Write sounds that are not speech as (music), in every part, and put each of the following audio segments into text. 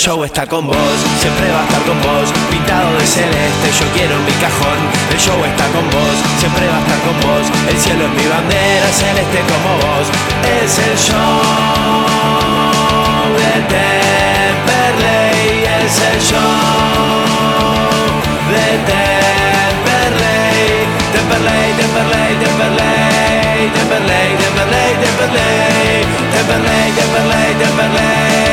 show está con vos, siempre va a estar con vos, pintado de celeste, yo quiero mi cajón. El show está con vos, siempre va a estar con vos, el cielo es mi bandera, celeste como vos. Es el show de Temperley, es el show de Temperley, Temperley, Temperley, Temperley, Temperley, Temperley, Temperley, Temperley, Temperley, Temperley,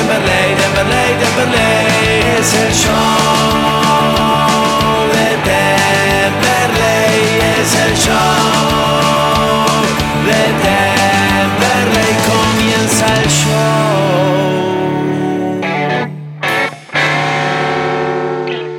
Temperley, Temperley, Temperley, es el show de Temperley, es el show de Temperley, comienza el show.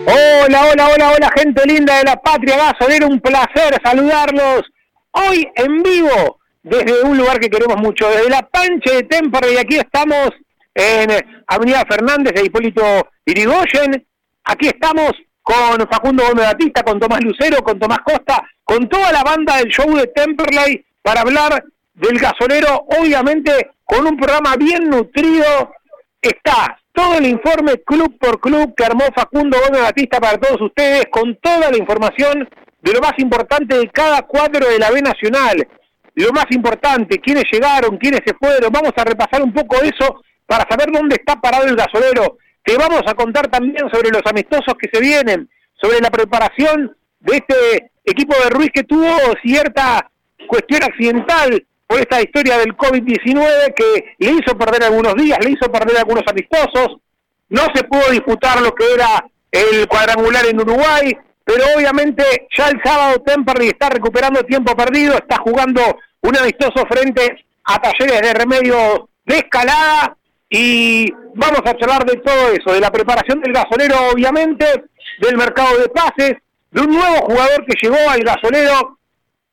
Hola, hola, hola, hola, gente linda de la patria gasolera, un placer saludarlos. Hoy en vivo, desde un lugar que queremos mucho, desde la Panche de Temperley, aquí estamos en Avenida Fernández de Hipólito Irigoyen. Aquí estamos con Facundo Gómez Batista, con Tomás Lucero, con Tomás Costa, con toda la banda del show de Temperley para hablar del gasolero, obviamente con un programa bien nutrido. Está todo el informe club por club que armó Facundo Gómez Batista para todos ustedes, con toda la información de lo más importante de cada cuadro de la B Nacional. Lo más importante, quiénes llegaron, quiénes se fueron. Vamos a repasar un poco eso para saber dónde está parado el gasolero. Te vamos a contar también sobre los amistosos que se vienen, sobre la preparación de este equipo de Ruiz que tuvo cierta cuestión accidental por esta historia del COVID-19 que le hizo perder algunos días, le hizo perder algunos amistosos. No se pudo disputar lo que era el cuadrangular en Uruguay, pero obviamente ya el sábado Temperley está recuperando tiempo perdido, está jugando un amistoso frente a talleres de remedio de escalada y vamos a charlar de todo eso, de la preparación del gasolero obviamente, del mercado de pases, de un nuevo jugador que llegó al gasolero,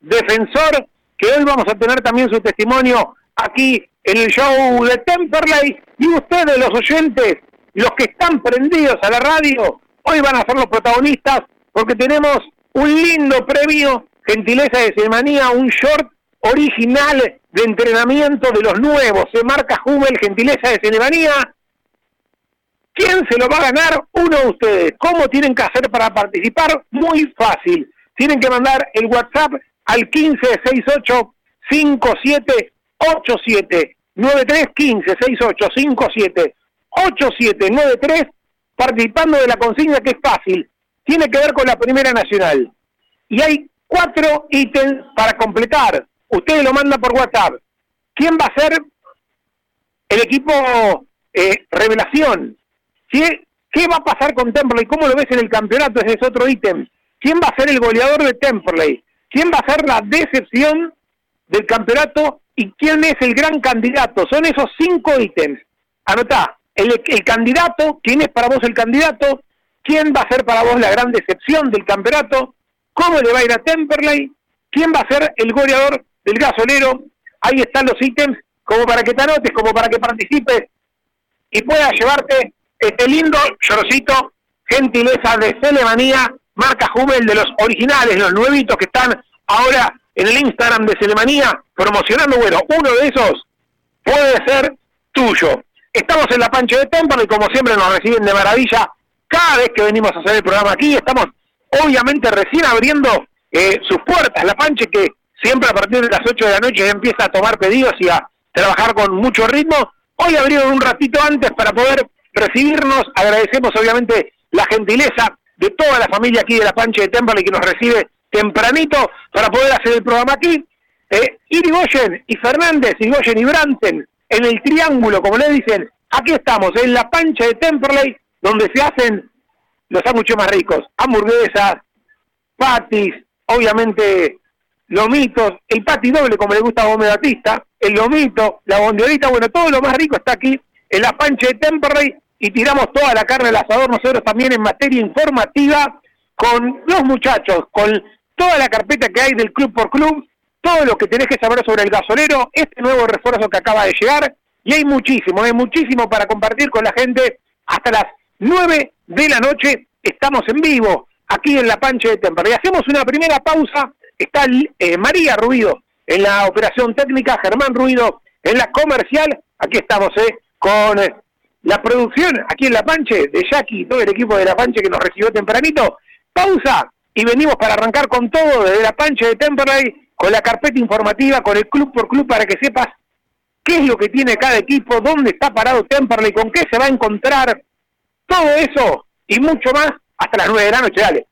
defensor, que hoy vamos a tener también su testimonio aquí en el show de Temperley. Y ustedes los oyentes, los que están prendidos a la radio, hoy van a ser los protagonistas porque tenemos un lindo premio, gentileza de Semanía, un short original de entrenamiento de los nuevos, se marca Hummel, gentileza de Cinemanía. ¿Quién se lo va a ganar? Uno de ustedes. ¿Cómo tienen que hacer para participar? Muy fácil. Tienen que mandar el WhatsApp al 1568 5787 931568 57 8793 participando de la consigna que es fácil. Tiene que ver con la Primera Nacional. Y hay cuatro ítems para completar. Ustedes lo mandan por WhatsApp. ¿Quién va a ser el equipo eh, revelación? ¿Qué, ¿Qué va a pasar con Temperley? ¿Cómo lo ves en el campeonato? Ese es otro ítem. ¿Quién va a ser el goleador de Temperley? ¿Quién va a ser la decepción del campeonato? ¿Y quién es el gran candidato? Son esos cinco ítems. Anotá, el, el candidato, ¿quién es para vos el candidato? ¿Quién va a ser para vos la gran decepción del campeonato? ¿Cómo le va a ir a Temperley? ¿Quién va a ser el goleador del gasolero? Ahí están los ítems, como para que te anotes, como para que participes y puedas llevarte este lindo chorocito, gentileza de Celemanía, marca Jumel de los originales, los nuevitos que están ahora en el Instagram de Celemanía promocionando. Bueno, uno de esos puede ser tuyo. Estamos en la pancha de Temperley, como siempre nos reciben de maravilla cada vez que venimos a hacer el programa aquí. Estamos obviamente recién abriendo eh, sus puertas, la panche que siempre a partir de las 8 de la noche empieza a tomar pedidos y a trabajar con mucho ritmo. Hoy abrieron un ratito antes para poder recibirnos. Agradecemos obviamente la gentileza de toda la familia aquí de la Panche de Temperley que nos recibe tempranito para poder hacer el programa aquí. Eh, Irigoyen y Fernández, Irigoyen y Branten, en el triángulo, como le dicen, aquí estamos, en la Pancha de Temperley, donde se hacen los sándwiches más ricos, hamburguesas, patis, obviamente lomitos, el pati doble como le gusta a Gómez Batista, el lomito, la bondiolita, bueno, todo lo más rico está aquí en la pancha de Temperley, y tiramos toda la carne al asador nosotros también en materia informativa con los muchachos, con toda la carpeta que hay del club por club, todo lo que tenés que saber sobre el gasolero, este nuevo refuerzo que acaba de llegar, y hay muchísimo, hay muchísimo para compartir con la gente hasta las 9 de la noche. Estamos en vivo aquí en la Pancha de Temper. Y hacemos una primera pausa. Está eh, María Ruido en la operación técnica, Germán Ruido en la comercial. Aquí estamos eh, con eh, la producción aquí en La Panche de Jackie y todo el equipo de La Panche que nos recibió tempranito. Pausa y venimos para arrancar con todo desde La Panche de Temperley, con la carpeta informativa, con el club por club para que sepas qué es lo que tiene cada equipo, dónde está parado Temperley, con qué se va a encontrar. Todo eso y mucho más hasta las 9 de la noche. Dale.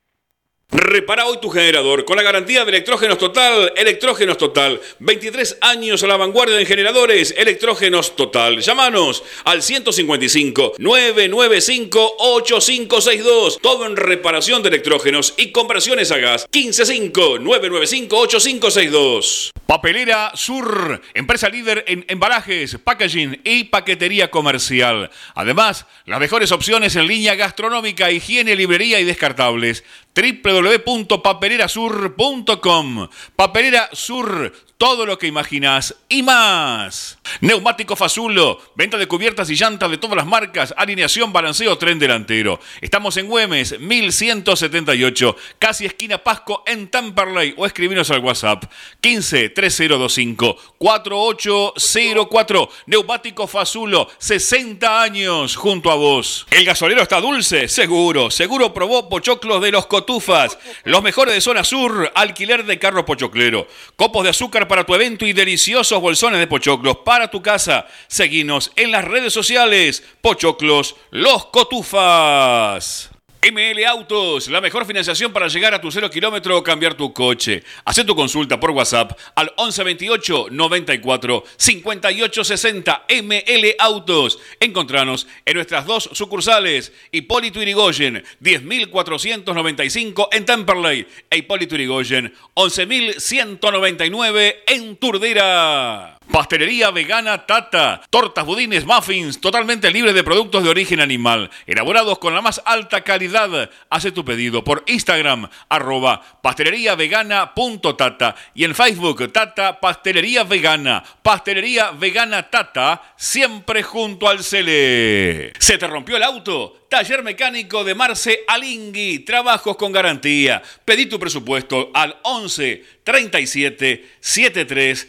Repara hoy tu generador con la garantía de Electrógenos Total. Electrógenos Total. 23 años a la vanguardia en generadores. Electrógenos Total. Llámanos al 155 995 8562. Todo en reparación de electrógenos y conversiones a gas. 155 995 8562. Papelera Sur. Empresa líder en embalajes, packaging y paquetería comercial. Además, las mejores opciones en línea gastronómica, higiene, librería y descartables www.papelerasur.com. Papelera Sur, todo lo que imaginas y más. Neumático Fazulo, venta de cubiertas y llantas de todas las marcas, alineación, balanceo, tren delantero. Estamos en Güemes, 1178, casi esquina Pasco en Tamperley o escribinos al WhatsApp 15 3025 4804. Neumático Fazulo, 60 años junto a vos. El gasolero está dulce, seguro. Seguro probó pochoclos de los cotufas. Los mejores de zona sur, alquiler de carro pochoclero. Copos de azúcar para tu evento y deliciosos bolsones de pochoclos tu casa. Seguinos en las redes sociales. Pochoclos, los cotufas. ML Autos, la mejor financiación para llegar a tu cero kilómetro o cambiar tu coche. Haz tu consulta por WhatsApp al 1128 94 58 60 ML Autos. Encontranos en nuestras dos sucursales, Hipólito Irigoyen, 10.495 en Temperley e Hipólito Irigoyen, 11.199 en Turdera. Pastelería vegana Tata. Tortas, budines, muffins, totalmente libres de productos de origen animal. Elaborados con la más alta calidad. Hace tu pedido por Instagram, arroba pasteleriavegana.tata. Y en Facebook, Tata Pastelería Vegana. Pastelería Vegana Tata, siempre junto al Cele. ¿Se te rompió el auto? Taller Mecánico de Marce Alingui. Trabajos con garantía. Pedí tu presupuesto al 11 37 73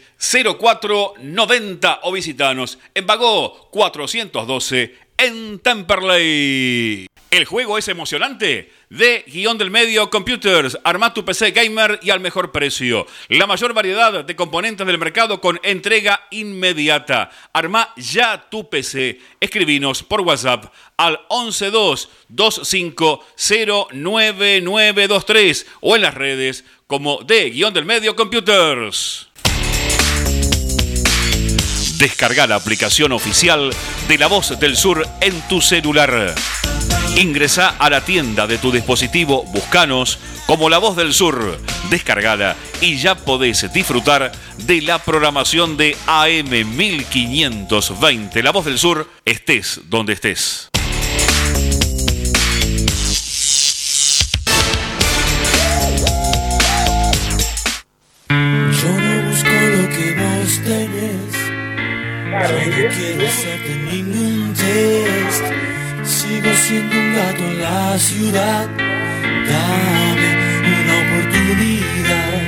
04 90 o visitanos en Bagó 412 en Temperley. El juego es emocionante. De guion del medio Computers, arma tu PC gamer y al mejor precio. La mayor variedad de componentes del mercado con entrega inmediata. Arma ya tu PC. Escribinos por WhatsApp al 112-25099923 o en las redes como de guion del medio Computers. Descarga la aplicación oficial de La Voz del Sur en tu celular. Ingresa a la tienda de tu dispositivo, buscanos como La Voz del Sur, descargada y ya podés disfrutar de la programación de AM 1520. La Voz del Sur, estés donde estés. Yo no busco lo que vos tenés. Yo no quiero hacerte ningún. Sigo siendo un gato en la ciudad. Dame una oportunidad.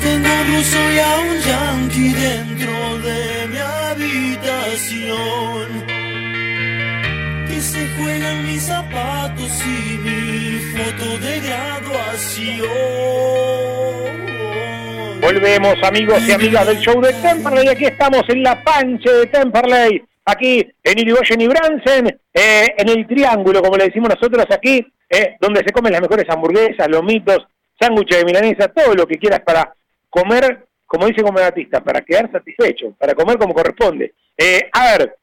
Tengo un ruso y a un yankee dentro de mi habitación. Que se juegan mis zapatos y mi foto de graduación. Volvemos amigos y amigas del show de Temperley. Aquí estamos en la panche de Temperley aquí en Irigoyen y Bransen, eh, en el Triángulo, como le decimos nosotros aquí, eh, donde se comen las mejores hamburguesas, lomitos, sándwiches de milanesa, todo lo que quieras para comer, como dice como artista, para quedar satisfecho, para comer como corresponde. Eh, a ver,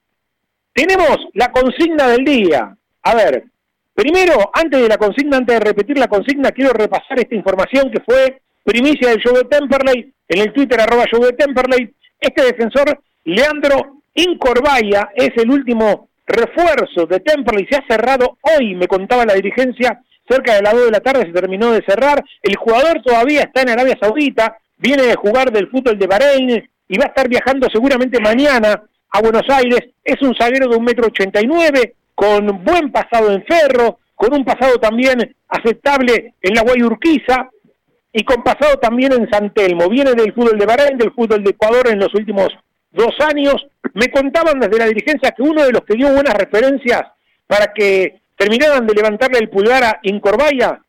tenemos la consigna del día. A ver, primero, antes de la consigna, antes de repetir la consigna, quiero repasar esta información que fue primicia del show de Temperley, en el Twitter arroba show de Temperley. Este defensor, Leandro Incorbaya es el último refuerzo de Temperley se ha cerrado hoy, me contaba la dirigencia, cerca de las 2 de la tarde se terminó de cerrar. El jugador todavía está en Arabia Saudita, viene de jugar del fútbol de Bahrein y va a estar viajando seguramente mañana a Buenos Aires. Es un zaguero de un metro ochenta y nueve, con buen pasado en Ferro, con un pasado también aceptable en la Guayurquiza y con pasado también en San Telmo. Viene del fútbol de Bahrein, del fútbol de Ecuador en los últimos dos años. Me contaban desde la dirigencia que uno de los que dio buenas referencias para que terminaran de levantarle el pulgar a Incorbaya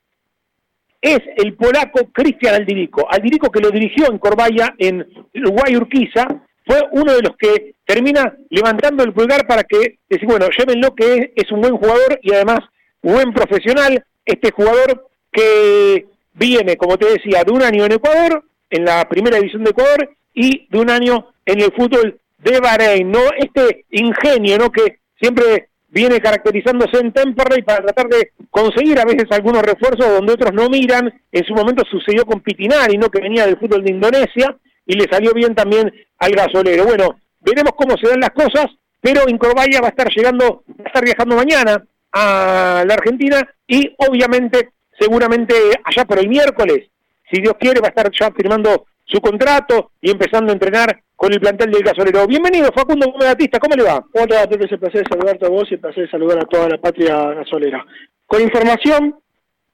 es el polaco Cristian Aldirico. Aldirico que lo dirigió en Corbaya en Uruguay Urquiza, fue uno de los que termina levantando el pulgar para que, decir, bueno, llévenlo que es, es un buen jugador y además buen profesional, este jugador que viene, como te decía, de un año en Ecuador, en la primera división de Ecuador, y de un año en el fútbol de Bahrein, ¿no? Este ingenio, ¿no? Que siempre viene caracterizándose en Temperley para tratar de conseguir a veces algunos refuerzos donde otros no miran. En su momento sucedió con Pitinari, ¿no? Que venía del fútbol de Indonesia y le salió bien también al gasolero. Bueno, veremos cómo se dan las cosas, pero Incorbaya va a estar llegando, va a estar viajando mañana a la Argentina y obviamente, seguramente allá por el miércoles, si Dios quiere, va a estar ya firmando su contrato y empezando a entrenar con el plantel del gasolero. Bienvenido, Facundo Gómez Batista, ¿cómo le va? Hola, te es el placer de saludarte a vos y el placer de saludar a toda la patria gasolera. Con información,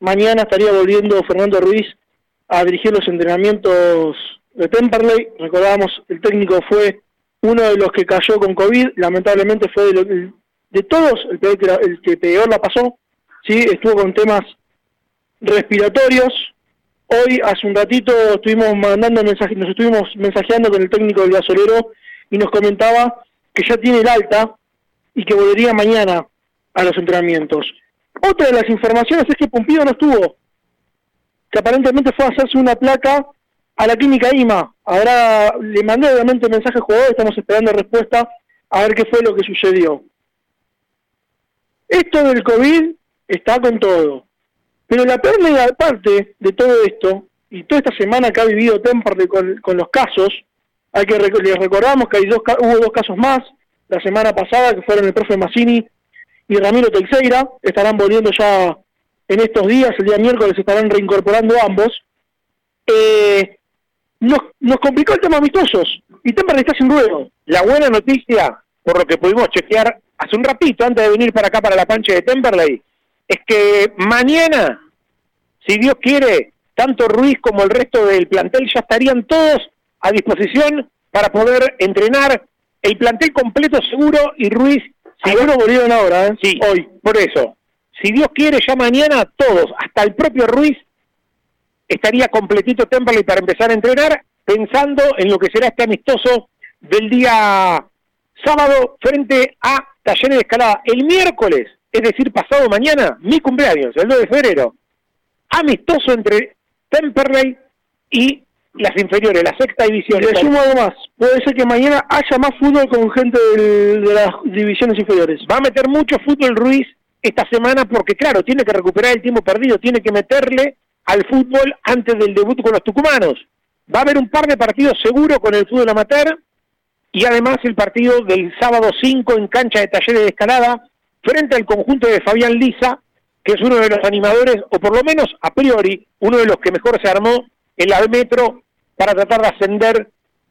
mañana estaría volviendo Fernando Ruiz a dirigir los entrenamientos de Temperley. Recordábamos, el técnico fue uno de los que cayó con COVID, lamentablemente fue de, de todos el, el que peor la pasó, sí, estuvo con temas respiratorios, Hoy, hace un ratito, estuvimos mandando mensajes, nos estuvimos mensajeando con el técnico del gasolero y nos comentaba que ya tiene el alta y que volvería mañana a los entrenamientos. Otra de las informaciones es que Pumpido no estuvo, que aparentemente fue a hacerse una placa a la clínica IMA. Ahora le mandé obviamente mensaje al jugador, estamos esperando respuesta a ver qué fue lo que sucedió. Esto del COVID está con todo. Pero la peor parte de todo esto, y toda esta semana que ha vivido Temperley con, los casos, hay que les recordamos que hay dos, hubo dos casos más, la semana pasada, que fueron el profe Massini y Ramiro Teixeira, estarán volviendo ya en estos días, el día miércoles estarán reincorporando ambos. Eh, nos, nos complicó el tema amistosos, y Temperley está sin ruedo. La buena noticia, por lo que pudimos chequear hace un ratito, antes de venir para acá, para la pancha de Temperley, es que mañana, si Dios quiere, tanto Ruiz como el resto del plantel ya estarían todos a disposición para poder entrenar el plantel completo seguro y Ruiz seguro volvieron ahora, ¿eh? Sí, hoy, por eso. Si Dios quiere, ya mañana todos, hasta el propio Ruiz, estaría completito Temperley para empezar a entrenar, pensando en lo que será este amistoso del día sábado frente a Talleres de Escalada. El miércoles es decir, pasado mañana, mi cumpleaños, el 2 de febrero, amistoso entre Temperley y las inferiores, la sexta división. Le sumo algo más, puede ser que mañana haya más fútbol con gente de las divisiones inferiores. Va a meter mucho fútbol Ruiz esta semana porque, claro, tiene que recuperar el tiempo perdido, tiene que meterle al fútbol antes del debut con los tucumanos. Va a haber un par de partidos seguro con el fútbol amateur y además el partido del sábado 5 en cancha de talleres de escalada frente al conjunto de Fabián Lisa, que es uno de los animadores, o por lo menos a priori, uno de los que mejor se armó en la B Metro para tratar de ascender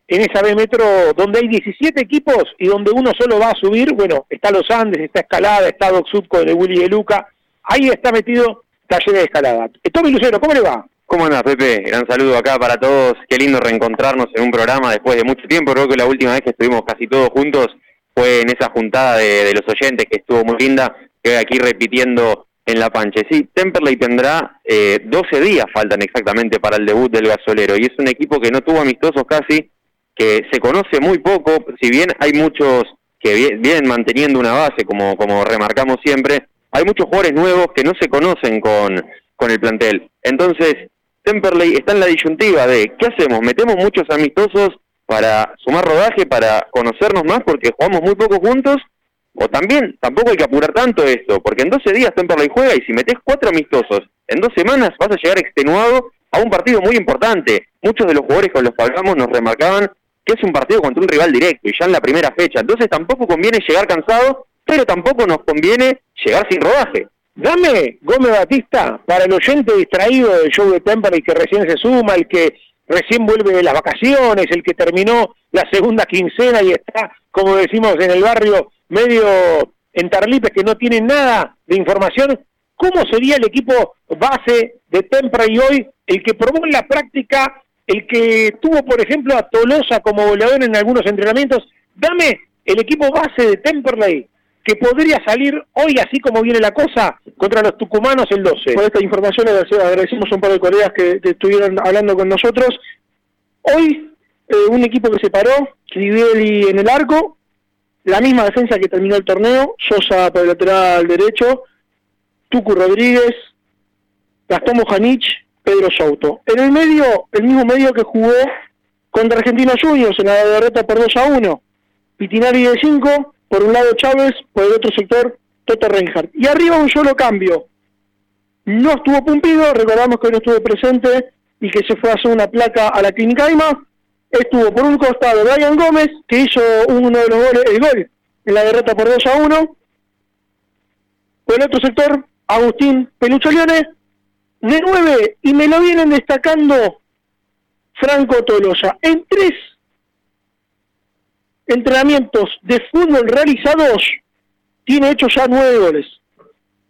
en esa B Metro donde hay 17 equipos y donde uno solo va a subir, bueno, está Los Andes, está Escalada, está Doc con el Willy de Luca, ahí está metido Taller de Escalada. Tommy Lucero, ¿cómo le va? ¿Cómo andas, Pepe? Gran saludo acá para todos. Qué lindo reencontrarnos en un programa después de mucho tiempo. Creo que la última vez que estuvimos casi todos juntos fue en esa juntada de, los oyentes que estuvo muy linda, que aquí repitiendo en la panche. Sí, Temperley tendrá eh, 12 días, faltan exactamente para el debut del gasolero, y es un equipo que no tuvo amistosos casi, que se conoce muy poco, si bien hay muchos que vienen manteniendo una base, como, como remarcamos siempre, hay muchos jugadores nuevos que no se conocen con, con el plantel. Entonces, Temperley está en la disyuntiva de, ¿qué hacemos? ¿Metemos muchos amistosos para sumar rodaje, para conocernos más, porque jugamos muy poco juntos, o también, tampoco hay que apurar tanto esto, porque en 12 días Temperley juega y si metes cuatro amistosos en dos semanas vas a llegar extenuado a un partido muy importante. Muchos de los jugadores con los que hablamos nos remarcaban que es un partido contra un rival directo y ya en la primera fecha, entonces tampoco conviene llegar cansado pero tampoco nos conviene llegar sin rodaje. Dame Gómez Batista para el oyente distraído del show de Temperley que recién se suma, el que recién vuelve de las vacaciones, el que terminó la segunda quincena y está, como decimos en el barrio, medio en Tarlipes que no tiene nada de información. ¿Cómo sería el equipo base de Temperley hoy, el que probó en la práctica, el que tuvo, por ejemplo, a Tolosa como goleador en algunos entrenamientos? Dame el equipo base de Temperley que podría salir hoy, así como viene la cosa, contra los tucumanos el 12. Por esta información agradecemos a un par de colegas que, estuvieron hablando con nosotros. Hoy, eh, un equipo que se paró, Crivelli en el arco, la misma defensa que terminó el torneo, Sosa por el lateral derecho, Tucu Rodríguez, Gastón Mojanich, Pedro Souto. En el medio, el mismo medio que jugó contra Argentinos Juniors en la derrota por 2 a 1. Pitinari de 5, por un lado Chávez, por el otro sector Toto Reinhardt. Y arriba un solo cambio. No estuvo Pumpido, recordamos que no estuvo presente y que se fue a hacer una placa a la Clínica. Estuvo por un costado Brian Gómez, que hizo uno de los goles, el gol en la derrota por 2 a 1. Por el otro sector, Agustín Pelucho Leone, de 9, y me lo vienen destacando Franco Tolosa. En tres entrenamientos de fútbol realizados, tiene hecho ya nueve goles.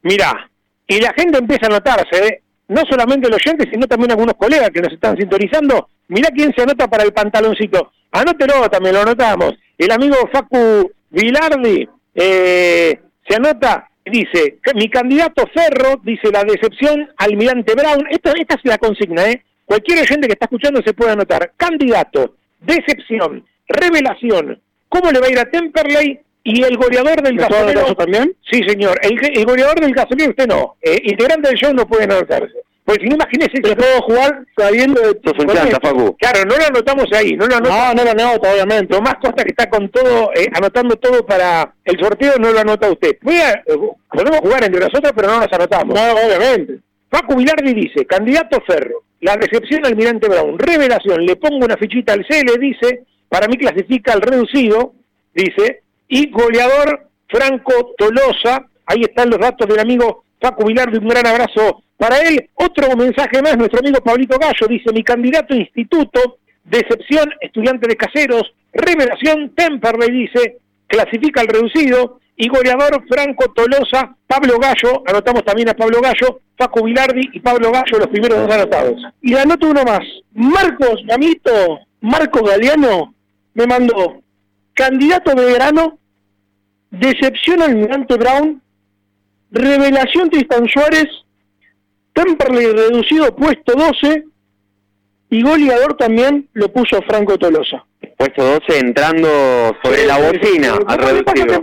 Mirá, y la gente empieza a notarse, ¿eh? no solamente los oyentes, sino también algunos colegas que nos están sintonizando. Mirá quién se anota para el pantaloncito. Anótelo, también lo anotamos. El amigo Facu Vilardi eh, se anota, dice, mi candidato Ferro, dice la decepción, Almirante Brown. Esta, esta es la consigna, ¿eh? Cualquier oyente que está escuchando se puede anotar. Candidato, decepción, revelación, cómo le va a ir a Temperley y el goleador del gasolero. también? Sí, señor. El, el goleador del gasolero, usted no. Eh, integrante del show no pueden anotarse. Porque si no, imagínese que puedo jugar sabiendo de... Facu. Claro, no lo anotamos ahí. No, lo anotamos. no, no lo anota, obviamente. Tomás Costa que está con todo, eh, anotando todo para el sorteo, no lo anota usted. Voy a, eh, podemos jugar entre nosotros, pero no nos anotamos. No, obviamente. Facu Vilardi dice, candidato Ferro, la recepción Almirante Brown, revelación, le pongo una fichita al C, le dice, para mí clasifica al reducido, dice, y goleador Franco Tolosa, ahí están los datos del amigo Paco Vilardo, un gran abrazo para él. Otro mensaje más, nuestro amigo Pablito Gallo dice, mi candidato instituto, decepción, estudiante de caseros, revelación, Temperley dice, clasifica al reducido, y goleador Franco Tolosa, Pablo Gallo, anotamos también a Pablo Gallo, Paco Vilardi y Pablo Gallo, los primeros dos anotados. Y anoto uno más, Marcos Gamito, Marcos Galeano, me mandó candidato de verano, decepción Almirante Brown, revelación Tristan Suárez, Temperley reducido puesto 12 y goleador también lo puso Franco Tolosa. Puesto 12 entrando sobre la bocina al reducido.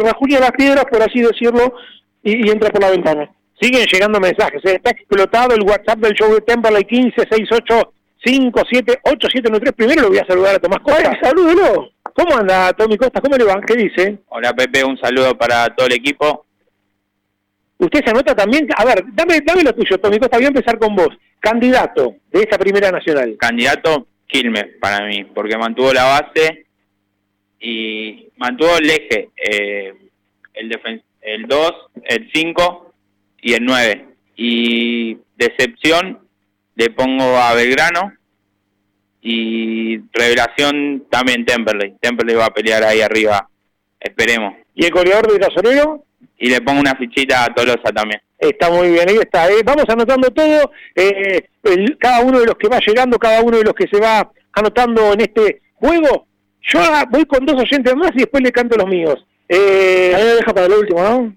Rajunia las piedras, por así decirlo, y, entra por la ventana. Siguen llegando mensajes. ¿eh? Está explotado el WhatsApp del show de Temperley 1568 578793. Primero lo voy a saludar a Tomás Costa. salúdelo. ¿Cómo anda Tommy Costa? ¿Cómo le va? ¿Qué dice? Hola Pepe, un saludo para todo el equipo. Usted se anota también, a ver, dame, dame lo tuyo, Tommy Costa, voy a empezar con vos. Candidato de esta primera nacional. Candidato Quilmes para mí, porque mantuvo la base y mantuvo el eje, eh, el, el 2, el 5 y el 9. Y decepción le pongo a Belgrano y revelación también Temperley. Temperley va a pelear ahí arriba, esperemos. ¿Y el goleador de Gasolero? Y le pongo una fichita a Tolosa también. Está muy bien, ahí está. ¿eh? Vamos anotando todo, eh, cada uno de los que va llegando, cada uno de los que se va anotando en este juego. Yo voy con dos oyentes más y después le canto los míos. Eh, ahí me deja para el último, ¿no?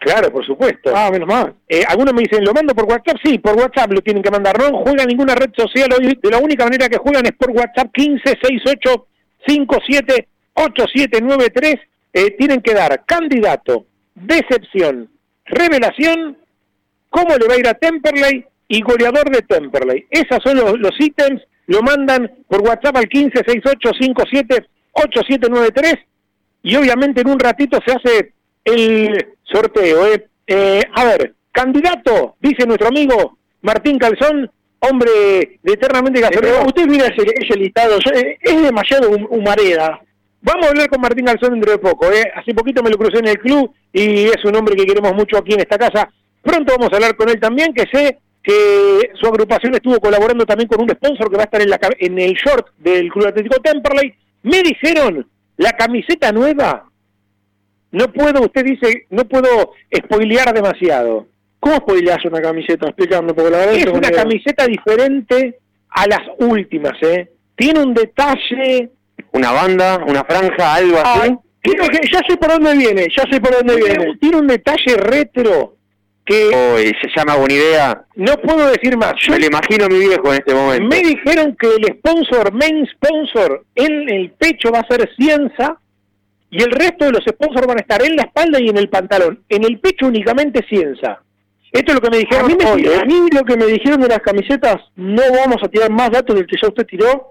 Claro, por supuesto. Ah, menos mal. Eh, algunos me dicen, ¿lo mando por WhatsApp? Sí, por WhatsApp lo tienen que mandar. No juegan ninguna red social hoy. De la única manera que juegan es por WhatsApp 1568 578793. Eh, tienen que dar candidato, decepción, revelación, cómo le va a ir a Temperley y goleador de Temperley. Esos son los, los ítems. Lo mandan por WhatsApp al 1568 578793 y obviamente en un ratito se hace el sorteo. ¿eh? Eh, a ver, candidato, dice nuestro amigo Martín Calzón, hombre de eternamente gasolero. Usted mira ese, ese listado, es demasiado humareda. Vamos a hablar con Martín Galzón dentro de poco. ¿eh? Hace poquito me lo crucé en el club y es un hombre que queremos mucho aquí en esta casa. Pronto vamos a hablar con él también, que sé que su agrupación estuvo colaborando también con un sponsor que va a estar en, la, en el short del Club Atlético Temperley. Me dijeron, la camiseta nueva, no puedo, usted dice, no puedo spoilear demasiado. ¿Cómo spoileas una camiseta? Explícame, porque la verdad es una camiseta diferente a las últimas, ¿eh? Tiene un detalle... Una banda, una franja, algo así. que, ya sé por dónde viene, ya sé por dónde viene. Tiene un detalle retro que... se llama buena idea. No puedo decir más. Yo le imagino a mi viejo en este momento. Me dijeron que el sponsor, main sponsor, en el pecho va a ser Cienza y el resto de los sponsors van a estar en la espalda y en el pantalón. En el pecho únicamente Cienza. Esto es lo que me dijeron a mí, hoy, a mí lo que me dijeron de las camisetas, no vamos a tirar más datos del que ya usted tiró.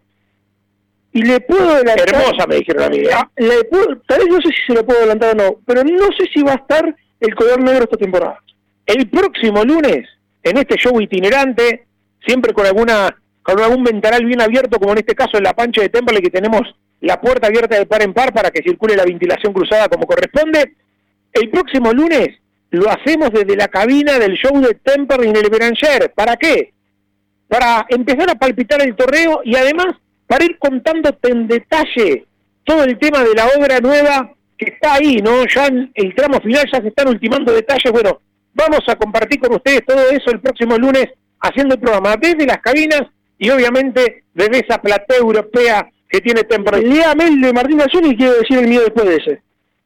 Y le puedo adelantar... Hermosa, me dijeron a mí. ¿eh? Ah, le tal vez no sé si se lo puedo adelantar o no, pero no sé si va a estar el color negro esta temporada. El próximo lunes, en este show itinerante, siempre con alguna con algún ventanal bien abierto, como en este caso en la pancha de Temple, que tenemos la puerta abierta de par en par para que circule la ventilación cruzada como corresponde. El próximo lunes lo hacemos desde la cabina del show de Temple en el Beranger. ¿Para qué? Para empezar a palpitar el torneo y además para ir contándote en detalle todo el tema de la obra nueva que está ahí, ¿no? Ya en el tramo final ya se están ultimando detalles. Bueno, Vamos a compartir con ustedes todo eso el próximo lunes haciendo el programa desde las cabinas y obviamente desde esa platea europea que tiene temporada. Dígame el de Martín Calzón y quiero decir el mío después de ese.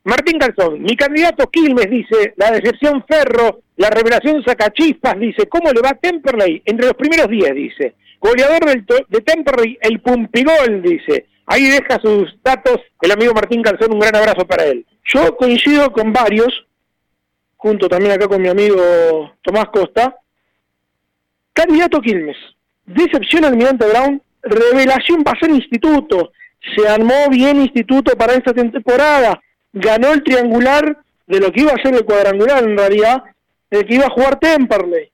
Martín Calzón, mi candidato Quilmes dice, la decepción Ferro, la revelación Sacachispas, dice, ¿cómo le va Temperley? Entre los primeros 10, dice. Goleador de Temperley, el Pumpigol, dice. Ahí deja sus datos el amigo Martín Calzón, un gran abrazo para él. Yo coincido con varios, junto también acá con mi amigo Tomás Costa. Candidato Quilmes, decepción Almirante Brown, revelación va a ser instituto, se armó bien instituto para esta temporada, ganó el triangular de lo que iba a ser el cuadrangular en realidad, el que iba a jugar Temperley,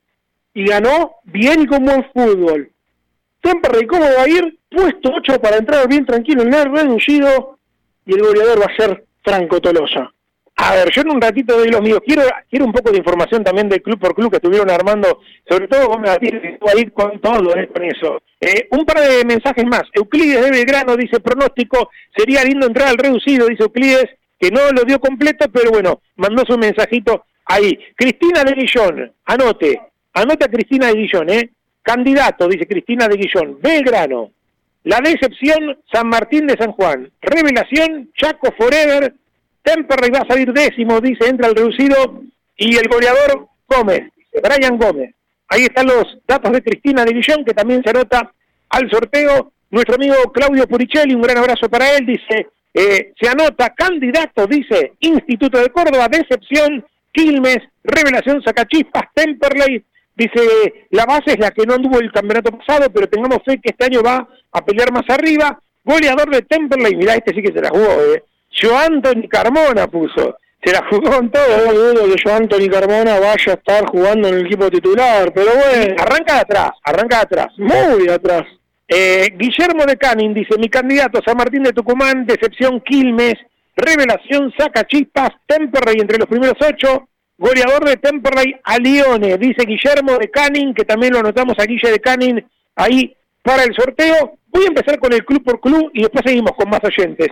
y ganó bien y con buen fútbol. Temperley, ¿cómo va a ir? Puesto 8 para entrar bien tranquilo en el reducido, y el goleador va a ser Franco Tolosa. A ver, yo en un ratito doy los míos. Quiero quiero un poco de información también del club por club que estuvieron armando, sobre todo vos me vas a ir con todo ¿eh? con eso. Eh, un par de mensajes más. Euclides de Belgrano dice pronóstico, sería lindo entrar al reducido, dice Euclides, que no lo dio completo, pero bueno, mandó su mensajito ahí. Cristina de Guillón, anote, anote a Cristina de Guillón, ¿eh? Candidato, dice Cristina de Guillón, Belgrano. La decepción, San Martín de San Juan. Revelación, Chaco Forever, Temperley va a salir décimo, dice, entra el reducido, y el goleador Gómez, Brian Gómez. Ahí están los datos de Cristina Guillón, que también se anota al sorteo. Nuestro amigo Claudio Puricelli, un gran abrazo para él, dice, eh, se anota candidato, dice, Instituto de Córdoba, decepción, Quilmes, Revelación Sacachispas, Temperley, dice, la base es la que no anduvo el campeonato pasado, pero tengamos fe que este año va a pelear más arriba. Goleador de Temperley, mirá, este sí que se la jugó, eh. Yo Anthony Carmona puso. Se la jugó con todo. No dudo que yo Anthony Carmona vaya a estar jugando en el equipo titular, pero bueno. Arranca de atrás, arranca de atrás. Muy de atrás. Eh, Guillermo de Canin dice, mi candidato San Martín de Tucumán, decepción Quilmes, revelación saca chispas, Temperley entre los primeros ocho, goleador de Temperley a Lione, dice Guillermo de Canin, que también lo anotamos a Guille de Canin ahí para el sorteo. Voy a empezar con el club por club y después seguimos con más oyentes.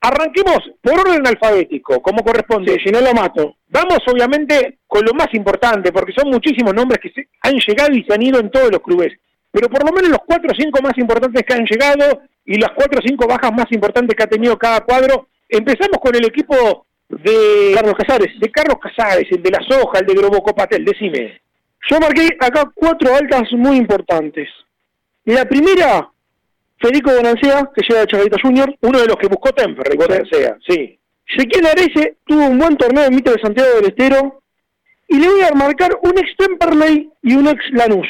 Arranquemos por orden alfabético, como corresponde, si no lo mato. Vamos obviamente con lo más importante, porque son muchísimos nombres que se han llegado y se han ido en todos los clubes. Pero por lo menos los cuatro o cinco más importantes que han llegado y las cuatro o cinco bajas más importantes que ha tenido cada cuadro. Empezamos con el equipo de Carlos Casares, de Carlos Casares, el de la soja, el de Grobocopatel, decime. Yo marqué acá cuatro altas muy importantes. La primera, Federico Bonancea, que llega de Chavarita Junior. Uno de los que buscó Temper, Bonancea, sí. Ezequiel Arece tuvo un buen torneo en mitad de Santiago del Estero. Y le voy a marcar un ex Temperley y un ex Lanús.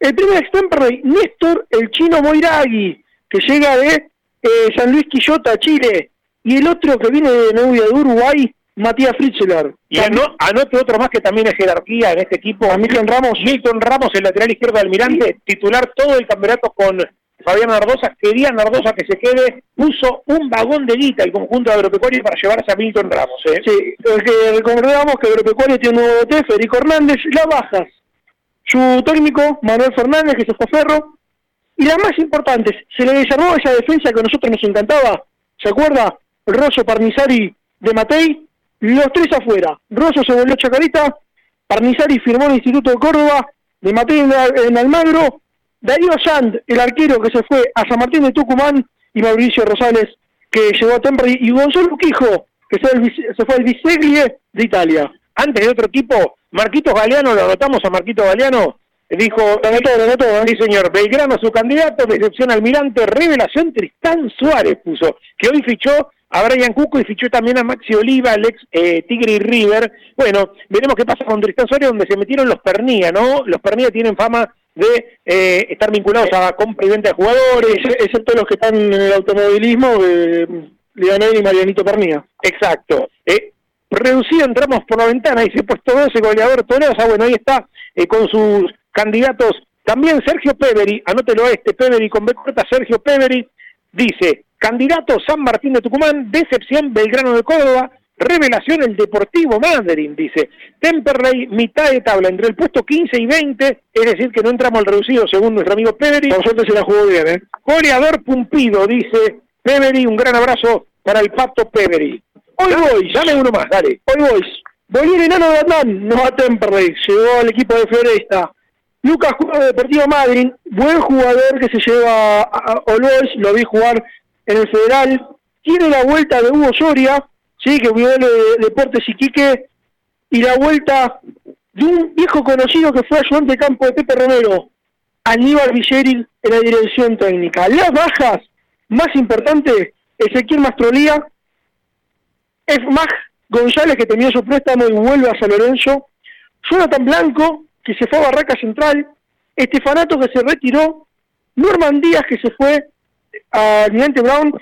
El primer ex Temperley, Néstor, el chino Moiragui, que llega de eh, San Luis Quillota, Chile. Y el otro que viene de Novia de Uruguay, Matías Fritzler. Y anote otro más que también es jerarquía en este equipo. Milton Ramos. Milton Ramos, el lateral izquierdo de Almirante, titular todo el campeonato con Fabián Nardosa, quería Nardosa que se quede, puso un vagón de guita el conjunto de agropecuario para llevarse a Milton Ramos. ¿eh? Sí, que recordamos que Agropecuario tiene un nuevo TF, Federico Hernández, las bajas. Su técnico, Manuel Fernández, que se fue Ferro. Y las más importantes, se le desarmó esa defensa que a nosotros nos encantaba. ¿Se acuerda? Rosso, Parnizari, de Matei. Los tres afuera. Rosso se volvió Chacarita. Parnizari firmó el Instituto de Córdoba. De Matei en Almagro. Darío Sand, el arquero que se fue a San Martín de Tucumán. Y Mauricio Rosales, que llegó a Temperley. Y Gonzalo Quijo, que se, fue al Biseglie de Italia. Antes de otro equipo, Marquitos Galeano, lo anotamos a Marquito Galeano, dijo, lo anotó, lo anotó, ¿eh? sí señor, Belgrano su candidato, decepción almirante, revelación Tristán Suárez puso, que hoy fichó a Brian Cuco y fichó también a Maxi Oliva, el ex eh, Tigre y River. Bueno, veremos qué pasa con Tristán Suárez, donde se metieron los Pernía, ¿no? Los Pernía tienen fama de eh, estar vinculados a compra y venta de jugadores. Excepto los que están en el automovilismo, eh, Leonel y Marianito Pernía. Exacto. Eh, reducido entramos por la ventana y se ha puesto 12 goleador Tolosa, bueno, ahí está eh, con sus candidatos. También Sergio Peveri, anótelo a este, Peveri con B corta, Sergio Peveri, dice, candidato San Martín de Tucumán, decepción Belgrano de Córdoba, revelación el Deportivo Madrid, dice, Temperley, mitad de tabla, entre el puesto 15 y 20, es decir, que no entramos al reducido según nuestro amigo Peveri. Por suerte se la jugó bien, ¿eh? Goleador Pumpido, dice Peveri, un gran abrazo para el Pato Peveri. Hoy voy, llame uno más, dale. Hoy voy. Voy el enano de Batman, no a Temperley, llegó al equipo de Floresta. Lucas juega de Deportivo Madrid, buen jugador que se lleva a Olois, lo vi jugar en el Federal. Tiene la vuelta de Hugo Soria, sí, que cuidó de Deportes Iquique, y la vuelta de un viejo conocido que fue ayudante de campo de Pepe Romero, Aníbal Villeril en la dirección técnica. Las bajas, más importante, Ezequiel Mastrolía, es Mag González, que tenía su préstamo y vuelve a San Lorenzo. Jonathan Blanco, que se fue a Barraca Central. Estefanato, que se retiró. Norman Díaz, que se fue a Almirante Brown.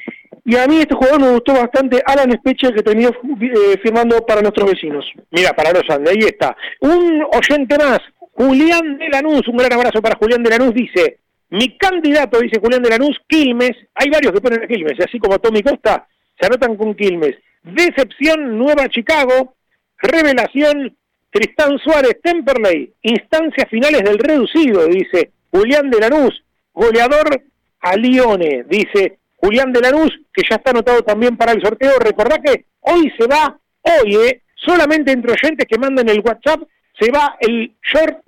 Y a mí este jugador me gustó bastante, Alan Speche, que tenía eh, firmando para nuestros vecinos. Mira, para los Andes, ahí está. Un oyente más, Julián de Lanús, un gran abrazo para Julián de Lanús, dice, mi candidato, dice Julián de Lanús, Quilmes, hay varios que ponen a Quilmes, así como Tommy Costa, se anotan con Quilmes. Decepción Nueva Chicago, revelación Tristán Suárez Temperley, instancias finales del reducido, dice Julián de Lanús, goleador a Lione, dice Julián de Lanús, que ya está anotado también para el sorteo. Recordá que hoy se va, hoy, eh, solamente entre oyentes que manden el WhatsApp, se va el short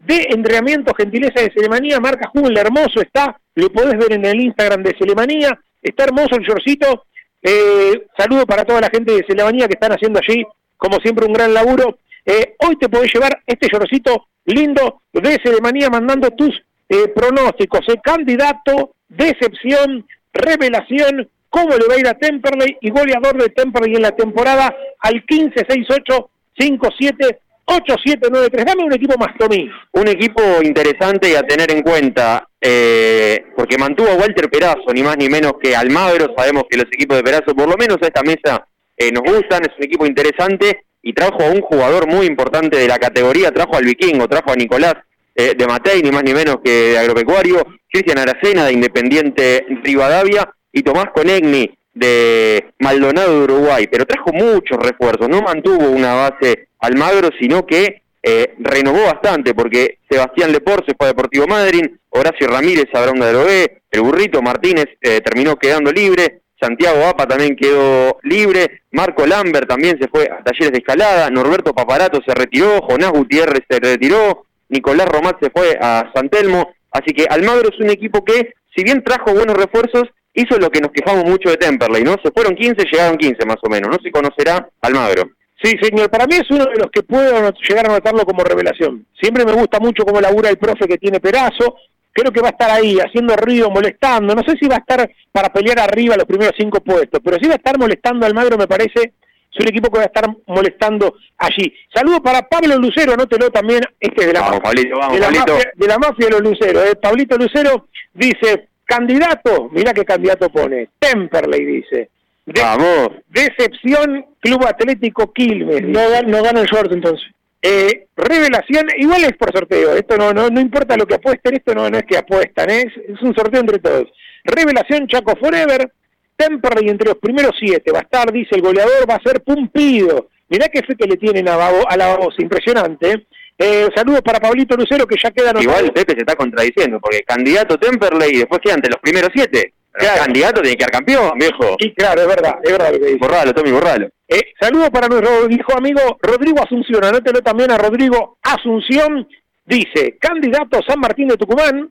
de entrenamiento gentileza de Selemanía, marca Jugel, hermoso está, lo podés ver en el Instagram de Selemanía, está hermoso el shortcito, eh, saludo para toda la gente de Celabanía que están haciendo allí, como siempre, un gran laburo. Eh, hoy te podés llevar este llorocito lindo de Celemanía mandando tus eh, pronósticos. Eh, candidato, decepción, revelación, cómo le va a ir a Temperley y goleador de Temperley en la temporada al 1568 57 8793. Dame un equipo más, Tommy. Un equipo interesante y a tener en cuenta, eh, porque mantuvo a Walter Perazo, ni más ni menos que Almagro. Sabemos que los equipos de Perazo, por lo menos a esta mesa, eh, nos gustan. Es un equipo interesante y trajo a un jugador muy importante de la categoría. Trajo al Vikingo, trajo a Nicolás eh, de Matei, ni más ni menos que Agropecuario. Cristian Aracena de Independiente Rivadavia y Tomás Conegni de Maldonado de Uruguay. Pero trajo muchos refuerzos, no mantuvo una base Almagro, sino que eh, renovó bastante, porque Sebastián Lepor se fue a Deportivo Madrid, Horacio Ramírez a Bronda de Loé, el Burrito Martínez eh, terminó quedando libre, Santiago Apa también quedó libre, Marco Lambert también se fue a Talleres de Escalada, Norberto Paparato se retiró, Jonás Gutiérrez se retiró, Nicolás Romat se fue a San Telmo, así que Almagro es un equipo que, si bien trajo buenos refuerzos, hizo lo que nos quejamos mucho de Temperley, ¿no? Se fueron 15, llegaron 15 más o menos, no se conocerá Almagro. Sí, señor, para mí es uno de los que puedo llegar a notarlo como revelación. Siempre me gusta mucho cómo labura el profe que tiene Perazo. Creo que va a estar ahí, haciendo ruido, molestando. No sé si va a estar para pelear arriba los primeros cinco puestos, pero sí va a estar molestando al Magro, me parece. Es un equipo que va a estar molestando allí. Saludo para Pablo Lucero, anótelo también, este es de la, Vamos, Pablito, vamos, de la, mafia, de la mafia de los Luceros. Eh. Pablito Lucero dice, candidato, mira qué candidato pone, Temperley dice. De- Vamos. Decepción, Club Atlético Quilmes. No, no gana el short entonces. Eh, revelación, igual es por sorteo, esto no, no, no importa lo que apuesten, esto no, no es que apuestan, es, es un sorteo entre todos. Revelación Chaco Forever, Temperley entre los primeros siete, va a estar, dice el goleador, va a ser Pumpido. Mirá qué fe que le tienen a, Babo, a la voz, impresionante. Eh, saludos para Pablito Lucero que ya queda Igual Pepe se está contradiciendo, porque candidato Temperley y después queda ante los primeros siete. Claro. Candidato tiene que quedar campeón, viejo. Y claro, es verdad, es verdad lo que dice. Borralo, Tommy, borralo. Eh, saludos para nuestro viejo amigo Rodrigo Asunción. Anótelo también a Rodrigo Asunción. Dice, candidato San Martín de Tucumán,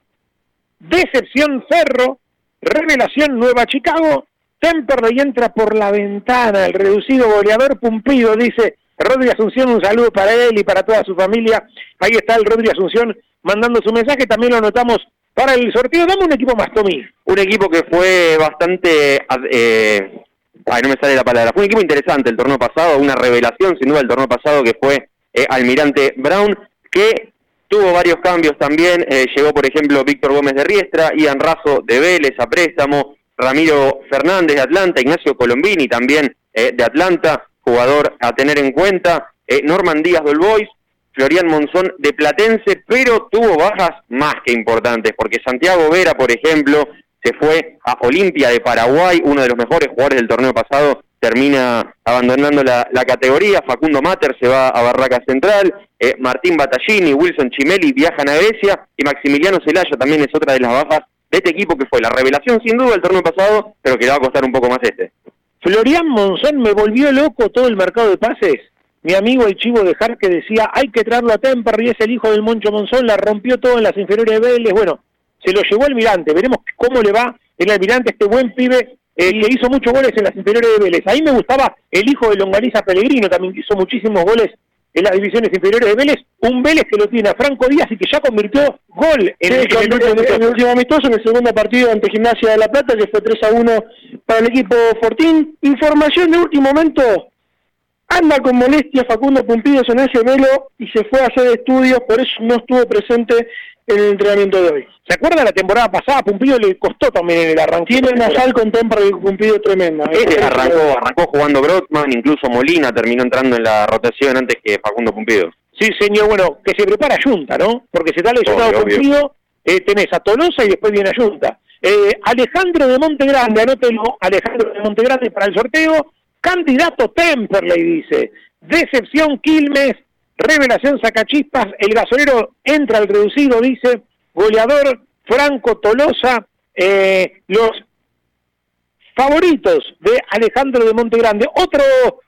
decepción Cerro, revelación Nueva Chicago, Temperley entra por la ventana, el reducido goleador Pumpido, dice Rodrigo Asunción, un saludo para él y para toda su familia. Ahí está el Rodrigo Asunción mandando su mensaje, también lo anotamos para el sorteo. Dame un equipo más, Tommy. Un equipo que fue bastante... Eh, ay, no me sale la palabra. Fue un equipo interesante el torneo pasado, una revelación sin duda el torneo pasado que fue eh, Almirante Brown, que tuvo varios cambios también. Eh, llegó, por ejemplo, Víctor Gómez de Riestra, Ian Razo de Vélez a préstamo, Ramiro Fernández de Atlanta, Ignacio Colombini también eh, de Atlanta, jugador a tener en cuenta, eh, Norman Díaz del Boys, Florian Monzón de Platense, pero tuvo bajas más que importantes, porque Santiago Vera, por ejemplo, se fue a Olimpia de Paraguay, uno de los mejores jugadores del torneo pasado, termina abandonando la, categoría, Facundo Mater se va a Barraca Central, eh, Martín Battaglini, Wilson Chimeli viajan a Grecia, y Maximiliano Celaya también es otra de las bajas de este equipo que fue la revelación sin duda el torneo pasado, pero que le va a costar un poco más este. Florian Monzón me volvió loco todo el mercado de pases. Mi amigo el chivo de Jar que decía, hay que traerlo a Temperley, es el hijo del Moncho Monzón, la rompió todo en las inferiores de Vélez. Bueno, se lo llevó Almirante, veremos cómo le va el Almirante, este buen pibe eh, que hizo muchos goles en las inferiores de Vélez. Ahí me gustaba el hijo de Longaniza Pellegrino, también que hizo muchísimos goles en las divisiones inferiores de Vélez, un Vélez que lo tiene a Franco Díaz y que ya convirtió gol en, Sí, el, en el en, el último amistoso, en el segundo partido ante Gimnasia de La Plata, que fue 3 a 1 para el equipo Fortín. Información de último momento, anda con molestia Facundo Pumpidos en ese velo y se fue a hacer estudios, por eso no estuvo presente en el entrenamiento de hoy. ¿Se acuerda la temporada pasada? Pumpido le costó también el arranque. Tiene una sal con Temperley Pumpido tremenda. Este arrancó, arrancó jugando Brotman, incluso Molina terminó entrando en la rotación antes que Facundo Pumpido. Sí, señor, bueno, que se prepara Junta, ¿no? Porque se está lesionado. Pumpido, eh, tenés a Tolosa y después viene a Junta. Eh, Alejandro de Montegrande, anótelo, Alejandro de Montegrande para el sorteo, candidato Temperley, dice. Decepción Quilmes, revelación Sacachispas, el gasolero entra al reducido, dice. Goleador Franco Tolosa, eh, los favoritos de Alejandro de Montegrande. Otro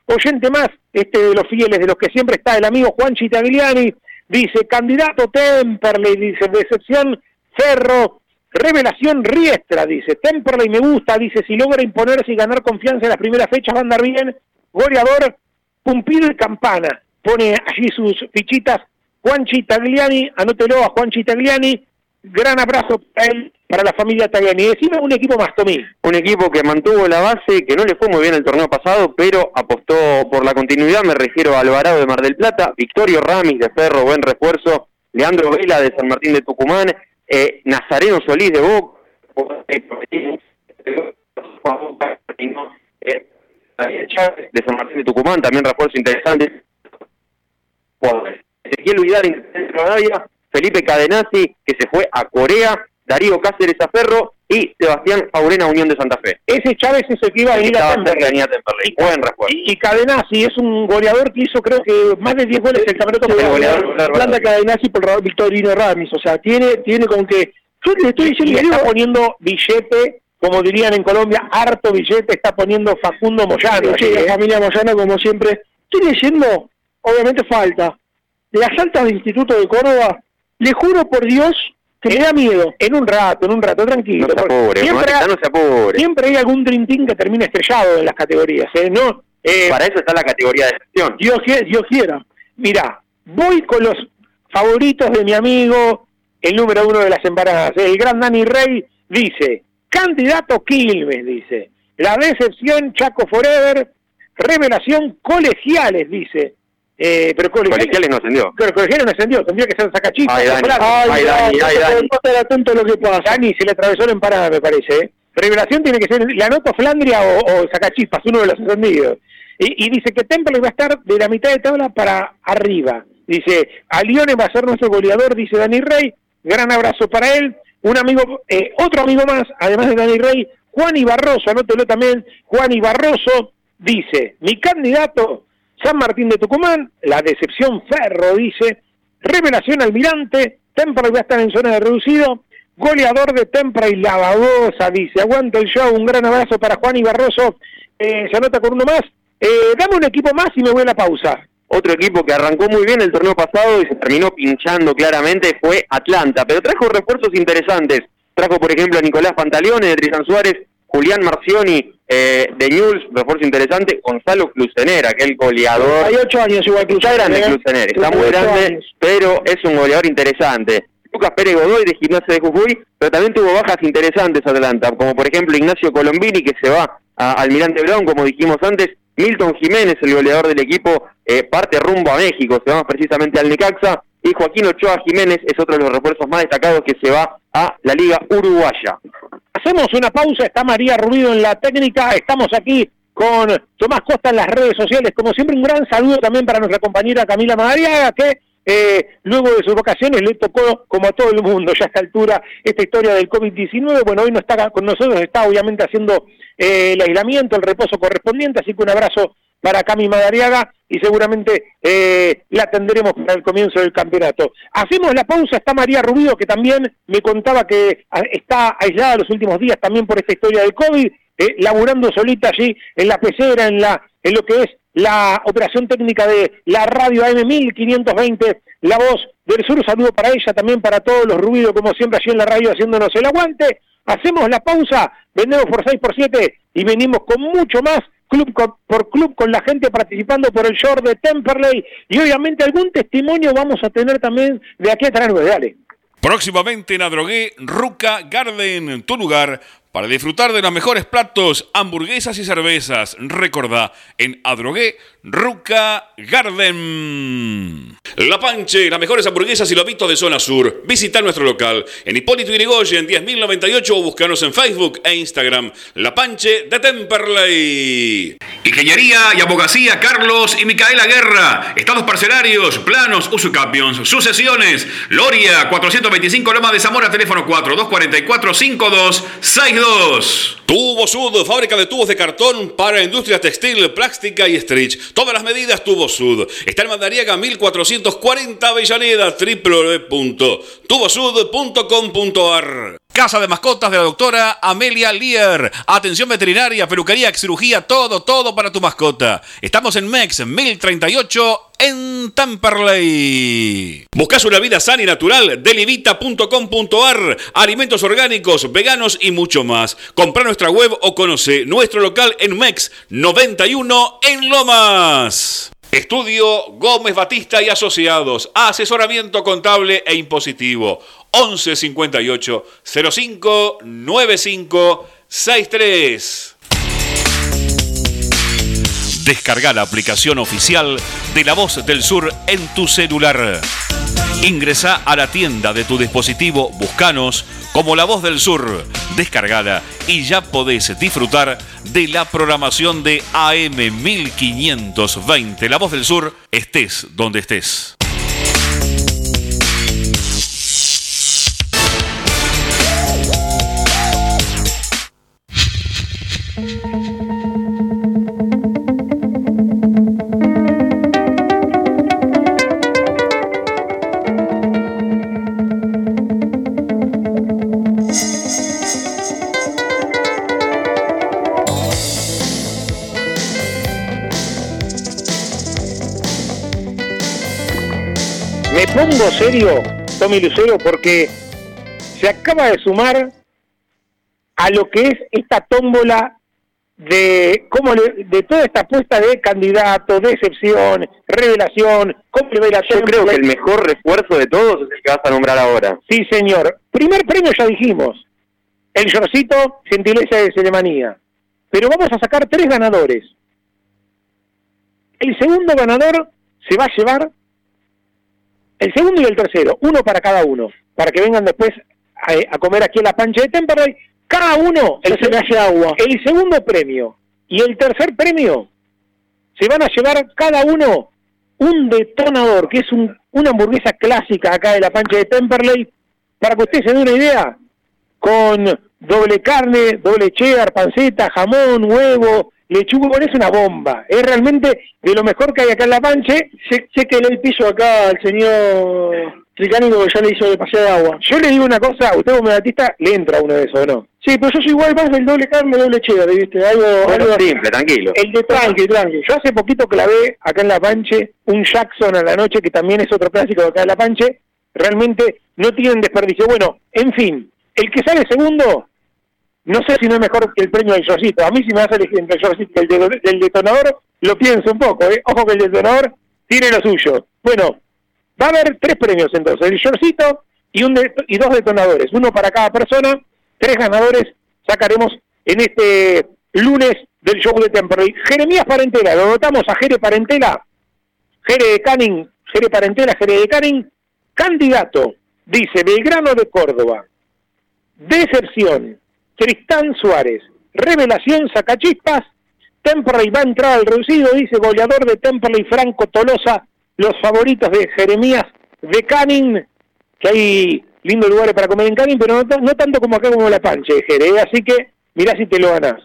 oyente más, este de los fieles, de los que siempre está, el amigo Juan Chitagliani, dice, candidato Temperley, dice, decepción Ferro, revelación Riestra, dice, Temperley me gusta, dice, si logra imponerse y ganar confianza en las primeras fechas va a andar bien, goleador, Pumpido y Campana, pone allí sus fichitas, Juan Chitagliani, anótelo a Juan Chitagliani, gran abrazo para él, para la familia Tagliani. Decime un equipo más, Tommy. Un equipo que mantuvo la base, que no le fue muy bien el torneo pasado, pero apostó por la continuidad. Me refiero a Alvarado de Mar del Plata, Victorio Ramis de Ferro, buen refuerzo, Leandro Vela de San Martín de Tucumán, eh, Nazareno Solís de Boca, eh, Chávez de San Martín de Tucumán, también refuerzo interesante. Jugadores. Ezequiel Vidal, de Rivadavia, Felipe Cadenazzi, que se fue a Corea, Darío Cáceres a Ferro y Sebastián Faurena Unión de Santa Fe. Ese Chávez es el que iba a venir a Temperley. a. Buen refuerzo. Y, y Cadenazzi es un goleador que hizo creo que más de 10 goles en el campeonato goleador. Planta Cadenazzi por Victorino Ramis, o sea, tiene, tiene con que... Yo le estoy diciendo, digo, está poniendo billete, como dirían en Colombia, harto billete está poniendo Facundo Moyano. Sí, la familia Moyano, como siempre. Estoy leyendo, obviamente falta, de las altas del Instituto de Córdoba, le juro por Dios que me da miedo. En un rato, en un rato, tranquilo. No se apure, siempre, no se apure. siempre hay algún Team que termina estrellado en las categorías. ¿eh? No, eh, Para eso está la categoría de excepción. Dios, Dios quiera. Mira, voy con los favoritos de mi amigo, el número uno de las empanadas. El gran Dani Rey dice, candidato Quilmes, dice. La decepción Chaco Forever, revelación colegiales, dice. Eh, pero colegiales, Colegiales no ascendió. pero colegiales no ascendió, tendría que ser sacachispas. Ay, Dani. Ay, Ay, Dani, ay, Dani. A lo que pasa. Dani se le atravesó la empanada, me parece. ¿eh? Revelación tiene que ser, le anoto Flandria o, o Sacachispas, uno de los encendidos. Y, y dice que Temple va a estar de la mitad de tabla para arriba. Dice, a Lione va a ser nuestro goleador, dice Dani Rey. Gran abrazo para él. Un amigo, eh, otro amigo más, además de Dani Rey, Juan Ibarroso, anótelo también, Juan Ibarroso dice, mi candidato, San Martín de Tucumán, la decepción Ferro, dice, revelación Almirante, Tempra va a estar en zona de reducido, goleador de Tempra y La Babosa, dice, aguanta el show, un gran abrazo para Juan Ibarroso, eh, se anota con uno más, eh, dame un equipo más y me voy a la pausa. Otro equipo que arrancó muy bien el torneo pasado y se terminó pinchando claramente fue Atlanta, pero trajo refuerzos interesantes. Trajo, por ejemplo, a Nicolás Pantaleone de Trizan Suárez, Julián Marcioni eh, de News, refuerzo interesante, Gonzalo Clusenera, aquel goleador. Hay ocho años igual que Está grande Clusenera, está muy grande, pero es un goleador interesante. Lucas Pérez Godoy de Gimnasia de Jujuy, pero también tuvo bajas interesantes Atlanta, como por ejemplo Ignacio Colombini que se va a Almirante Brown, como dijimos antes, Milton Jiménez, el goleador del equipo, eh, parte rumbo a México, se va precisamente al Necaxa, y Joaquín Ochoa Jiménez es otro de los refuerzos más destacados que se va a la Liga Uruguaya. Hacemos una pausa, está María Rubido en la técnica, estamos aquí con Tomás Costa en las redes sociales, como siempre un gran saludo también para nuestra compañera Camila Madariaga, que eh, luego de sus vacaciones le tocó, como a todo el mundo ya a esta altura, esta historia del COVID-19. Bueno, hoy no está con nosotros, está obviamente haciendo eh, el aislamiento, el reposo correspondiente, así que un abrazo para Cami Madariaga y seguramente eh, la atenderemos para el comienzo del campeonato. Hacemos la pausa, está María Rubido, que también me contaba que ah, está aislada los últimos días también por esta historia del COVID, eh, laburando solita allí en la pecera, en, la, en lo que es la operación técnica de la radio AM 1520, La Voz del Sur. saludo para ella, también para todos los ruidos, como siempre, allí en la radio haciéndonos el aguante. Hacemos la pausa, vendemos por 6 por 7 y venimos con mucho más club por club con la gente participando por el short de Temperley y obviamente algún testimonio vamos a tener también de aquí atrás. Dale. Próximamente en Adrogué, Ruca Garden, tu lugar para disfrutar de los mejores platos, hamburguesas y cervezas. Recordá, en Adrogué, Ruca Garden. La Panche, las mejores hamburguesas y lobitos de zona sur. Visita nuestro local en Hipólito Yrigoyen 10.098 o búscanos en Facebook e Instagram. La Panche de Temperley. Ingeniería y abogacía Carlos y Micaela Guerra. Estados parcelarios, planos, usucapions, sucesiones. Loria 425 Loma de Zamora, teléfono 4244 5262. Tubo Sud, fábrica de tubos de cartón para industria textil, plástica y stretch. Todas las medidas Tubo Sud. Está en Mandariaga 1440 Avellaneda, www.tubosud.com.ar. Casa de mascotas de la doctora Amelia Lear. Atención veterinaria, peluquería, cirugía, todo, todo para tu mascota. Estamos en MEX 1038 en Tamperley. ¿Buscas una vida sana y natural? Delivita.com.ar Alimentos orgánicos, veganos y mucho más. Compra nuestra web o conoce nuestro local en MEX 91 en Lomas. Estudio Gómez Batista y Asociados. Asesoramiento contable e impositivo. 11 58 05 95 63. Descarga la aplicación oficial de La Voz del Sur en tu celular. Ingresa a la tienda de tu dispositivo, buscanos como La Voz del Sur. Descargala y ya podés disfrutar de la programación de AM 1520. La Voz del Sur, estés donde estés. Serio, Tommy Lucero, porque se acaba de sumar a lo que es esta tómbola de cómo de toda esta apuesta de candidato, decepción, revelación, le Yo creo que el mejor refuerzo de todos es el que vas a nombrar ahora. Sí, señor. Primer premio ya dijimos. El shortcito, gentileza de Ceremanía. Pero vamos a sacar tres ganadores. El segundo ganador se va a llevar el segundo y el tercero, uno para cada uno, para que vengan después a, comer aquí en la pancha de Temperley. Cada uno el, se agua. El segundo premio y el tercer premio se van a llevar cada uno un detonador, que es un, una hamburguesa clásica acá de la pancha de Temperley, para que usted se dé una idea, con doble carne, doble cheddar, panceta, jamón, huevo, lechuga, es una bomba. Es realmente de lo mejor que hay acá en La Panche. Sé, que le el piso acá al señor Tricánico que ya le hizo de paseo de agua. Yo le digo una cosa, usted como batista le entra uno de esos, ¿no? Sí, pero yo soy igual más del doble carne, doble cheddar, ¿viste? Algo, algo simple, tranquilo. El de tranqui, tranqui. Yo hace poquito clavé acá en La Panche un Jackson a la noche, que también es otro clásico de acá en La Panche. Realmente no tienen desperdicio. Bueno, en fin, el que sale segundo no sé si no es mejor que el premio del shortcito. A mí si me hace elegir entre el el del detonador, lo pienso un poco. ¿eh? Ojo que el detonador tiene lo suyo. Bueno, va a haber tres premios entonces. El shortcito y, un y dos detonadores. Uno para cada persona. Tres ganadores sacaremos en este lunes del show de Temperley. Jeremías Parentela. Lo votamos a Jere Parentela. Jere de Canning. Jere Parentela, Jere de Canning. Candidato. Dice Belgrano de Córdoba. Deserción Tristán Suárez. Revelación Sacachispas. Temperley va a entrar al reducido, dice goleador de Temperley Franco Tolosa, los favoritos de Jeremías de Canning, que hay lindos lugares para comer en Canning, pero no, tanto como acá como La Panche, Jere, así que mirá si te lo ganás.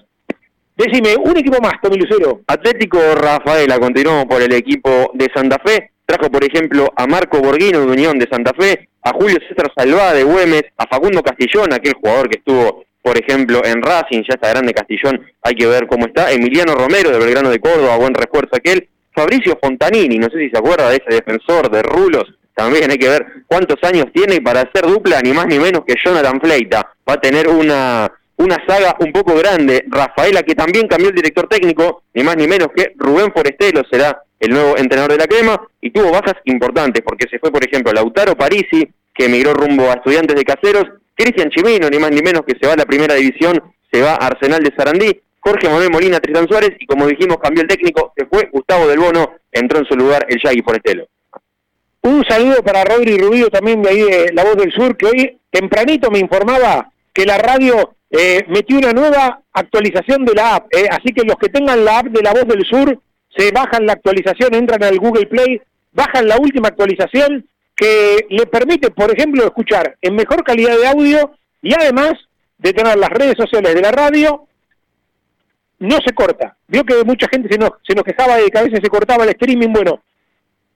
Decime, un equipo más, Tommy Lucero. Atlético Rafaela, continuamos por el equipo de Santa Fe. Trajo, por ejemplo, a Marco Borghino de Unión de Santa Fe, a Julio César Salvá de Güemes, a Facundo Castillón, aquel jugador que estuvo por ejemplo, en Racing, ya está grande Castillón, hay que ver cómo está. Emiliano Romero de Belgrano de Córdoba, buen refuerzo aquel. Fabricio Fontanini, no sé si se acuerda de ese defensor de Rulos, también hay que ver cuántos años tiene para hacer dupla, ni más ni menos que Jonathan Fleita. Va a tener una, una saga un poco grande. Rafaela, que también cambió el director técnico, ni más ni menos que Rubén Forestelo será el nuevo entrenador de la crema, y tuvo bajas importantes, porque se fue, por ejemplo, Lautaro Parisi, que emigró rumbo a estudiantes de caseros, Cristian Chimino, ni más ni menos que se va a la primera división, se va a Arsenal de Sarandí, Jorge Manuel Molina, Tristan Suárez, y como dijimos, cambió el técnico, se fue Gustavo del Bono, entró en su lugar el Yagui Forestelo. Un saludo para Rodri Rubio, también de ahí de La Voz del Sur, que hoy tempranito me informaba que la radio eh, metió una nueva actualización de la app, eh, así que los que tengan la app de La Voz del Sur, se bajan la actualización, entran al Google Play, bajan la última actualización que le permite, por ejemplo, escuchar en mejor calidad de audio y además de tener las redes sociales de la radio, no se corta. Vio que mucha gente se nos, se nos quejaba de que a veces se cortaba el streaming. Bueno,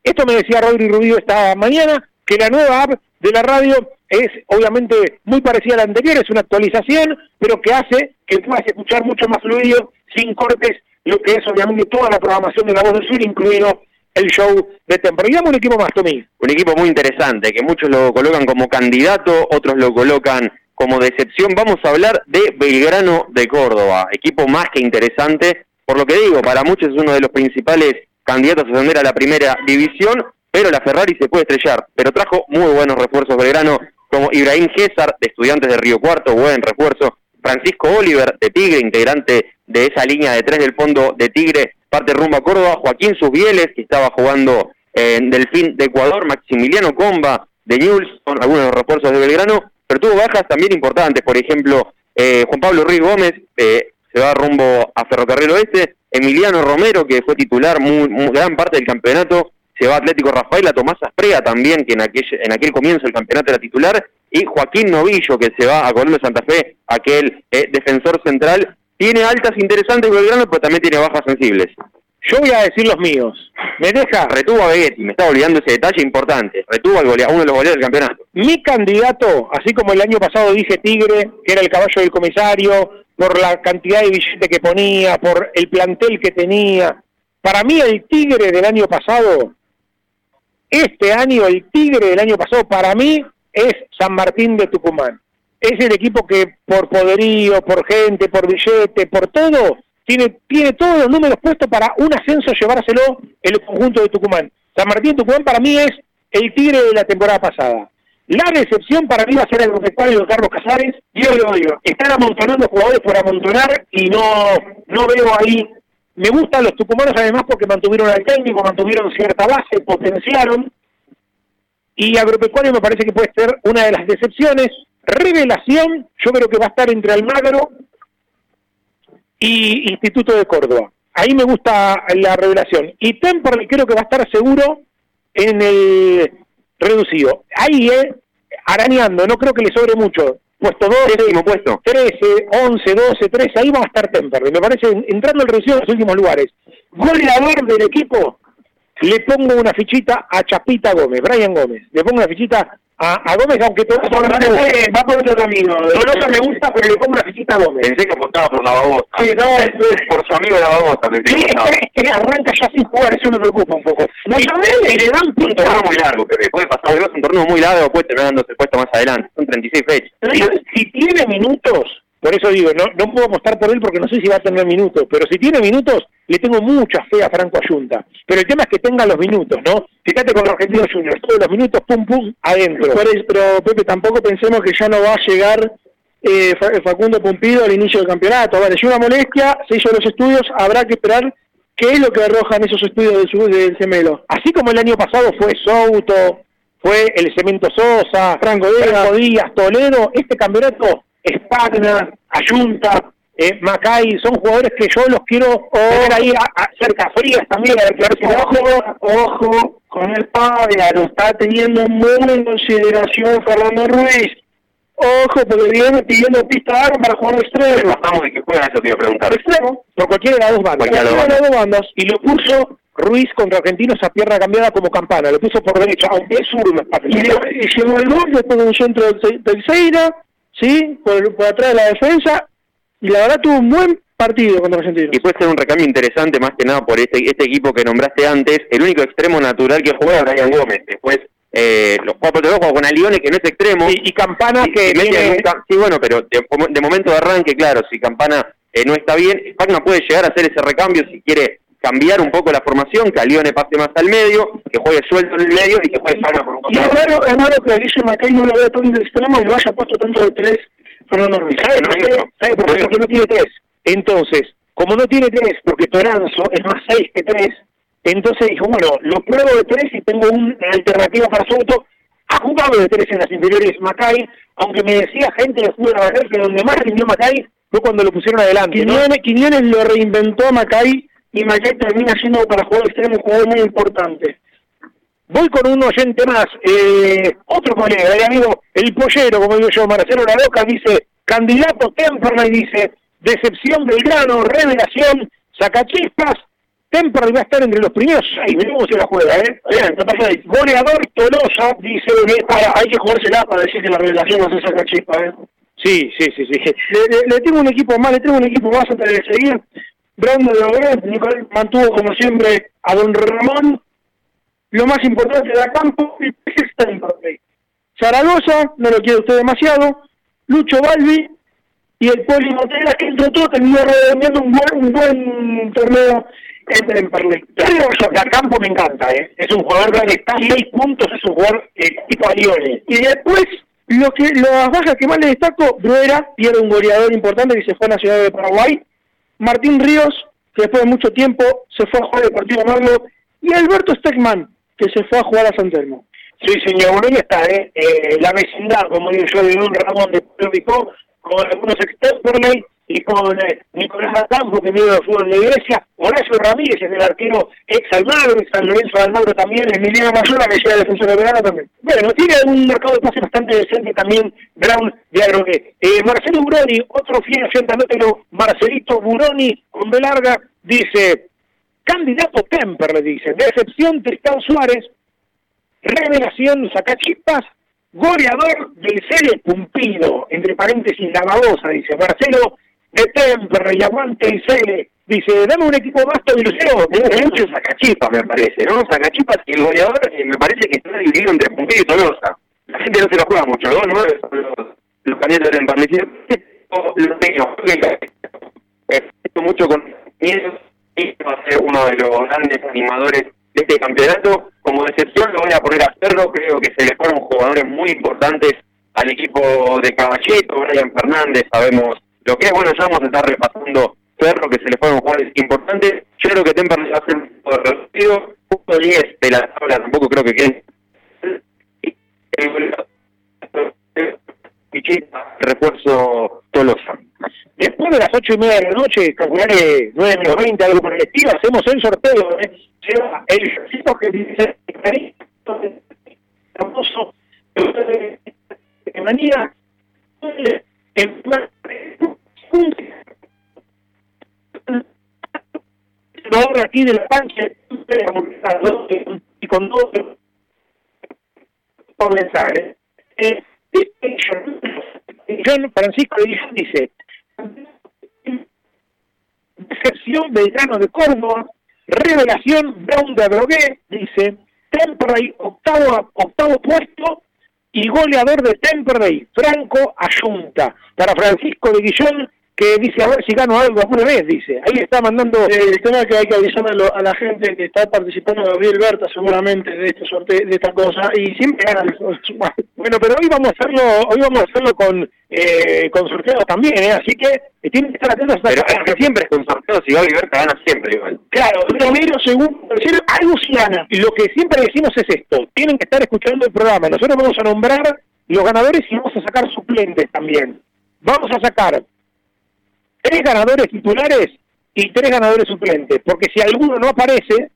esto me decía Rodri Rubio esta mañana, que la nueva app de la radio es obviamente muy parecida a la anterior, es una actualización, pero que hace que puedas escuchar mucho más fluido, sin cortes, lo que es obviamente toda la programación de la voz del sur, incluido el show de temporada. Digamos un equipo más, Tommy. Un equipo muy interesante, que muchos lo colocan como candidato, otros lo colocan como decepción. Vamos a hablar de Belgrano de Córdoba, equipo más que interesante. Por lo que digo, para muchos es uno de los principales candidatos a ascender a la primera división, pero la Ferrari se puede estrellar. Pero trajo muy buenos refuerzos Belgrano, como Ibrahim César, de Estudiantes de Río Cuarto, buen refuerzo. Francisco Oliver, de Tigre, integrante de esa línea de tres del fondo de Tigre, parte rumbo a Córdoba, Joaquín Susbieles, que estaba jugando en Delfín de Ecuador, Maximiliano Comba de Newell's, con algunos de los refuerzos de Belgrano, pero tuvo bajas también importantes, por ejemplo, eh, Juan Pablo Ruiz Gómez eh, se va rumbo a Ferrocarril Oeste, Emiliano Romero, que fue titular muy, gran parte del campeonato, se va Atlético Rafaela, Tomás Asprea también, que en aquel, en aquel comienzo del campeonato era titular, y Joaquín Novillo, que se va a Colombia Santa Fe, aquel eh, defensor central, tiene altas interesantes Belgrano, pero también tiene bajas sensibles. Yo voy a decir los míos. ¿Me deja? Retuvo a Begetti, me estaba olvidando ese detalle importante. Retuvo al uno de los goleadores del campeonato. Mi candidato, así como el año pasado dije Tigre, que era el caballo del comisario, por la cantidad de billetes que ponía, por el plantel que tenía. Para mí el Tigre del año pasado, este año el Tigre del año pasado, para mí es San Martín de Tucumán es el equipo que por poderío, por gente, por billete, por todo, tiene, tiene todos los números puestos para un ascenso llevárselo el conjunto de Tucumán. San Martín Tucumán para mí es el tigre de la temporada pasada. La decepción para mí va a ser el agropecuario de Carlos Casares. Yo lo digo, están amontonando jugadores por amontonar y no, no veo ahí. Me gustan los tucumanos además porque mantuvieron al técnico, mantuvieron cierta base, potenciaron. Y agropecuario me parece que puede ser una de las decepciones. Revelación, yo creo que va a estar entre Almagro y Instituto de Córdoba. ahí me gusta la revelación. Y Temperley creo que va a estar seguro en el reducido. Ahí, eh, arañando, no creo que le sobre mucho. Puesto 12, puesto. 13, 11, 12, 13, ahí va a estar Temperley. Me parece, entrando el reducido en los últimos lugares. Goleador del equipo, le pongo una fichita a Chapita Gómez, Brian Gómez. Le pongo una fichita a, a Gómez, aunque todo por, va por otro camino. Tolosa me gusta, pero le pongo una fichita a Gómez. Pensé que apostaba por la babosa. Sí, no, es, por su amigo la babosa. Sí, es que arranca ya sin jugar, eso me preocupa un poco. No sabés, le dan un torneo muy largo, pero puede pasar, es un torneo muy largo, puede terminar dándose puesto más adelante. Son 36 fechas. Si tiene minutos, por eso digo, no, no puedo apostar por él porque no sé si va a tener minutos, pero si tiene minutos, le tengo mucha fe a Franco Ayunta. Pero el tema es que tenga los minutos, ¿no? Fíjate con los Argentinos Juniors, todos los minutos, pum, pum, adentro. Pero, Pepe, tampoco pensemos que ya no va a llegar eh, Facundo Pumpido al inicio del campeonato. Vale, si una molestia, se hizo los estudios, habrá que esperar qué es lo que arrojan esos estudios del, su, del gemelo. Así como el año pasado fue Souto, fue el Cemento Sosa, Franco Díaz, Toledo, este campeonato Spagna, Ayunta, eh, Macay, son jugadores que yo los quiero ver ahí a, cerca frías también, a ver si ojo, ojo con el padre, lo está teniendo muy en consideración Fernando Ruiz. Ojo, porque viene pidiendo pista de para jugar extremo. Estamos de que juega eso, te iba a preguntar. Extremo, por cualquiera de las dos bandas. Cualquiera de las dos bandas. Y lo puso Ruiz contra Argentinos a pierna cambiada como campana, lo puso por derecha, aunque es zurdo. Y, y llegó el gol después de un centro del Seira ¿sí? Por, por atrás de la defensa, y la verdad tuvo un buen partido contra Argentina. Y puede ser un recambio interesante más que nada por este, este equipo que nombraste antes, el único extremo natural que juega Brian Gómez, después eh, los cuatro de con Alione que no es extremo y, Campana que tiene... sí bueno pero de, momento de arranque claro si Campana eh, no está bien Pagna puede llegar a hacer ese recambio si quiere cambiar un poco la formación, que Alione pase más al medio, que juegue suelto en el medio y que juegue Pagna por un costado. Y es raro, es raro que Alicia Macay no lo vea tanto de extremo y lo haya puesto tanto de tres Fernando Ruiz. ¿Sabe por qué? ¿Sabe por qué? Porque no tiene tres. Entonces, como no tiene tres, porque Toranzo es más seis que tres, entonces dijo, bueno, lo pruebo de tres y tengo una alternativa para Soto. Ha jugado de tres en las inferiores Macay, aunque me decía gente de fútbol que donde más rindió Macay fue cuando lo pusieron adelante. Quiñones, Quiñones lo reinventó a Macay y Macay termina siendo para jugar extremo un jugador muy importante. Voy con un oyente más, eh, otro colega, el amigo, el pollero, como digo yo, Marcelo La Loca, dice, candidato Temperley, dice, decepción Belgrano, revelación, sacachispas, Temperley va a estar entre los primeros seis, veremos si la juega, ¿eh? Bien, Goleador Tolosa, dice, hay que jugársela para decir que la revelación no se saca chispa, ¿eh? Sí, sí, sí, sí. Le, tengo un equipo más, le tengo un equipo más antes de seguir. Brando de Nicolás mantuvo como siempre a Don Ramón lo más importante de campo está en papel. Zaragoza, no lo quiere usted demasiado, Lucho Balbi y el Poli Motela, que entre todo terminó redondeando un buen, un buen torneo en, Parley. De campo me encanta, ¿eh? es un jugador que está a seis puntos, es un jugador eh, tipo. Y después, lo que las bajas que más le destaco, Bruera, pierde un goleador importante que se fue a la ciudad de Paraguay, Martín Ríos, que después de mucho tiempo se fue a jugar el partido Marlo, y Alberto Steckman, que se fue a jugar a San Telmo. Sí, señor, bueno, está, ¿eh? ¿eh? la vecindad, como digo yo, de un Ramón de Picó, con algunos externos y con eh, Nicolás Atampo, que vive del fútbol de Grecia, Horacio Ramírez, es el arquero ex Almagro, y San Lorenzo Almagro también, Emiliano Mayora, que llega defensor de verano también. Bueno, tiene un mercado de pase bastante decente también Brown de Agrogué. Eh, Marcelo Buroni, otro fiel asientamiento, Marcelito Buroni, con B dice, Candidato Temper, le dice. Decepción Tristán Suárez. Revelación Sacachipas. Goleador del serie Pumpido. Entre paréntesis, la babosa, dice. Marcelo de Temper y Cele. Dice, dame un equipo más Lucero. Tiene mucho Sacachipas, me parece, ¿no? Sacachipas y el goleador eh, me parece que está dividido entre Pumpido y Tolosa. La gente no se lo juega mucho, ¿no? ¿no? Los, los candidatos del Parmesino. Lo tengo. Esto mucho con miedo va a ser uno de los grandes animadores de este campeonato. Como decepción lo voy a poner a Cerro, creo que se le fueron jugadores muy importantes al equipo de Caballito, Brian Fernández, sabemos lo que es, bueno, ya vamos a estar repasando Cerro, que se le fueron jugadores importantes. Yo creo que Temperley va a ser un reducido, punto 10 de la tabla, tampoco creo que quede refuerzo Tolosa. Después de las ocho y media de la noche, calcularé nueve menos veinte, algo por el estilo, hacemos el sorteo, ¿eh? El ejercicio que dice de manía en ahora aquí de la pancha y con dos por mensaje. Eh, John Francisco dice, decepción Belgrano de Córdoba, revelación Brown de Adrogué, dice, Temperley octavo, octavo puesto y goleador de Temperley, Franco Ayunta. Para Francisco de Guillón, que dice a ver si gano algo alguna vez, dice. Ahí está mandando... Eh, el tema que hay que avisar a, la gente que está participando, Gabriel Berta seguramente, de este sorteo, de esta cosa, y siempre ganan. (laughs) bueno, pero hoy vamos a hacerlo hoy vamos a hacerlo con eh, con sorteos también, ¿eh? así que eh, tienen que estar atentos. A pero es que siempre es con sorteos, y Gabriel Berta gana siempre igual. Claro, primero, segundo, tercero, algo sí gana. Y lo que siempre decimos es esto, tienen que estar escuchando el programa. Nosotros vamos a nombrar los ganadores y vamos a sacar suplentes también. Vamos a sacar tres ganadores titulares y tres ganadores suplentes, porque si alguno no aparece,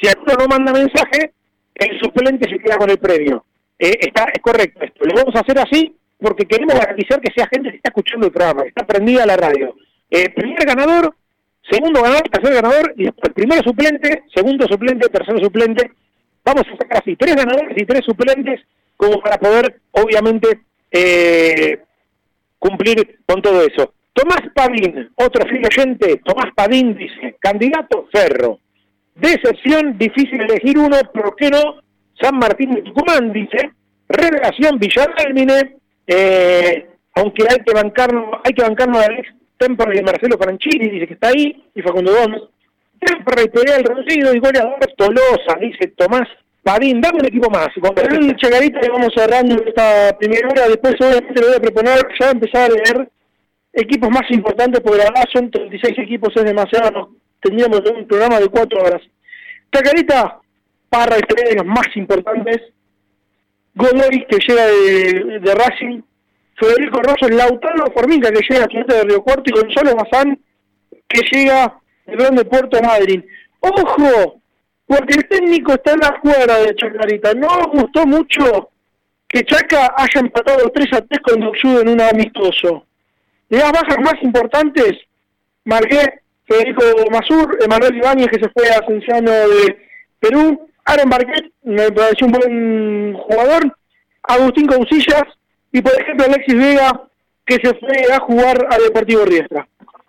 si alguno no manda mensaje, el suplente se queda con el premio. Eh, está, es correcto esto. Lo vamos a hacer así porque queremos garantizar que sea gente que está escuchando el programa, está prendida a la radio. Eh, primer ganador, segundo ganador, tercer ganador, y después primero suplente, segundo suplente, tercer suplente. Vamos a sacar así, tres ganadores y tres suplentes, como para poder, obviamente, eh, cumplir con todo eso. Tomás Padín, otro fiel oyente, Tomás Padín dice, candidato Ferro. Decepción, difícil elegir uno, ¿por qué no? San Martín de Tucumán, dice. Revelación Villarreal, eh, aunque hay que bancarnos, hay que bancarnos a Alex Tempor y Marcelo Franchini, dice que está ahí, y Facundo Gómez. Tempor y el reducido y goleador Tolosa, dice Tomás Padín, dame un equipo más. Con el chacarita y vamos cerrando esta primera hora, después obviamente le voy a proponer ya empezar a leer equipos más importantes, porque la verdad son 36 equipos, es demasiado, tendríamos un programa de cuatro horas. Tacarita, Parra y de los más importantes, Godoy, que llega de, Racing, Federico Rosso, Lautaro Formica, que llega a de Río Cuarto, y Gonzalo Bazán, que llega de Grande Puerto Madryn. ¡Ojo! Porque el técnico está en la cuadra de Chacarita. No gustó mucho que Chaca haya empatado 3 a 3 con Doxudo en un amistoso. De las bajas más importantes, Marqué, Federico Masur, Emanuel Ibáñez, que se fue a Ascensiano de Perú, Aaron Barquet, me pareció un buen jugador, Agustín Cousillas y, por ejemplo, Alexis Vega, que se fue a jugar al Deportivo Riestra.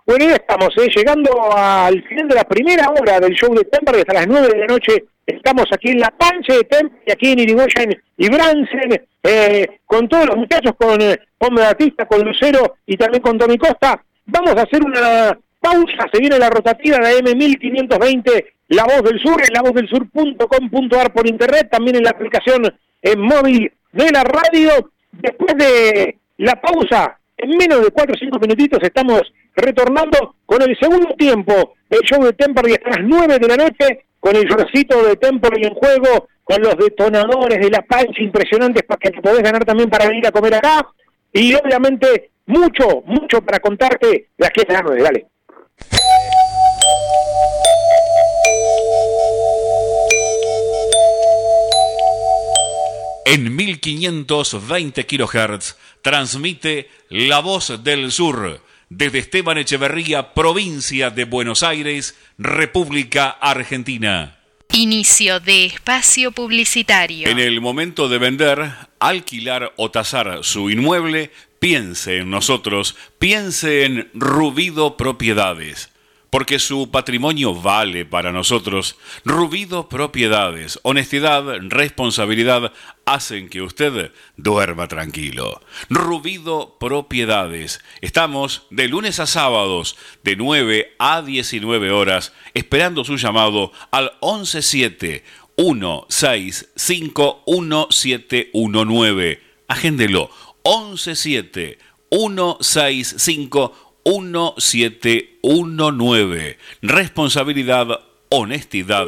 Bueno, ya estamos, ¿eh? llegando al final de la primera hora del show de Temper, hasta las 9 de la noche estamos aquí en la pancha de Temper, aquí en Irigoyen y Bransen, eh, con todos los muchachos, con eh, Batista, con Lucero y también con Tommy Costa. Vamos a hacer una pausa, se viene la rotativa de M1520, La Voz del Sur, en lavozdelsur.com.ar por internet, también en la aplicación en móvil de la radio. Después de la pausa, en menos de 4 o 5 minutitos estamos retornando con el segundo tiempo del show de Temperley hasta las 9 de la noche, con el shortcito de Temperley en juego, con los detonadores de la pancha impresionantes para que te podés ganar también para venir a comer acá, y obviamente mucho, mucho para contarte de aquí a las 9, dale. En 1520 kHz transmite La Voz del Sur desde Esteban Echeverría, provincia de Buenos Aires, República Argentina. Inicio de espacio publicitario. En el momento de vender, alquilar o tasar su inmueble, piense en nosotros, piense en Rubido Propiedades porque su patrimonio vale para nosotros. Rubido Propiedades, honestidad, responsabilidad hacen que usted duerma tranquilo. Rubido Propiedades. Estamos de lunes a sábados de 9 a 19 horas esperando su llamado al 117 165 1719. Agéndelo 117 165 1719. Responsabilidad, honestidad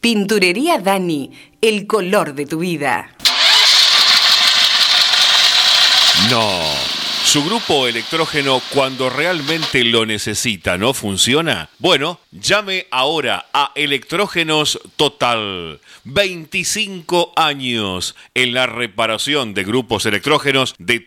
Pinturería Dani, el color de tu vida. No. Su grupo electrógeno cuando realmente lo necesita no funciona. Bueno, llame ahora a Electrógenos Total. 25 años en la reparación de grupos electrógenos de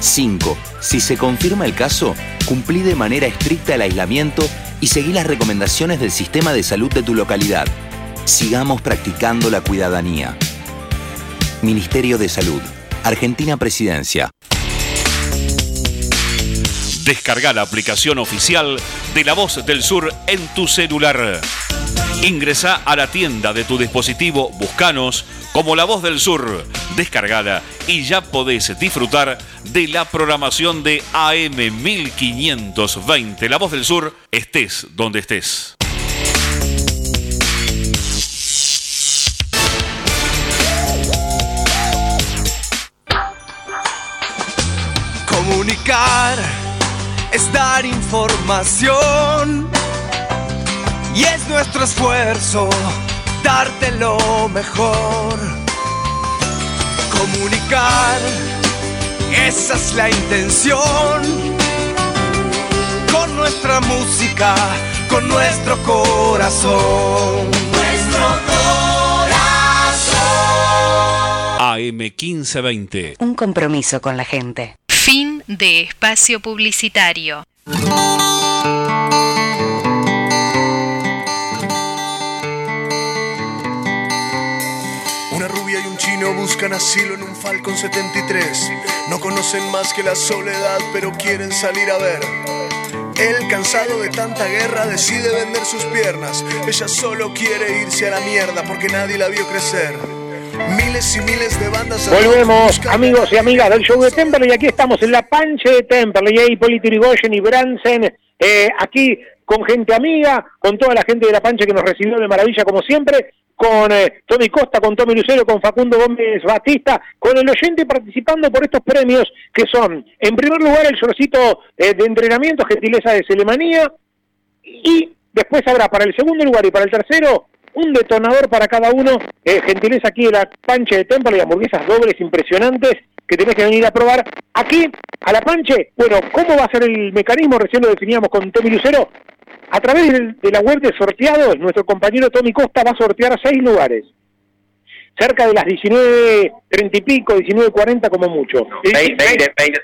5. Si se confirma el caso, cumplí de manera estricta el aislamiento y seguí las recomendaciones del sistema de salud de tu localidad. Sigamos practicando la cuidadanía. Ministerio de Salud. Argentina Presidencia. Descarga la aplicación oficial de La Voz del Sur en tu celular. Ingresa a la tienda de tu dispositivo, buscanos como La Voz del Sur. Descargada y ya podés disfrutar de la programación de AM 1520. La Voz del Sur, estés donde estés. Comunicar es dar información y es nuestro esfuerzo darte lo mejor. Comunicar, esa es la intención. Con nuestra música, con nuestro corazón. Nuestro corazón. AM 1520. Un compromiso con la gente. Fin de espacio publicitario. Buscan asilo en un Falcon 73. No conocen más que la soledad, pero quieren salir a ver. Él, cansado de tanta guerra, decide vender sus piernas. Ella solo quiere irse a la mierda porque nadie la vio crecer. Miles y miles de bandas. Volvemos, amigos y amigas del show de Temperley. Y aquí estamos en la panche de Temperley. Ahí Polito Irigoyen y Bransen. Eh, aquí con gente amiga, con toda la gente de la panche que nos recibió de maravilla como siempre con eh, Tony Costa, con Tommy Lucero, con Facundo Gómez Batista, con el oyente participando por estos premios que son, en primer lugar, el solcito eh, de entrenamiento, gentileza de Selemanía, y después habrá para el segundo lugar y para el tercero un detonador para cada uno, eh, gentileza aquí de la panche de Temple y hamburguesas dobles impresionantes que tenés que venir a probar aquí a la panche. Bueno, ¿cómo va a ser el mecanismo? Recién lo definíamos con Tommy Lucero. A través de la web de sorteados, nuestro compañero Tommy Costa va a sortear seis lugares. cerca de las 19, 30 y pico, 19, 40 como mucho. 20, 20, 20,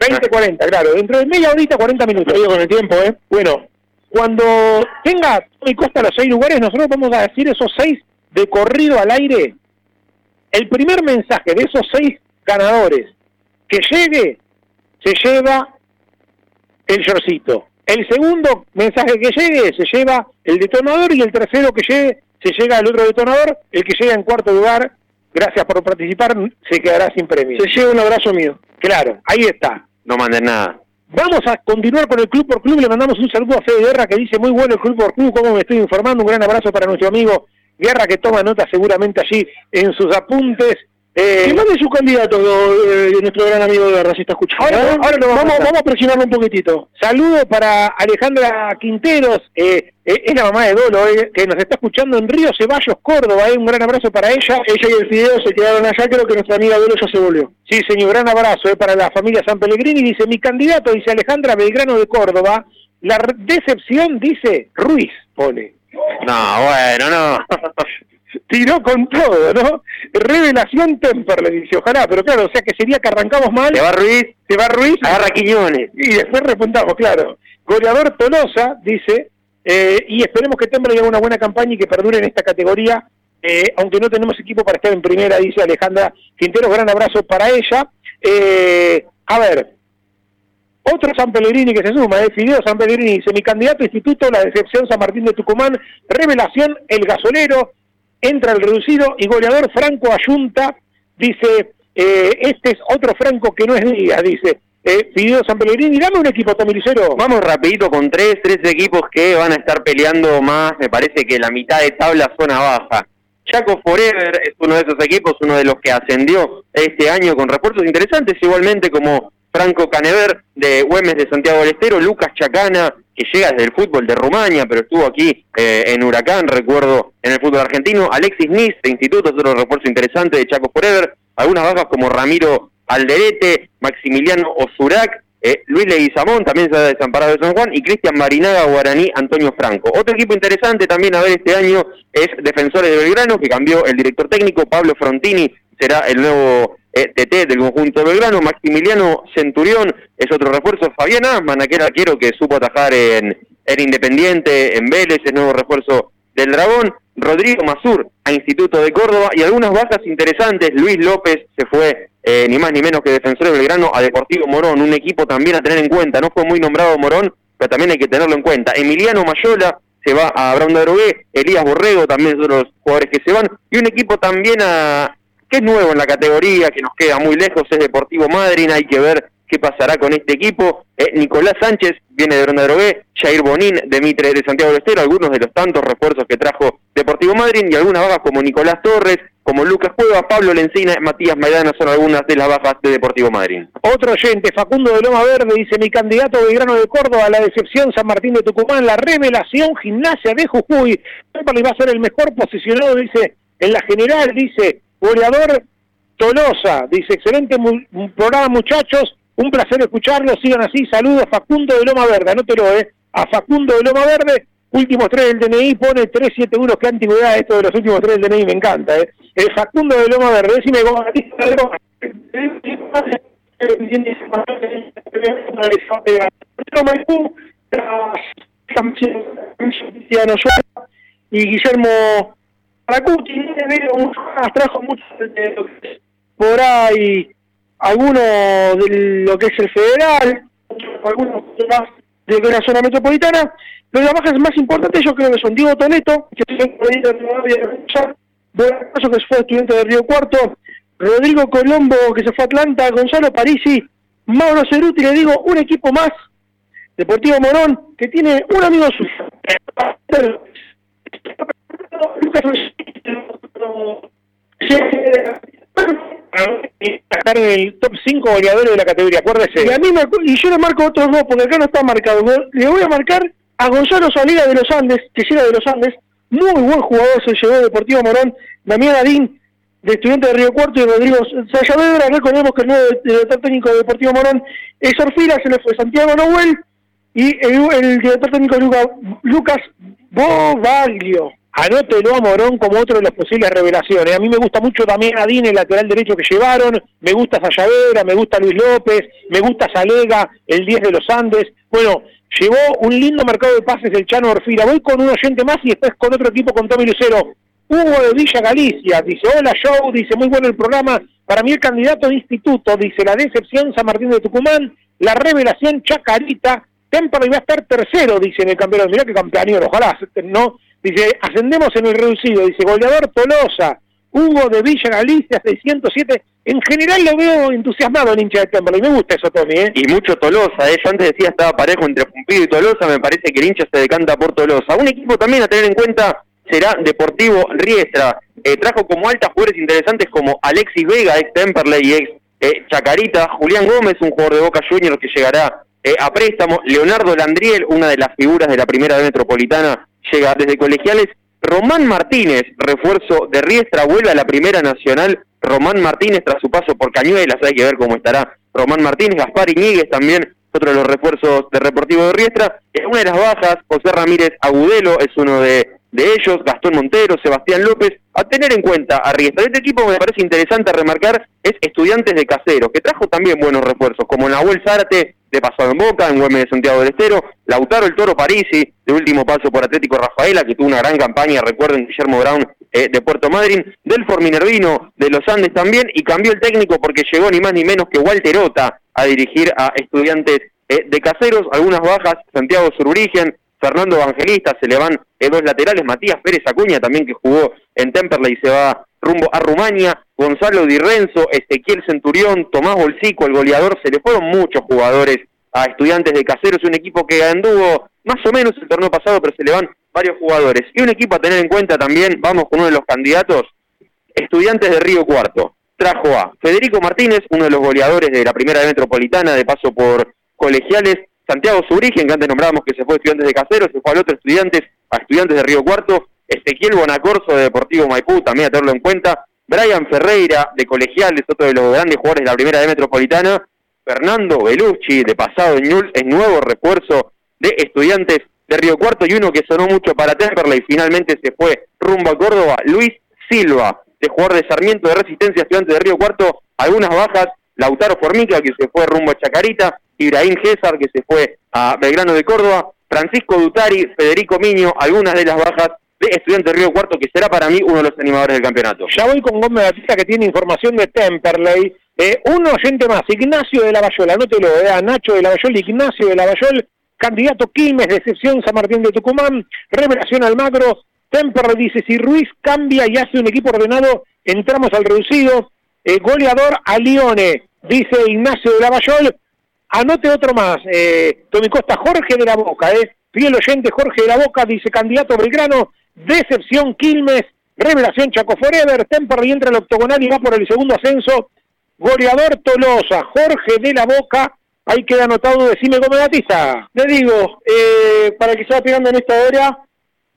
20, 40, claro. Dentro de media horita, 40 minutos. Oye, con el tiempo, ¿eh? Bueno, cuando tenga y Costa los seis lugares, nosotros vamos a decir esos seis de corrido al aire. El primer mensaje de esos seis ganadores que llegue, se lleva el shortcito. El segundo mensaje que llegue, se lleva el detonador y el tercero que llegue, se llega al otro detonador. El que llega en cuarto lugar, gracias por participar, se quedará sin premio. Se lleva un abrazo mío. Claro, ahí está. No manden nada. Vamos a continuar con el Club por Club. Le mandamos un saludo a Fede Guerra que dice muy bueno el Club por Club, como me estoy informando. Un gran abrazo para nuestro amigo Guerra que toma nota seguramente allí en sus apuntes. Eh, que mande su candidato, eh, nuestro gran amigo Guerra, si está escuchando. Ahora, ¿eh? ahora lo vamos, vamos, a vamos a presionarlo un poquitito. Saludo para Alejandra Quinteros, eh, eh, es la mamá de Dolo, eh, que nos está escuchando en Río Ceballos, Córdoba. eh, un gran abrazo para ella. Ella y el Fideo se quedaron allá, creo que nuestra amiga Dolo ya se volvió. Sí, señor, gran abrazo eh, para la familia San Pellegrini. Dice, mi candidato, dice Alejandra Belgrano de Córdoba. La decepción, dice Ruiz, pone. No, bueno, no. (laughs) Tiró con todo, ¿no? Revelación Temperley, dice, ojalá, pero claro, o sea que sería que arrancamos mal. Se va Ruiz, Se va Ruiz. agarra Quiñones. Y después repuntamos, claro. Goleador Tolosa, dice, eh, y esperemos que Temperley haga una buena campaña y que perdure en esta categoría, eh, aunque no tenemos equipo para estar en primera, dice Alejandra Quintero, gran abrazo para ella. Eh, a ver, otro San Pellegrini que se suma, eh, Fideo San Pellegrini dice, mi candidato a instituto, la decepción San Martín de Tucumán, revelación, el gasolero, entra el reducido y goleador Franco Ayunta, dice, eh, este es otro Franco que no es Díaz, dice, eh, Fideo San Pellegrini, dame un equipo, Tomilicero. Vamos rapidito con tres, tres equipos que van a estar peleando más, me parece que la mitad de tabla zona baja. Chaco Forever es uno de esos equipos, uno de los que ascendió este año con refuerzos interesantes, igualmente como Franco Canever de Güemes de Santiago del Estero, Lucas Chacana, que llega desde el fútbol de Rumania, pero estuvo aquí eh, en Huracán, recuerdo, en el fútbol argentino, Alexis Nis de Instituto, es otro refuerzo interesante de Chaco Forever, algunas bajas como Ramiro Alderete, Maximiliano Osurac, eh, Luis Leguizamón, también se ha desamparado de San Juan, y Cristian Marinaga, Guaraní, Antonio Franco. Otro equipo interesante también a ver este año es Defensores de Belgrano, que cambió el director técnico, Pablo Frontini, será el nuevo eh, TT del conjunto Belgrano, Maximiliano Centurión es otro refuerzo, Fabián Asman, aquel arquero que supo atajar en, en Independiente, en Vélez, el nuevo refuerzo del Dragón, Rodrigo Mazur a Instituto de Córdoba. Y algunas bajas interesantes, Luis López se fue eh, ni más ni menos que defensor de Belgrano a Deportivo Morón, un equipo también a tener en cuenta, no fue muy nombrado Morón, pero también hay que tenerlo en cuenta. Emiliano Mayola se va a Abraham de Elías Borrego también son los jugadores que se van, y un equipo también a que es nuevo en la categoría, que nos queda muy lejos, es Deportivo Madryn, hay que ver qué pasará con este equipo. Eh, Nicolás Sánchez viene de Ronda Drogué, Jair Bonín de Mitre de Santiago del Estero, algunos de los tantos refuerzos que trajo Deportivo Madryn y algunas bajas como Nicolás Torres, como Lucas Cuevas, Pablo Lencina, Matías Maidana son algunas de las bajas de Deportivo Madryn. Otro oyente, Facundo de Loma Verde, dice, mi candidato Belgrano de Córdoba, la decepción San Martín de Tucumán, la revelación Gimnasia de Jujuy. Va a ser el mejor posicionado, dice, en la general, dice, goleador Tolosa, dice, excelente mu- programa muchachos, un placer escucharlos, sigan así, saludos Facundo de Loma Verde, anótelo, eh, a Facundo de Loma Verde, últimos tres del DNI, pone 371, qué antigüedad esto de los últimos tres del DNI, me encanta, eh. El Facundo de Loma Verde, decime, ¿cómo y Guillermo Paracuti trajo mucho lo que es por ahí algunos de lo que es el federal algunos más de la zona metropolitana. Pero las más importantes yo creo que son Diego Toneto que de Rivadavia, Buenazo, que fue estudiante de Río Cuarto Rodrigo Colombo que se fue a Atlanta Gonzalo Parisi Mauro Ceruti le digo un equipo más Deportivo Morón que tiene un amigo suyo En el top 5 goleadores de la categoría, acuérdese. Y a mí y yo le marco otros dos, porque acá no está marcado. Le voy a marcar a Gonzalo Salida de los Andes, que llega de los Andes, muy buen jugador, se llevó Deportivo Morón, Damián Adín, de estudiante de Río Cuarto, y Rodrigo Sayavedra, recordemos que el nuevo director técnico de Deportivo Morón es Orfila, se le fue Santiago Noel, y el, director técnico Luca- Lucas Bobaglio, Anótelo a Morón como otro de las posibles revelaciones. A mí me gusta mucho también Adín, el lateral derecho que llevaron, me gusta Sayavera, me gusta Luis López, me gusta Salega, el 10 de los Andes. Bueno, llevó un lindo mercado de pases del Chano Orfila. Voy con un oyente más y después con otro equipo con Tommy Lucero. Hugo de Villa Galicia, dice, hola show, dice, muy bueno el programa. Para mí el candidato de instituto, dice, la decepción San Martín de Tucumán, la revelación Chacarita, Temperley va a estar tercero, dice en el campeonato. Mirá que campeón, ojalá, ¿no? Dice, ascendemos en el reducido. Dice, goleador Tolosa, Hugo de Villa Galicia, 607. En general lo veo entusiasmado el hincha de Temperley. Me gusta eso, Tony, ¿eh? Y mucho Tolosa, ¿eh? Yo antes decía estaba parejo entre Pumpido y Tolosa. Me parece que el hincha se decanta por Tolosa. Un equipo también a tener en cuenta será Deportivo Riestra. Eh, trajo como altas jugadores interesantes como Alexis Vega, ex Temperley y ex eh, Chacarita. Julián Gómez, un jugador de Boca Juniors que llegará eh, a préstamo. Leonardo Landriel, una de las figuras de la primera metropolitana, llega desde colegiales. Román Martínez, refuerzo de Riestra, vuelve a la primera nacional. Román Martínez tras su paso por Cañuelas, hay que ver cómo estará Román Martínez. Gaspar Iñiguez también, otro de los refuerzos de Reportivo de Riestra. Es una de las bajas, José Ramírez Agudelo es uno de, de ellos, Gastón Montero, Sebastián López. A tener en cuenta a Riestra. Este equipo me parece interesante remarcar es Estudiantes de Caseros, que trajo también buenos refuerzos, como Nahuel Zárate, de pasado en Boca, en Güemes de Santiago del Estero, Lautaro el Toro Parisi, de último paso por Atlético Rafaela, que tuvo una gran campaña, recuerden, Guillermo Brown eh, de Puerto Madryn, del Minervino de los Andes también, y cambió el técnico porque llegó ni más ni menos que Walter Ota a dirigir a estudiantes eh, de caseros, algunas bajas, Santiago Sururigen, Fernando Evangelista, se le van eh, dos laterales, Matías Pérez Acuña también que jugó en Temperley y se va rumbo a Rumania, Gonzalo Di Renzo, Ezequiel Centurión, Tomás Bolsico, el goleador, se le fueron muchos jugadores a estudiantes de Caseros, un equipo que anduvo más o menos el torneo pasado, pero se le van varios jugadores. Y un equipo a tener en cuenta también, vamos con uno de los candidatos, estudiantes de Río Cuarto. Trajo a Federico Martínez, uno de los goleadores de la primera metropolitana, de paso por colegiales, Santiago Subrigen, que antes nombrábamos que se fue a estudiantes de Caseros, se fue al otro estudiantes, a estudiantes de Río Cuarto, Ezequiel Bonacorso de Deportivo Maipú, también a tenerlo en cuenta, Brian Ferreira de Colegiales, otro de los grandes jugadores de la primera de Metropolitana, Fernando Belucci de pasado en es nuevo refuerzo de estudiantes de Río Cuarto y uno que sonó mucho para Temperley, finalmente se fue rumbo a Córdoba, Luis Silva, de jugador de Sarmiento de Resistencia, estudiante de Río Cuarto, algunas bajas, Lautaro Formica, que se fue rumbo a Chacarita, Ibrahim César, que se fue a Belgrano de Córdoba, Francisco Dutari, Federico Miño, algunas de las bajas de Estudiante Río Cuarto, que será para mí uno de los animadores del campeonato. Ya voy con Gómez Batista, que tiene información de Temperley. Eh, un oyente más, Ignacio de Lavallol, anótelo, eh, Nacho de Lavallol, Ignacio de Lavallol, candidato Quilmes de excepción San Martín de Tucumán, revelación Almagro, Temperley dice, si Ruiz cambia y hace un equipo ordenado, entramos al reducido, eh, goleador a Lione, dice Ignacio de Lavallol, anote otro más, eh, Tommy Costa, Jorge de la Boca, eh, fiel oyente Jorge de la Boca, dice candidato Belgrano, Decepción Quilmes, Revelación Chaco Forever, Temperley entra al octogonal y va por el segundo ascenso. Goleador Tolosa, Jorge de la Boca, ahí queda anotado, decime cómo Batista. Le digo, eh, para que se va pegando en esta hora,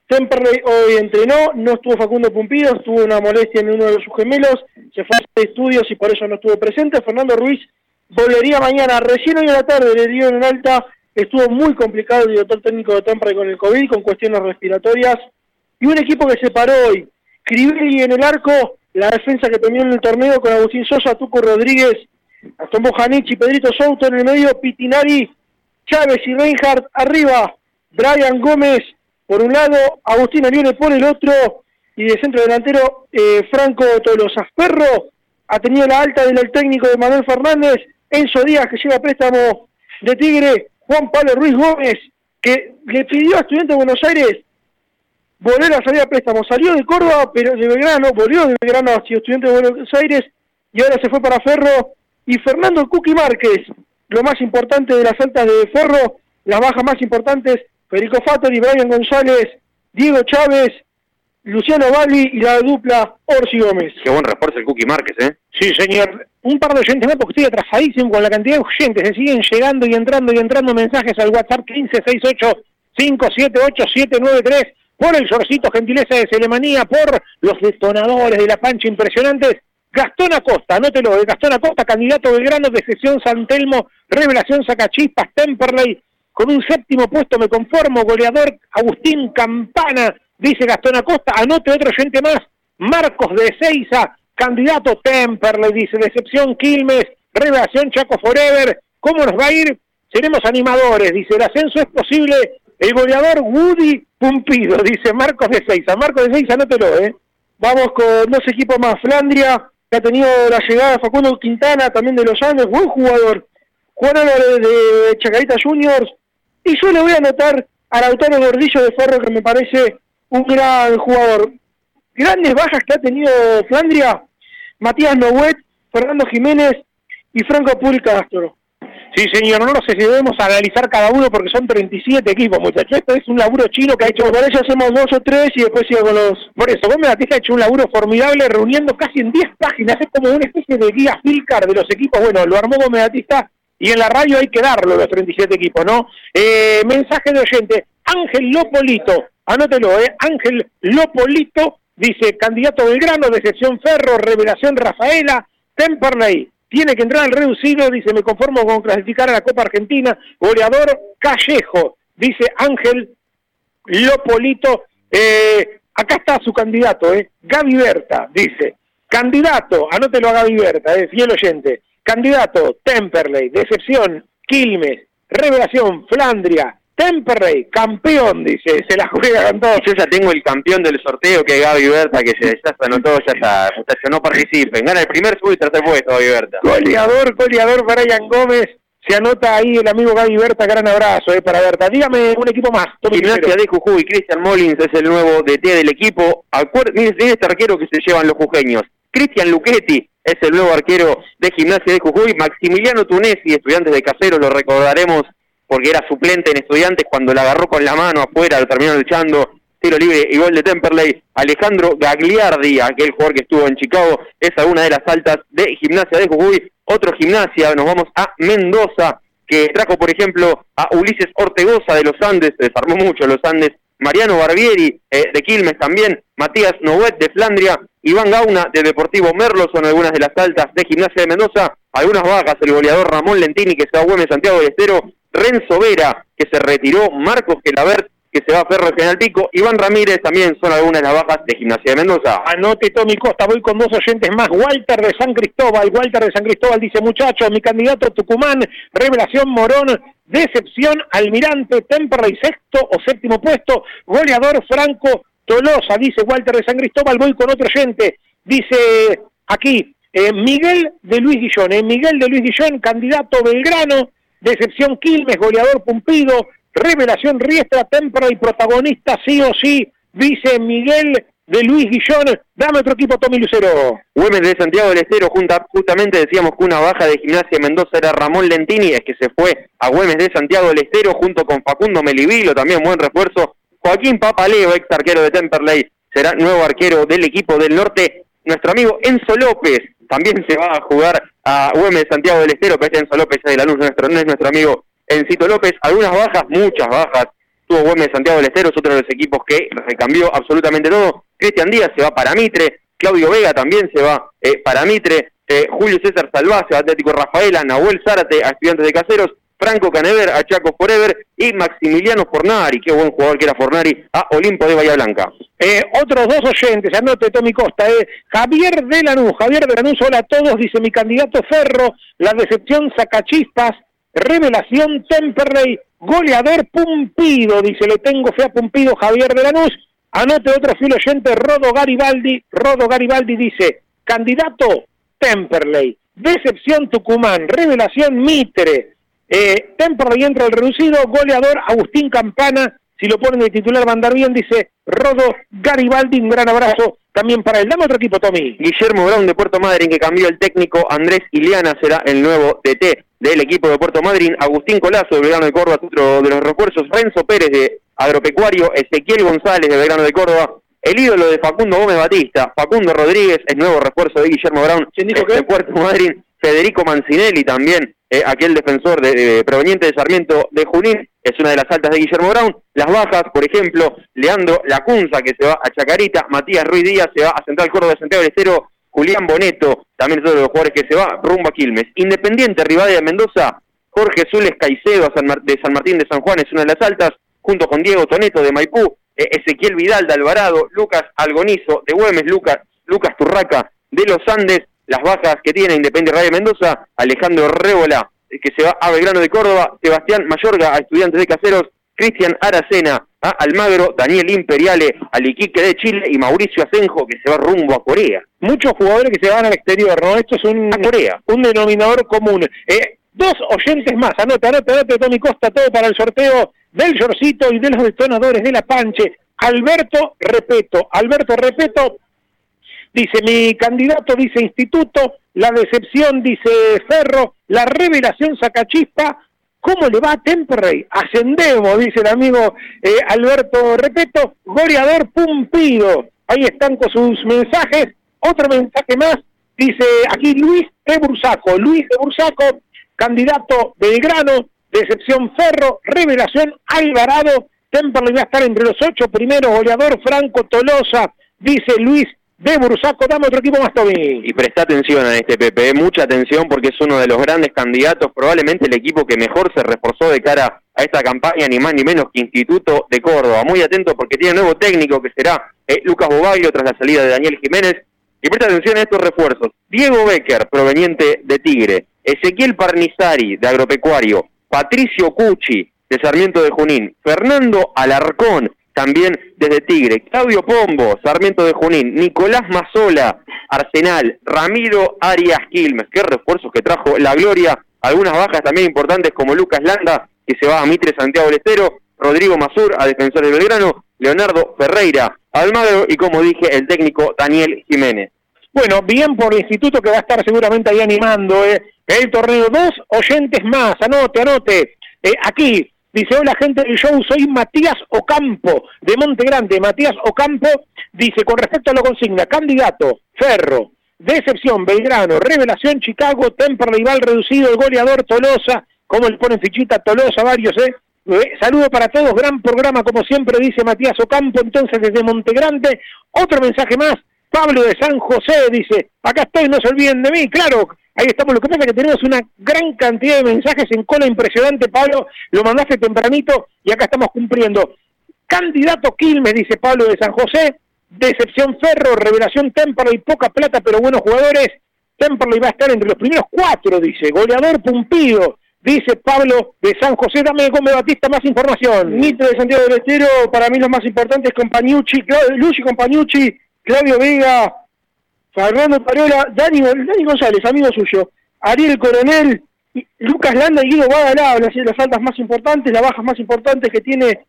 Temperley hoy entrenó, no estuvo Facundo Pumpido, tuvo una molestia en uno de sus gemelos, se fue a estudios y por eso no estuvo presente. Fernando Ruiz volvería mañana, recién hoy en la tarde le dio en alta, estuvo muy complicado el director técnico de Temperley con el COVID, con cuestiones respiratorias, y un equipo que se paró hoy. Crivelli en el arco, la defensa que tenía en el torneo con Agustín Sosa, Tuco Rodríguez, Aston Janichi, Pedrito Souto en el medio, Pitinari, Chávez y Reinhardt arriba, Brian Gómez por un lado, Agustín Arione por el otro, y de centro delantero eh, Franco Tolosa. Ferro ha tenido la alta del técnico de Manuel Fernández, Enzo Díaz que lleva préstamo de Tigre, Juan Pablo Ruiz Gómez, que le pidió a Estudiantes de Buenos Aires volver a salir a préstamo. Salió de Córdoba, pero de Belgrano, volvió de Belgrano hacia Estudiantes de Buenos Aires y ahora se fue para Ferro. Y Fernando Cuqui Márquez, lo más importante de las altas de Ferro, las bajas más importantes, Federico y Brian González, Diego Chávez, Luciano Valli y la dupla Orsi Gómez. Qué buen refuerzo el Cookie Márquez, ¿eh? Sí, señor. Un par de oyentes más porque estoy atrasadísimo con la cantidad de oyentes. Se siguen llegando y entrando y entrando mensajes al WhatsApp 1568 578793 por el shortcito gentileza de Selemanía, por los detonadores de la pancha impresionantes. Gastón Acosta, anótelo, de Gastón Acosta, candidato Belgrano de sesión San Telmo, revelación Sacachispas, Temperley, con un séptimo puesto me conformo, goleador Agustín Campana, dice Gastón Acosta, anote otro oyente más, Marcos de Seiza, candidato Temperley, dice, decepción Quilmes, revelación Chaco Forever, ¿cómo nos va a ir? Seremos animadores, dice, el ascenso es posible, el goleador Woody Pumpido, dice Marcos de Seiza, Marcos de Seiza, anótelo, ¿eh? Vamos con dos equipos más, Flandria, que ha tenido la llegada de Facundo Quintana, también de los Andes, buen jugador, Juan Álvarez de Chacarita Juniors, y yo le voy a anotar a Lautaro Gordillo de Ferro, que me parece un gran jugador. Grandes bajas que ha tenido Flandria, Matías Noguet, Fernando Jiménez y Franco Puri Castro. Sí, señor, no, sé si debemos analizar cada uno porque son 37 equipos, muchachos. Esto es un laburo chino que ha hecho. Por eso hacemos dos o tres y después sigo los. Por eso, Gómez Batista ha hecho un laburo formidable reuniendo casi en 10 páginas. Es como una especie de guía Filcar de los equipos. Bueno, lo armó Gómez Batista y en la radio hay que darlo, los 37 equipos, ¿no? Eh, mensaje de oyente. Ángel Lopolito, anótelo, ¿eh? Ángel Lopolito dice: candidato Belgrano, decepción Ferro, revelación Rafaela, Temperley tiene que entrar al reducido, dice, me conformo con clasificar a la Copa Argentina, goleador Callejo, dice Ángel Lopolito, eh, acá está su candidato, eh, Gaby Berta, dice, candidato, anótelo a Gaby Berta, eh, fiel oyente, candidato Temperley, decepción, Quilmes, revelación, Flandria, Temperley, campeón, dice, se la juega con todo. Yo ya tengo el campeón del sorteo que es Gaby Berta, que se, ya se anotó, ya está, muchachos, no participen. Gana el primer, segundo y tercer puesto, Gaby Berta. Goleador, goleador Brian Gómez. Se anota ahí el amigo Gaby Berta, gran abrazo eh, para Berta. Dígame un equipo más. Gimnasia de Jujuy, Cristian Molins es el nuevo DT del equipo. Miren este arquero que se llevan los jujeños. Cristian Luchetti es el nuevo arquero de Gimnasia de Jujuy. Maximiliano Tunesi, estudiantes de Casero, lo recordaremos porque era suplente en Estudiantes cuando la agarró con la mano afuera, lo terminó luchando, tiro libre y gol de Temperley. Alejandro Gagliardi, aquel jugador que estuvo en Chicago, es una de las altas de Gimnasia de Jujuy. Otro Gimnasia, nos vamos a Mendoza, que trajo, por ejemplo, a Ulises Ortegoza de los Andes, se desarmó mucho los Andes, Mariano Barbieri eh, de Quilmes también, Matías Novet de Flandria, Iván Gauna de Deportivo Merlo, son algunas de las altas de Gimnasia de Mendoza, algunas bajas, el goleador Ramón Lentini que se va a Güemes Santiago del Estero, Renzo Vera, que se retiró, Marcos Gelabert, que se va a Ferro General Pico, Iván Ramírez también son algunas de de Gimnasia de Mendoza. Anote Tommy Costa, voy con dos oyentes más, Walter de San Cristóbal, Walter de San Cristóbal dice, muchachos, mi candidato Tucumán, Revelación Morón, Decepción, Almirante, Temperley, sexto o séptimo puesto, goleador Franco Tolosa, dice Walter de San Cristóbal, voy con otro oyente, dice aquí, eh, Miguel de Luis Guillón, eh, Miguel de Luis Guillón, candidato Belgrano, Decepción Quilmes, goleador Pumpido, Revelación Riestra, Tempra y protagonista sí o sí, dice Miguel de Luis Guillón. Dame otro equipo, Tommy Lucero. Güemes de Santiago del Estero, junta, justamente decíamos que una baja de Gimnasia Mendoza era Ramón Lentini, es que se fue a Güemes de Santiago del Estero junto con Facundo Melivilo, también buen refuerzo. Joaquín Papaleo, ex arquero de Temperley, será nuevo arquero del equipo del norte. Nuestro amigo Enzo López también se va a jugar a Güemes Santiago del Estero, que es Enzo López de la Luz, nuestro, no es nuestro amigo Encito López. Algunas bajas, muchas bajas. Tuvo Güemes Santiago del Estero, es otro de los equipos que recambió absolutamente todo. Cristian Díaz se va para Mitre, Claudio Vega también se va eh, para Mitre, eh, Julio César Salvá Atlético Rafaela, Nahuel Zárate a Estudiantes de Caseros, Franco Canever a Chaco Forever y Maximiliano Fornari, qué buen jugador que era Fornari, a Olimpo de Bahía Blanca. Eh, otros dos oyentes, anote Tommy Costa, eh. Javier de Lanús, Javier de Lanús, hola a todos, dice mi candidato Ferro, la decepción Sacachispas, revelación Temperley, goleador Pumpido, dice, le tengo fe a Pumpido, Javier de Lanús, anote otro fiel oyente, Rodo Garibaldi, Rodo Garibaldi dice, candidato Temperley, decepción Tucumán, revelación Mitre, eh, Temperley entra el reducido, goleador Agustín Campana, si lo ponen de titular va a andar bien, dice Rodo Garibaldi, un gran abrazo también para él. Dame otro equipo, Tommy. Guillermo Brown de Puerto Madryn, que cambió el técnico, Andrés Iliana será el nuevo DT del equipo de Puerto Madryn, Agustín Colazo de Belgrano de Córdoba, otro de los refuerzos, Renzo Pérez de Agropecuario, Ezequiel González de Belgrano de Córdoba, el ídolo de Facundo Gómez Batista, Facundo Rodríguez, el nuevo refuerzo de Guillermo Brown de Puerto Madryn, Federico Mancinelli también, eh, aquel defensor de, proveniente de Sarmiento de Junín, es una de las altas de Guillermo Brown. Las bajas, por ejemplo, Leandro Lacunza, que se va a Chacarita, Matías Ruiz Díaz se va a Central Córdoba de Santiago del Estero, Julián Boneto, también es otro de los jugadores que se va rumbo a Quilmes. Independiente, Rivadavia Mendoza, Jorge Zules Caicedo de San Martín de San Juan es una de las altas, junto con Diego Toneto de Maipú, eh, Ezequiel Vidal de Alvarado, Lucas Algonizo de Güemes, Lucas, Lucas Turraca de los Andes, las bajas que tiene Independiente Radio Mendoza, Alejandro Rébola, que se va a Belgrano de Córdoba, Sebastián Mayorga a Estudiantes de Caseros, Cristian Aracena a Almagro, Daniel Imperiale al Iquique de Chile y Mauricio Asenjo que se va rumbo a Corea. Muchos jugadores que se van al exterior, ¿no? Esto es un, un denominador común. Eh, dos oyentes más, anota, anota, anota, Tony Costa, todo para el sorteo del Yorcito y de los detonadores de la Panche. Alberto Repeto, Alberto Repeto, dice mi candidato, dice Instituto, la decepción, dice Ferro, la revelación Sacachispa, ¿Cómo le va a Temperley? Ascendemos, dice el amigo eh, Alberto Repeto, goleador Pumpido. Ahí están con sus mensajes. Otro mensaje más, dice aquí Luis de Bursaco. Luis de Bursaco, candidato Belgrano, decepción Ferro, revelación Alvarado. Temperley va a estar entre los ocho primeros, goleador Franco Tolosa, dice Luis de Bursaco, dame otro equipo más, Toby. Y presta atención a este PP, eh, mucha atención porque es uno de los grandes candidatos, probablemente el equipo que mejor se reforzó de cara a esta campaña, ni más ni menos que Instituto de Córdoba. Muy atento porque tiene nuevo técnico que será eh, Lucas Bobaglio tras la salida de Daniel Jiménez. Y presta atención a estos refuerzos. Diego Becker, proveniente de Tigre. Ezequiel Parnizari, de Agropecuario. Patricio Cucci, de Sarmiento de Junín. Fernando Alarcón, también desde Tigre, Claudio Pombo, Sarmiento de Junín, Nicolás Mazola, Arsenal, Ramiro Arias Quilmes, qué refuerzos que trajo la Gloria, algunas bajas también importantes como Lucas Landa, que se va a Mitre Santiago del Estero, Rodrigo Mazur a Defensor de Belgrano, Leonardo Ferreira, Almagro y como dije, el técnico Daniel Jiménez. Bueno, bien por el instituto que va a estar seguramente ahí animando eh, el torneo. Dos oyentes más, anote, anote. Eh, aquí, Dice, hola gente del show, soy Matías Ocampo, de Monte Grande. Matías Ocampo dice, con respecto a la consigna, candidato, Ferro, decepción, Belgrano, revelación, Chicago, Temper rival reducido, el goleador Tolosa, como le ponen fichita Tolosa, varios, ¿eh? ¿eh? Saludo para todos, gran programa como siempre dice Matías Ocampo, entonces desde Monte Grande, otro mensaje más, Pablo de San José dice, acá estoy, no se olviden de mí, claro, Ahí estamos, lo que pasa es que tenemos una gran cantidad de mensajes en cola impresionante, Pablo, lo mandaste tempranito y acá estamos cumpliendo. Candidato Quilmes, dice Pablo de San José, decepción Ferro, revelación Temperley, poca plata pero buenos jugadores. Temperley va a estar entre los primeros cuatro, dice. Goleador Pumpido, dice Pablo de San José. Dame, Gómez Batista, más información. Mitre de Santiago del Estero, para mí los más importantes, Compañucci, Luchi Compañucci, Claudio Vega, Fernando Parola, Dani, González, amigo suyo, Ariel Coronel, Lucas Landa y Guido Guadalajara, las altas más importantes, las bajas más importantes que tiene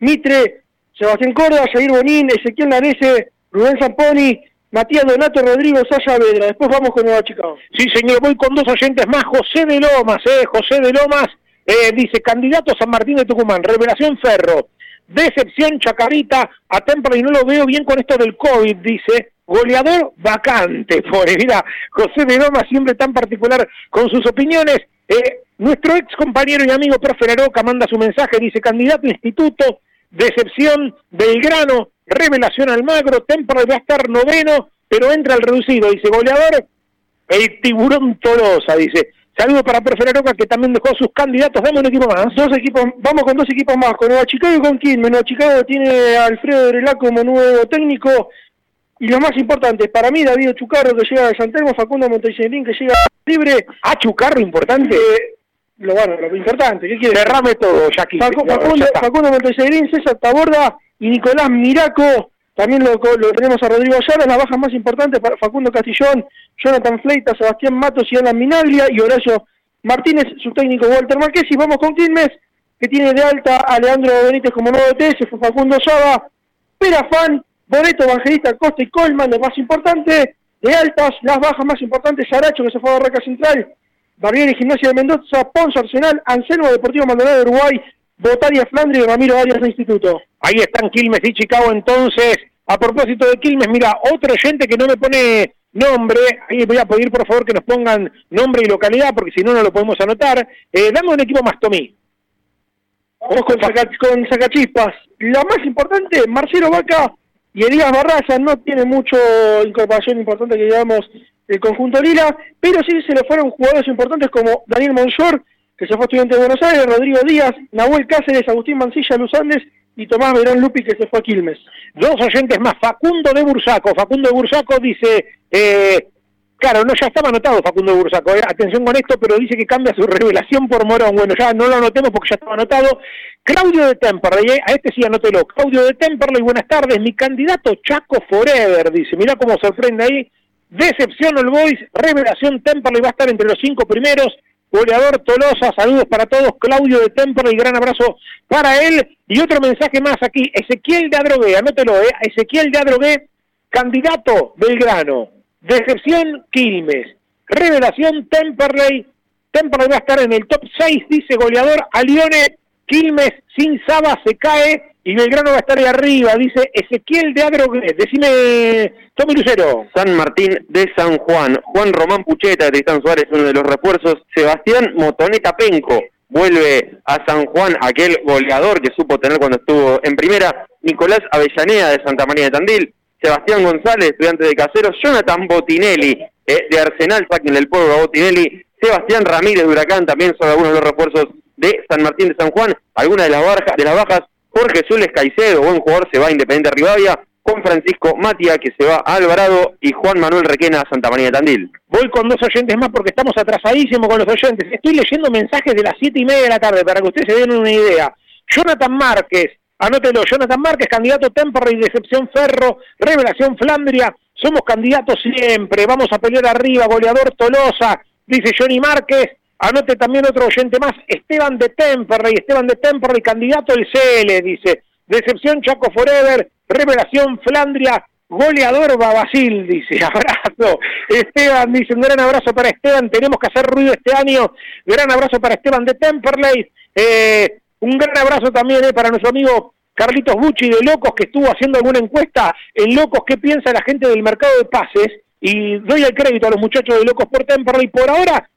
Mitre, Sebastián Córdoba, Jair Bonín, Ezequiel Narese, Rubén Zamponi, Matías Donato, Rodrigo Saya Vedra. Después vamos con Nueva Chicago. Sí, señor, voy con dos oyentes más. José de Lomas, eh, José de Lomas, eh, dice, candidato San Martín de Tucumán, Revelación Ferro, decepción Chacarita, a Templo y no lo veo bien con esto del COVID, dice, goleador vacante, por mira, José de Doma siempre tan particular con sus opiniones. Eh, nuestro ex compañero y amigo profe Naroca manda su mensaje, dice candidato instituto, decepción Belgrano, revelación Almagro, Temple va a estar noveno, pero entra al reducido, dice goleador, el tiburón Tolosa, dice. Saludos para profe Naroca que también dejó sus candidatos, dame un equipo más. Dos equipos, vamos con dos equipos más, con Nueva Chicago y con Quilmes. Nueva Chicago tiene a Alfredo Derelá como nuevo técnico, y lo más importante, para mí, David Chucarro, que llega de San Telmo, Facundo Montesinerín, que llega libre. ¿A Chucarro importante? Eh, lo bueno, lo importante, ¿qué quiere? Derrame todo, Jackie. Facundo, Facundo César Taborda y Nicolás Miraco. También lo, tenemos a Rodrigo Ayala, las bajas más importantes para Facundo Castillón, Jonathan Fleita, Sebastián Matos y Alan Minaglia y Horacio Martínez, su técnico Walter Marqués. Y vamos con Quilmes, que tiene de alta a Leandro Benítez como nuevo TS, fue Facundo Saba, Perafán Boreto, Evangelista, Costa y Colman, lo más importante, de altas, las bajas más importantes, Saracho, que se fue a Barraca Central, Barriere Gimnasia de Mendoza, Ponzo Arsenal, Anselmo Deportivo Maldonado de Uruguay, Botaria Flandre y Ramiro Arias de Instituto. Ahí están Quilmes y Chicago entonces. A propósito de Quilmes, mira, otro gente que no me pone nombre, ahí voy a pedir por favor que nos pongan nombre y localidad, porque si no, no lo podemos anotar. Eh, dame un equipo más, Tomí. Vamos con, con Sacachispas. La más importante, Marcelo Vaca, y Elías Barraza no tiene mucho incorporación importante que digamos el conjunto Lila, pero sí se le fueron jugadores importantes como Daniel Monzor, que se fue estudiante de Buenos Aires, Rodrigo Díaz, Nahuel Cáceres, Agustín Mancilla, Luz Andes y Tomás Verón Lupi que se fue a Quilmes. Dos oyentes más, Facundo de Bursaco. Facundo de Bursaco dice, eh, claro, no, ya estaba anotado Facundo Bursaco, eh, atención con esto, pero dice que cambia su (laughs) revelación por Morón. Bueno, ya no lo anotemos porque ya estaba anotado. Claudio de Temperley, eh, a este sí anótelo. Claudio de Temperley, buenas tardes. Mi candidato Chaco Forever, dice, mirá cómo sorprende ahí. Decepción All Boys, revelación Temperley va a estar entre los cinco primeros. Goleador Tolosa, saludos para todos. Claudio de Temperley, gran abrazo para él. Y otro mensaje más aquí. Ezequiel de Adrogué, anótelo, eh. Ezequiel de Adrogué, candidato Belgrano. Decepción Quilmes. Revelación Temperley. Temperley va a estar en el top 6, dice goleador Alione. Quilmes sin Saba se cae y Belgrano va a estar ahí arriba, dice Ezequiel de Adrogué. Decime, Tommy Lucero. San Martín de San Juan. Juan Román Pucheta de Tristán Suárez, uno de los refuerzos. Sebastián Motoneta Penco vuelve a San Juan, aquel goleador que supo tener cuando estuvo en primera. Nicolás Avellaneda de Santa María de Tandil. Sebastián González, estudiante de Caseros. Jonathan Botinelli eh, de Arsenal, saquen el pueblo a Botinelli. Sebastián Ramírez de Huracán también son algunos de los refuerzos de San Martín de San Juan. Algunas de las, de bajas Jorge Zules Caicedo, buen jugador, se va a Independiente Rivadavia, con Francisco Matia, que se va a Alvarado, y Juan Manuel Requena Santa María de Tandil. Voy con dos oyentes más porque estamos atrasadísimos con los oyentes. Estoy leyendo mensajes de las siete y media de la tarde para que ustedes se den una idea. Jonathan Márquez, anótelo, Jonathan Márquez, candidato Temperley, Decepción Ferro, Revelación Flandria, somos candidatos siempre, vamos a pelear arriba, goleador Tolosa, dice Johnny Márquez, Anote también otro oyente más, Esteban de Temperley, Esteban de Temperley, candidato del CL, dice. Decepción Chaco Forever, revelación Flandria, goleador Babacil, dice. (laughs) Abrazo. Esteban dice, un gran abrazo para Esteban, tenemos que hacer ruido este año. Gran abrazo para Esteban de Temperley. Eh, un gran abrazo también eh, para nuestro amigo Carlitos Bucci de Locos, que estuvo haciendo alguna encuesta en Locos, qué piensa la gente del mercado de pases. Y doy el crédito a los muchachos de Locos por Temperley. Por ahora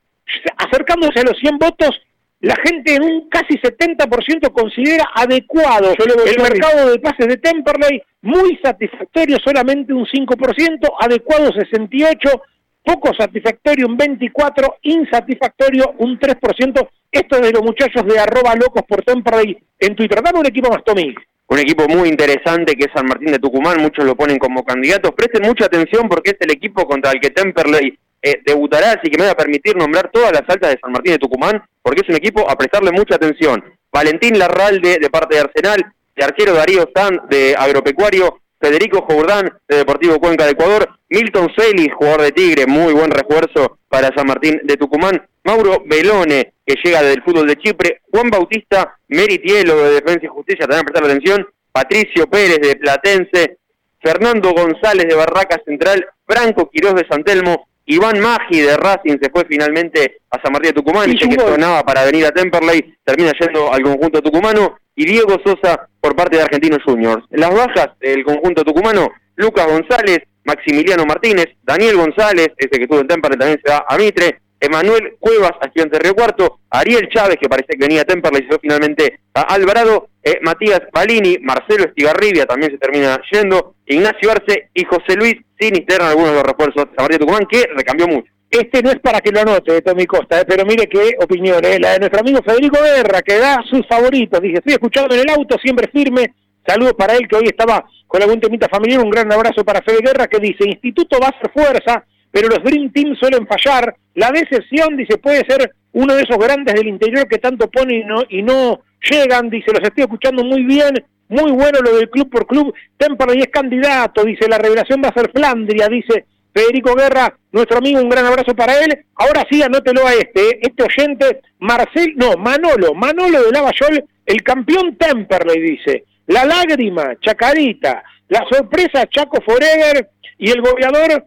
acercándose a los 100 votos, la gente en un casi 70% considera adecuado el mercado de pases de Temperley, muy satisfactorio solamente un 5%, adecuado 68%, poco satisfactorio un 24%, insatisfactorio un 3%. Esto de los muchachos de arroba locos por Temperley en Twitter. Dame un equipo más, Tommy. Un equipo muy interesante que es San Martín de Tucumán, muchos lo ponen como candidatos. Presten mucha atención porque es el equipo contra el que Temperley eh, debutará, así que me voy a permitir nombrar todas las altas de San Martín de Tucumán, porque es un equipo a prestarle mucha atención. Valentín Larralde, de parte de Arsenal, de arquero Darío Stan, de Agropecuario, Federico Jordán, de Deportivo Cuenca de Ecuador, Milton Celis, jugador de Tigre, muy buen refuerzo para San Martín de Tucumán, Mauro Belone, que llega del fútbol de Chipre, Juan Bautista Meritielo, de Defensa y Justicia, también prestar atención, Patricio Pérez, de Platense, Fernando González, de Barraca Central, Franco Quirós, de San Telmo, Iván Maggi de Racing se fue finalmente a San Martín de Tucumán, y que sonaba para venir a Temperley, termina yendo al conjunto tucumano, y Diego Sosa por parte de Argentinos Juniors. Las bajas del conjunto tucumano, Lucas González, Maximiliano Martínez, Daniel González, ese que estuvo en Temperley también se va a Mitre, Emanuel Cuevas, estudiante de Río Cuarto, Ariel Chávez, que parece que venía a Temperley se finalmente a Alvarado, eh, Matías Balini, Marcelo Estigarribia también se termina yendo, Ignacio Arce y José Luis Sinister, algunos de los refuerzos de de Tucumán, que recambió mucho. Este no es para que lo anote, Tommy Costa, eh, pero mire qué opinión, eh, la de nuestro amigo Federico Guerra, que da sus favoritos. Dice, estoy escuchando en el auto, siempre firme. Saludos para él, que hoy estaba con algún temita familiar. Un gran abrazo para Fede Guerra, que dice, Instituto va a ser fuerza, pero los Dream Team suelen fallar. La decepción, dice, puede ser uno de esos grandes del interior que tanto ponen y no, y no llegan. Dice, los estoy escuchando muy bien, muy bueno lo del club por club. Temperley es candidato, dice, la revelación va a ser Flandria, dice Federico Guerra, nuestro amigo, un gran abrazo para él. Ahora sí, anótelo a este, este oyente, Marcel, no, Manolo, Manolo de Lavallol, el campeón Temperley, dice. La lágrima, Chacarita, la sorpresa, Chaco Forever y el goleador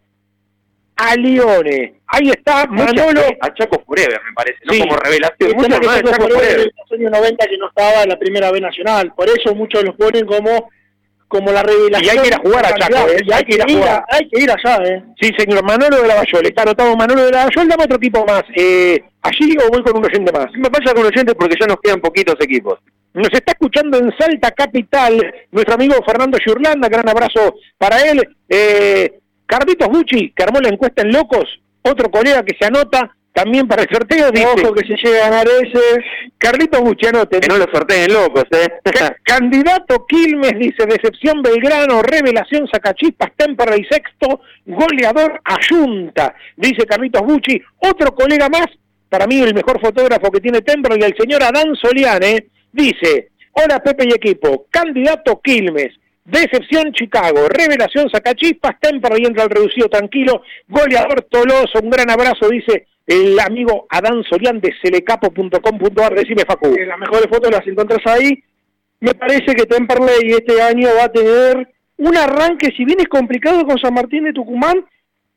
a Lione. Ahí está Manolo. A Chaco Forever, me parece, ¿no? Como revelación. Mucho más de Chaco Chaco Forever Forever. en los años 90 que no estaba en la primera B nacional. Por eso muchos los ponen como, como la revelación. Y hay que ir a jugar a Chaco, ¿eh? Y hay, que ir a jugar. Hay que ir allá, ¿eh? Sí, señor, Manolo de Lavallol. Está anotado Manolo de Lavallol. Dame otro tipo más. Eh, ¿Allí o voy con un oyente más? Me pasa con oyentes porque ya nos quedan poquitos equipos. Nos está escuchando en Salta Capital nuestro amigo Fernando Giurlanda, gran abrazo para él. Eh, Carlitos Bucci, que armó la encuesta en Locos, otro colega que se anota. también para el sorteo. Dice, Ojo que se llegue a ganar ese. Carlitos Buchanote. Que no lo sorteen locos, ¿eh? Ca- candidato Quilmes dice decepción Belgrano, revelación Sacachispas, Temperley sexto, goleador Ayunta, dice Carlitos Bucci, otro colega más, para mí el mejor fotógrafo que tiene Temperley, el señor Adán Soliane, dice, hola Pepe y equipo, candidato Quilmes, decepción Chicago, revelación Sacachispas, Temperley entra al reducido tranquilo, goleador Toloso, un gran abrazo, dice el amigo Adán Solián de celecapo.com.ar, decime Facu. Eh, las mejores fotos las encontrás ahí. Me parece que Temperley este año va a tener un arranque, si bien es complicado con San Martín de Tucumán,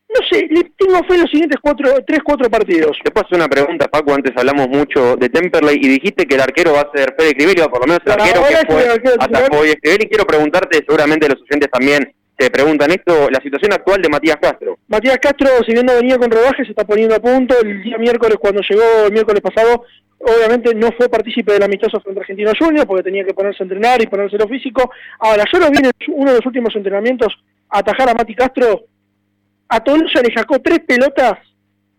no sé, le tengo fe en los siguientes cuatro, tres, cuatro partidos. Te hacer una pregunta, Paco. Antes hablamos mucho de Temperley y dijiste que el arquero va a ser Fede Crivelli, por lo menos el Para arquero que fue arquero titular. atajó hoy Escribel. Y quiero preguntarte, seguramente los oyentes también te preguntan esto, la situación actual de Matías Castro. Matías Castro, si bien no venía con rodaje, se está poniendo a punto. El día miércoles, cuando llegó el miércoles pasado, obviamente no fue partícipe del amistoso frente a Argentino Junior, porque tenía que ponerse a entrenar y ponerse lo físico. Ahora, yo lo vi en uno de los últimos entrenamientos atajar a Mati Castro. A Tolosa le sacó tres pelotas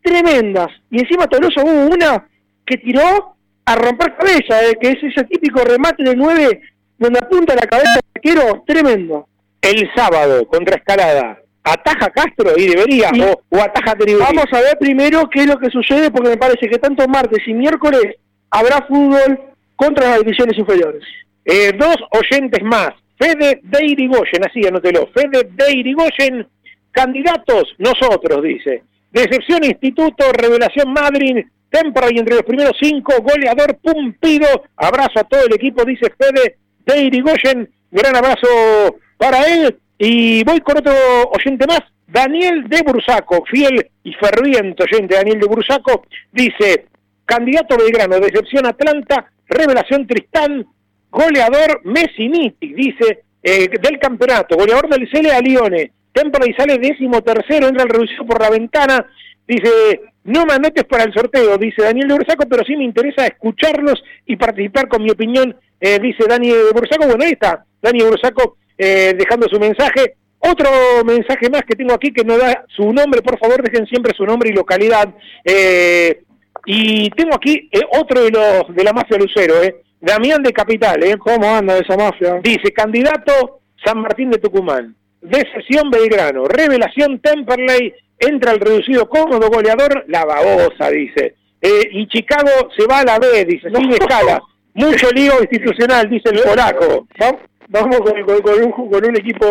tremendas. Y encima Tolosa hubo una que tiró a romper cabeza, eh, que es ese típico remate de nueve donde apunta la cabeza del arquero, tremendo. El sábado contra Escalada, ¿ataja Castro y debería? O, o ataja Tributi? Vamos a ver primero qué es lo que sucede, porque me parece que tanto martes y miércoles habrá fútbol contra las divisiones inferiores. Eh, dos oyentes más. Fede de Irigoyen, así anótelo. Fede de Irigoyen, candidatos, nosotros, dice. Decepción Instituto, Revelación Madrid, Temperley entre los primeros cinco, goleador Pumpido. Abrazo a todo el equipo, dice Fede de Irigoyen. Gran abrazo para él. Y voy con otro oyente más. Daniel de Bursaco, fiel y ferviente oyente Daniel de Bursaco, dice, candidato Belgrano, decepción Atlanta, revelación Tristán, goleador Messiniti, dice, eh, del campeonato, goleador del Cele a Lione, Temperley sale décimo tercero, entra el reducido por la ventana, dice, no me anotes para el sorteo, dice Daniel de Bursaco, pero sí me interesa escucharlos y participar con mi opinión, eh, dice Daniel de Bursaco, bueno, ahí está, Daniel de Bursaco eh, dejando su mensaje, otro mensaje más que tengo aquí que no da su nombre, por favor dejen siempre su nombre y localidad. Eh, y tengo aquí eh, otro de los de la mafia Lucero, eh, Damián de Capital, eh. ¿Cómo anda esa mafia? Dice, candidato San Martín de Tucumán, decepción Belgrano, revelación Temperley, entra el reducido cómodo goleador, la babosa, dice. Eh, y Chicago se va a la B, dice, sin escala. Mucho lío institucional, dice el polaco. Va- Vamos con, con- con un, con un equipo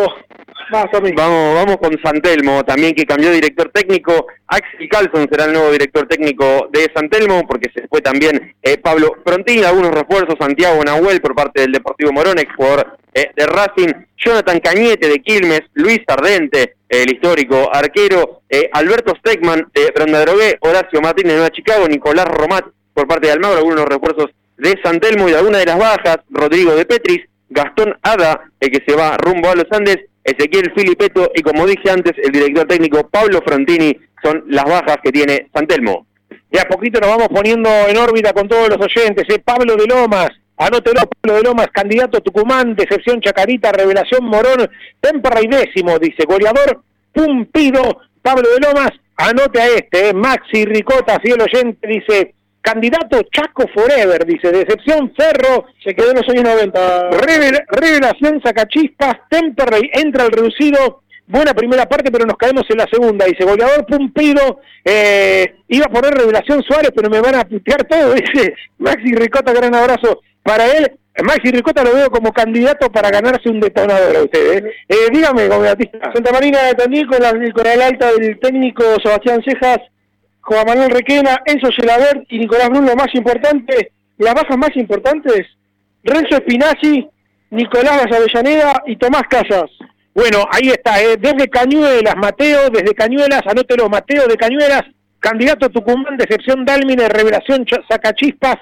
más amigo. Vamos, vamos con Santelmo, también que cambió de director técnico. Axel Carlson será el nuevo director técnico de Santelmo, porque se fue también eh, Pablo Frontini, algunos refuerzos, Santiago Nahuel por parte del Deportivo Morón, ex jugador eh, de Racing, Jonathan Cañete de Quilmes, Luis Ardente, el histórico arquero, eh, Alberto Steckman de Branda Drogué, Horacio Martínez de Nueva Chicago, Nicolás Romat por parte de Almagro, algunos refuerzos de Santelmo y de alguna de las bajas, Rodrigo de Petris, Gastón Ada, el que se va rumbo a los Andes, Ezequiel Filipeto y como dije antes, el director técnico Pablo Frontini son las bajas que tiene Santelmo. De a poquito nos vamos poniendo en órbita con todos los oyentes. ¿eh? Pablo de Lomas, anótelo, Pablo de Lomas, candidato Tucumán, decepción Chacarita, revelación Morón, Temperley décimo, dice, goleador Pumpido, Pablo de Lomas, anote a este, ¿eh? Maxi Ricota, fiel oyente, dice, candidato Chaco Forever, dice, decepción Ferro, Se quedó en los años 90. Revel- revelación Sacachispas, Temperley entra al reducido, buena primera parte, pero nos caemos en la segunda. Dice, goleador Pumpido, eh, iba a poner revelación Suárez, pero me van a putear todo. (laughs) Dice Maxi Ricota, gran abrazo para él. Maxi Ricota lo veo como candidato para ganarse un detonador a ustedes. ¿eh? Eh, dígame, Gomeatista. Santa Marina de Tandil con la, alta del técnico Sebastián Cejas, Juan Manuel Requena, Enzo Gelabert y Nicolás Bruno, lo más importante, las bajas más importantes, Renzo Espinazzi, Nicolás Avellaneda y Tomás Casas. Bueno, ahí está, ¿eh? desde Cañuelas, Mateo, desde Cañuelas, anótelo, Mateo de Cañuelas, candidato Tucumán, decepción Dálmine, revelación Ch- Sacachispas,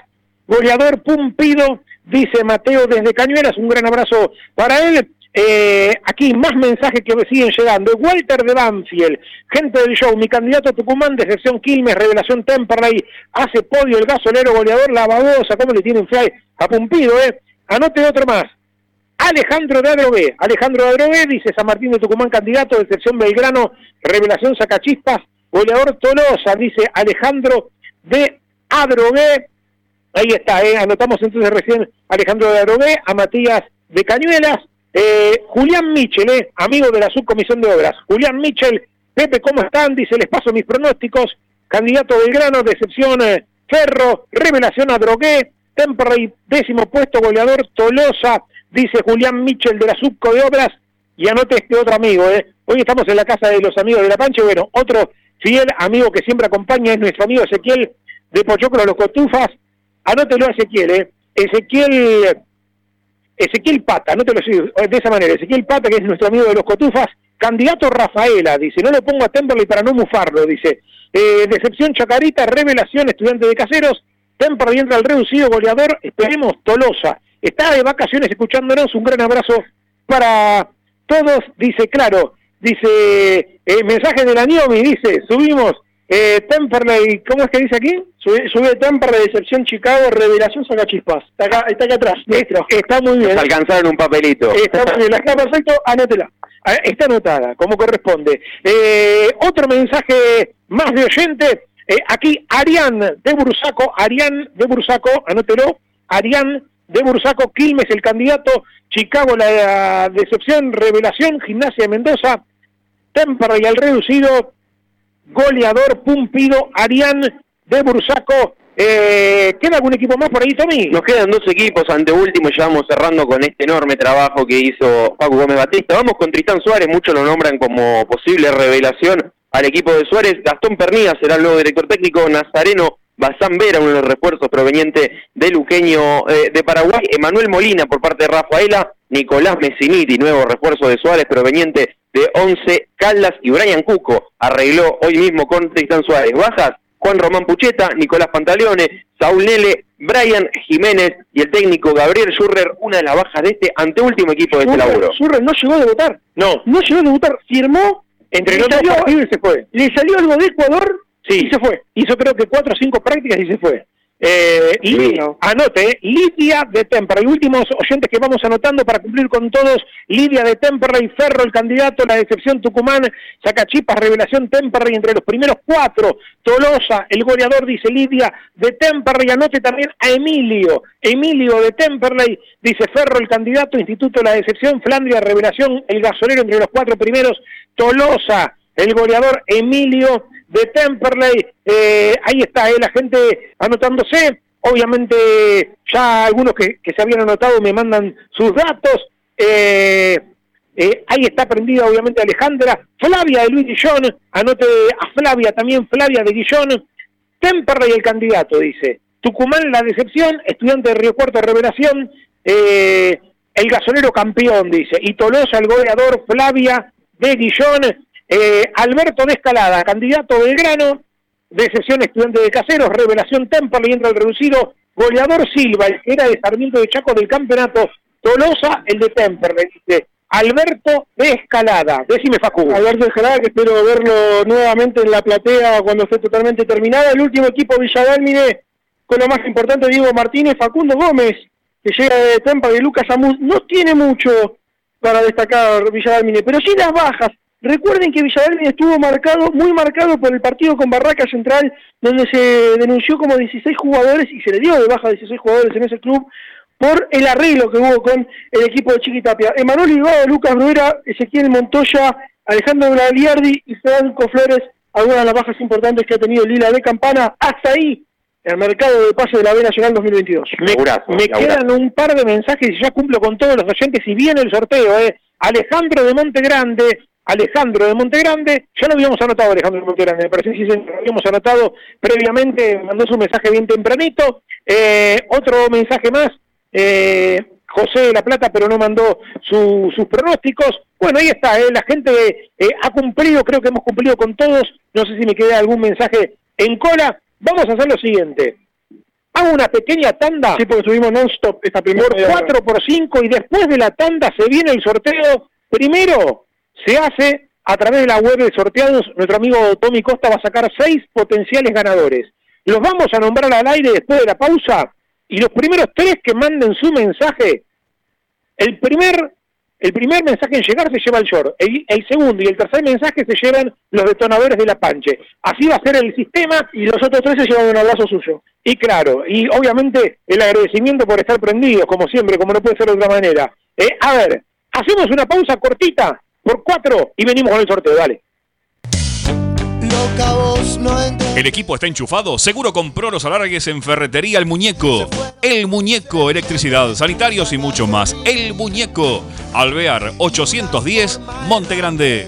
goleador Pumpido, dice Mateo desde Cañuelas, un gran abrazo para él. Eh, aquí más mensajes que me siguen llegando. Walter de Banfield, gente del show, mi candidato Tucumán, decepción Quilmes, revelación Temperley, hace podio el gasolero goleador, la babosa, ¿cómo le tienen fly a Pumpido, eh? Anote otro más. Alejandro de Adrogué, Alejandro de Adrogué, dice San Martín de Tucumán, candidato, decepción Belgrano, revelación Sacachispas, goleador Tolosa, dice Alejandro de Adrogué. Ahí está, eh, anotamos entonces recién Alejandro de Adrogué, a Matías de Cañuelas, eh, Julián Michel, eh, amigo de la subcomisión de obras. Julián Michel, Pepe, ¿cómo están? Dice, les paso mis pronósticos. Candidato Belgrano, decepción eh, Ferro, revelación Adrogué, Temperley, décimo puesto, goleador Tolosa, dice Julián Michel de la subco de obras. Y anote este otro amigo, eh. Hoy estamos en la casa de los amigos de La Pancha. Bueno, otro fiel amigo que siempre acompaña es nuestro amigo Ezequiel de Pochoclo Los Cotufas. Anótelo a Ezequiel, ¿eh? Ezequiel, Ezequiel Pata, anótelo de esa manera. Ezequiel Pata, que es nuestro amigo de Los Cotufas. Candidato Rafaela, dice. No le pongo a Temperley para no mufarlo, dice. Eh, decepción Chacarita, revelación, estudiante de caseros. Temperley entra al reducido, goleador. Esperemos, Tolosa. Está de vacaciones escuchándonos. Un gran abrazo para todos. Dice, claro, dice, eh, mensaje de la Niomi, dice, subimos eh, Temperley, ¿cómo es que dice aquí? Sube, sube Temperley, Decepción Chicago, Revelación Sacachispas. Está acá, está acá atrás. Está, está muy bien. alcanzaron un papelito. Está muy bien, está perfecto, anótela. Ah, está anotada, como corresponde. Eh, otro mensaje más de oyente. Eh, aquí, Arián de Bursaco, Arián de Bursaco, anótelo. Arián de Bursaco, Quilmes, el candidato. Chicago, la decepción, revelación, Gimnasia de Mendoza. Temperley al reducido, goleador Pumpido, Arián de Bursaco. Eh, ¿Queda algún equipo más por ahí, Tommy? Nos quedan dos equipos, ante último, ya vamos cerrando con este enorme trabajo que hizo Paco Gómez Batista. Vamos con Tristán Suárez, muchos lo nombran como posible revelación al equipo de Suárez. Gastón Pernilla será el nuevo director técnico, Nazareno Bazán Vera, uno de los refuerzos proveniente de Luqueño eh, de Paraguay, Emanuel Molina por parte de Rafaela, Nicolás Messiniti, nuevo refuerzo de Suárez proveniente de Once Caldas y Brian Cuco arregló hoy mismo con Tristán Suárez. Bajas, Juan Román Pucheta, Nicolás Pantaleone, Saúl Nele, Brian Jiménez y el técnico Gabriel Schurrer, una de las bajas de este anteúltimo equipo de este laburo. Schurrer no llegó a debutar. No. No llegó a debutar, firmó, Entre le salió, y se fue. le salió algo de Ecuador Sí. y se fue. Hizo creo que cuatro o cinco prácticas y se fue. Eh, y Divino. anote, eh, Lidia de Temperley, últimos oyentes que vamos anotando para cumplir con todos, Lidia de Temperley, Ferro el candidato, la decepción Tucumán, Sacachipas, Revelación Temperley entre los primeros cuatro, Tolosa, el goleador dice Lidia de Temperley, anote también a Emilio, Emilio de Temperley, dice Ferro el candidato, Instituto la decepción, Flandria, Revelación, el gasolero entre los cuatro primeros, Tolosa, el goleador Emilio de Temperley, eh, ahí está eh, la gente anotándose, obviamente ya algunos que, se habían anotado me mandan sus datos, eh, eh, ahí está prendida obviamente Alejandra, Flavia de Luis Guillón, anote a Flavia también, Flavia de Guillón, Temperley el candidato, dice, Tucumán la decepción, estudiante de Río Cuarto Revelación, eh, el gasolero campeón, dice, y Tolosa el goleador, Flavia de Guillón, eh, Alberto de Escalada, candidato Belgrano, decepción estudiante de Caseros, revelación Temperley entra el reducido, goleador Silva, el que era de Sarmiento de Chaco del campeonato, Tolosa, el de Temperley, dice Alberto de Escalada, decime Facu. Alberto Escalada, que espero verlo nuevamente en la platea cuando esté totalmente terminada. El último equipo Villadalmine, con lo más importante, Diego Martínez, Facundo Gómez, que llega de Tempa de Lucas Amuz. No tiene mucho para destacar Villadalmine, pero sí las bajas. Recuerden que Villadalmine estuvo marcado, muy marcado por el partido con Barraca Central, donde se denunció como 16 jugadores y se le dio de baja a 16 jugadores en ese club por el arreglo que hubo con el equipo de Chiquitapia. Emanuel Ibado, Lucas Bruera, Ezequiel Montoya, Alejandro Glaviardi y Franco Flores, algunas de las bajas importantes que ha tenido Lila de Campana. Hasta ahí el mercado de pase de la B Nacional 2022. Me, me quedan un par de mensajes y ya cumplo con todos los oyentes y viene el sorteo, ¿eh? Alejandro de Montegrande, Alejandro de Montegrande, ya lo habíamos anotado Alejandro de Montegrande, me parece que sí, lo habíamos anotado previamente, mandó su mensaje bien tempranito, eh, otro mensaje más, eh, José de la Plata, pero no mandó su- sus pronósticos. Bueno, ahí está, eh, la gente eh, ha cumplido, creo que hemos cumplido con todos, no sé si me queda algún mensaje en cola. Vamos a hacer lo siguiente, hago una pequeña tanda. Sí, porque subimos non-stop esta primera por media hora. 4 por 5 y después de la tanda se viene el sorteo. Primero se hace a través de la web de sorteados. Nuestro amigo Tommy Costa va a sacar seis potenciales ganadores. Los vamos a nombrar al aire después de la pausa y los primeros tres que manden su mensaje, el primer el primer mensaje en llegar se lleva el short, el, segundo y el tercer mensaje se llevan los detonadores de la panche. Así va a ser el sistema Y los otros tres se llevan un abrazo suyo. y claro, y obviamente el agradecimiento por estar prendidos, como siempre, como no puede ser de otra manera. Eh, a ver, hacemos una pausa cortita por cuatro y venimos con el sorteo, dale. El equipo está enchufado. Seguro compró los alargues en Ferretería El Muñeco. El Muñeco, electricidad, sanitarios y mucho más. El Muñeco. Alvear 810, Monte Grande.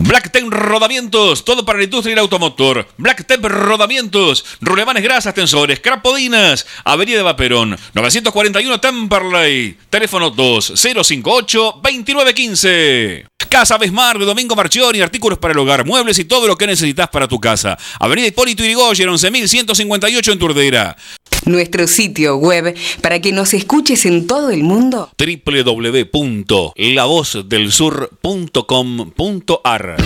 Blacktep Rodamientos, todo para la industria del automotor. Blacktep Rodamientos, rulemanes grasas, tensores, crapodinas, Avenida Vaperón, 941 Temperley, teléfono 2058-2915. Casa Besmar de Domingo Marchioni, artículos para el hogar, muebles y todo lo que necesitas para tu casa. Avenida Hipólito Yrigoyen, 11158 en Turdera. Nuestro sitio web para que nos escuches en todo el mundo. www.lavozdelsur.com.ar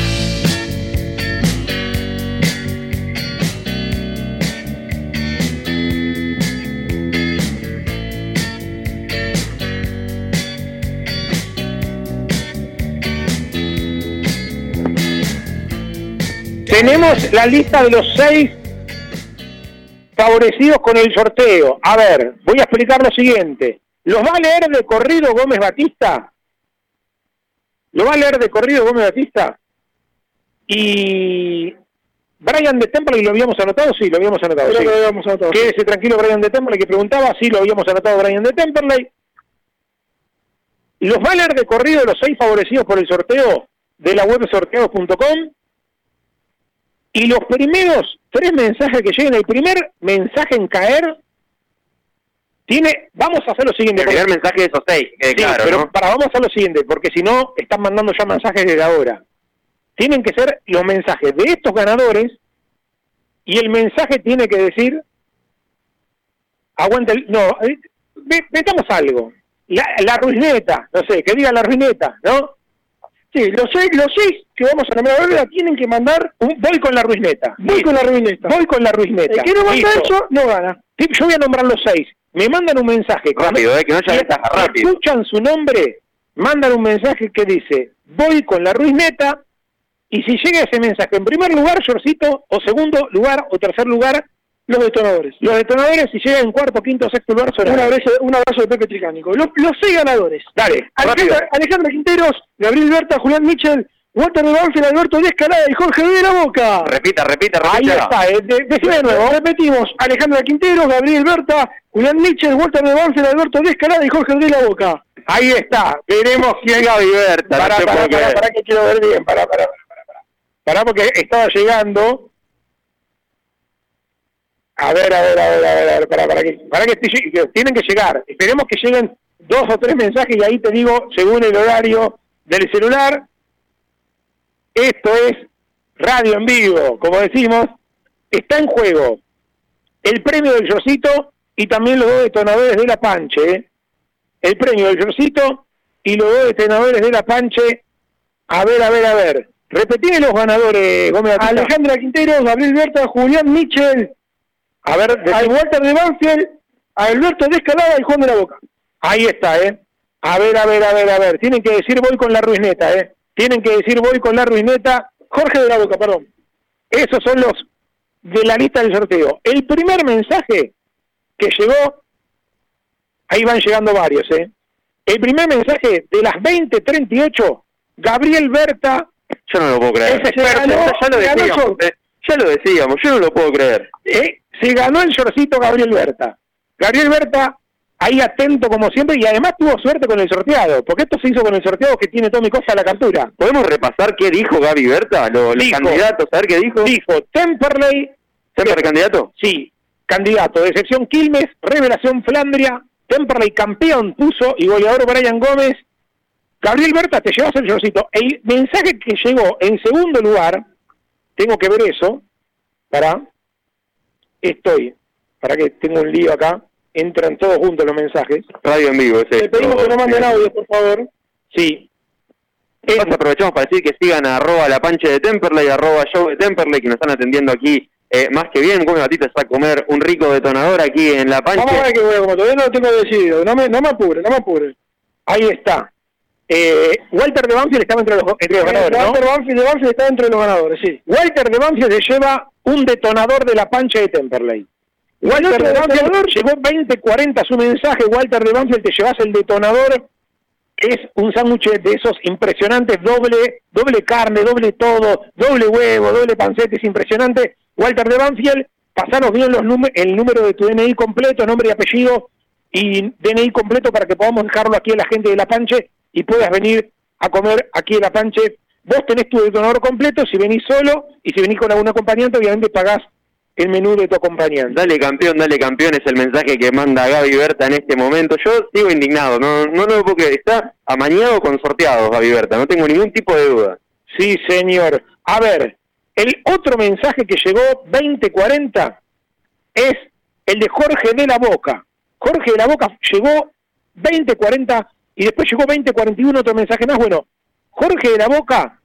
Tenemos la lista de los seis favorecidos con el sorteo. A ver, voy a explicar lo siguiente. ¿Los va a leer de corrido Gómez Batista? ¿Lo va a leer de corrido Gómez Batista? Y Brian de Temple, ¿lo habíamos anotado? Sí, lo habíamos anotado. Creo sí. que lo habíamos anotado. Quédese tranquilo, Brian de Temple, que preguntaba, sí, lo habíamos anotado Brian de Temperley. Los va a leer de corrido los seis favorecidos por el sorteo de la web sorteos.com. Y los primeros tres mensajes que lleguen, el primer mensaje en caer, tiene, vamos a hacer lo siguiente. El primer mensaje de esos seis, Sí, claro, pero ¿no? para, vamos a hacer lo siguiente, porque si no, están mandando ya mensajes desde ahora. Tienen que ser los mensajes de estos ganadores y el mensaje tiene que decir, aguanta el, no, eh, metamos algo. La, la ruineta, no sé, que diga la ruineta, ¿no? Sí, los seis, los seis que vamos a nombrar ahora tienen que mandar Un- voy con la ruineta. Voy con la ruineta. Voy con la ruineta. El que no manda Listo. eso no gana. Yo voy a nombrar los seis. Me mandan un mensaje. Rápido, eh, que no Si ventaja, rápido. escuchan su nombre, mandan un mensaje que dice, voy con la Ruizneta, y si llega ese mensaje, en primer lugar, Yorcito, o segundo lugar, o tercer lugar, Los detonadores. los detonadores, si llega en cuarto, quinto, sexto lugar, son Un abrazo, un abrazo de Pepe Tricánico. Los, los seis ganadores. Dale. Alejandra, Alejandra Quinteros, Gabriel Berta, Julián Michel, Walter de Banfield, Alberto de Escalada y Jorge de la Boca. Repita, repita, Ahí repita. está, eh, de- decime de nuevo. Repetimos, Alejandra Quinteros, Gabriel Berta, Julián Michel, Walter de Banfield, Alberto de Escalada y Jorge de la Boca. Ahí está, veremos quién Gaby Berta, Pará, no pará, pará, pará, que quiero ver bien, pará, pará, pará, pará. Pará, porque estaba llegando. A ver, a ver, a ver, a ver, a ver, pará, que, pará que, que tienen que llegar. Esperemos que lleguen dos o tres mensajes y ahí te digo, según el horario del celular, esto es radio en vivo, como decimos, está en juego el premio del Yorcito y también los dos detonadores de la Panche. ¿eh? El premio del Yorcito y los dos detonadores de la Panche. A ver, a ver, a ver. Repetime los ganadores, Gómez. Alejandra Quinteros, Gabriel Berta, Julián Michel, A ver, al Walter de Banfield, a Alberto de Escalada y Juan de la Boca. ahí está, ¿eh? A ver, a ver, a ver, a ver. Tienen que decir voy con la ruineta, ¿eh? Tienen que decir voy con la ruineta. Jorge de la Boca, perdón. Esos son los de la lista del sorteo. El primer mensaje que llegó, ahí van llegando varios, ¿eh? El primer mensaje de las 20.38, Gabriel Berta, Yo no lo puedo creer. Ya, ya lo decíamos, eh, ya lo decíamos, yo no lo puedo creer. eh, se ganó el shortcito Gabriel Berta. Gabriel Berta, ahí atento como siempre, y además tuvo suerte con el sorteado, porque esto se hizo con el sorteado que tiene Tommy Costa a la captura. ¿Podemos repasar qué dijo Gaby Berta? Lo- los Dijo. candidatos, a ver qué dijo. Dijo Temperley, ¿Siempre candidato? Sí, candidato. Decepción Quilmes, revelación Flandria, Temperley campeón puso y goleador Brian Gómez. Gabriel Berta, te llevas el shortcito. El mensaje que llegó en segundo lugar, tengo que ver eso, para, estoy, para que tengo un lío acá, entran todos juntos los mensajes. Radio en vivo, ese. Le pedimos que no manden audio, por favor. Sí. Entonces aprovechamos para decir que sigan a arroba la panche de Temperley, arroba show de Temperley, que nos están atendiendo aquí eh, más que bien. Come Batista está a comer un rico detonador aquí en la panche. Vamos a ver qué a comer, todavía no lo tengo decidido. No me, no me apure, no me apure. Ahí está. Eh, Walter de Banfield estaba entre los, entre los ganadores, ¿no? Walter Banfield de Banfield está entre los ganadores, sí. Walter de Banfield se lleva un detonador de la pancha de Temperley. Walter de Banfield llegó 2040 su mensaje. Walter de Banfield, te llevas el detonador. Es un sándwich de esos impresionantes, doble, doble carne, doble todo, doble huevo, doble panceta, es impresionante. Walter de Banfield, pasanos bien los el número de tu DNI completo, nombre y apellido y DNI completo para que podamos dejarlo aquí a la gente de La Panche y puedas venir a comer aquí en La Panche. Vos tenés tu detonador completo, si venís solo y si venís con algún acompañante, obviamente pagás el menú de tu acompañante. Dale campeón, dale campeón, es el mensaje que manda Gaby Berta en este momento. Yo sigo indignado, no, no lo puedo creer. Está amañado con sorteados Gaby Berta, no tengo ningún tipo de duda. Sí, señor. A ver, el otro mensaje que llegó 2040 es el de Jorge de la Boca. Jorge de la Boca llegó 2040 y después llegó 2041 otro mensaje más. Bueno, Jorge de la Boca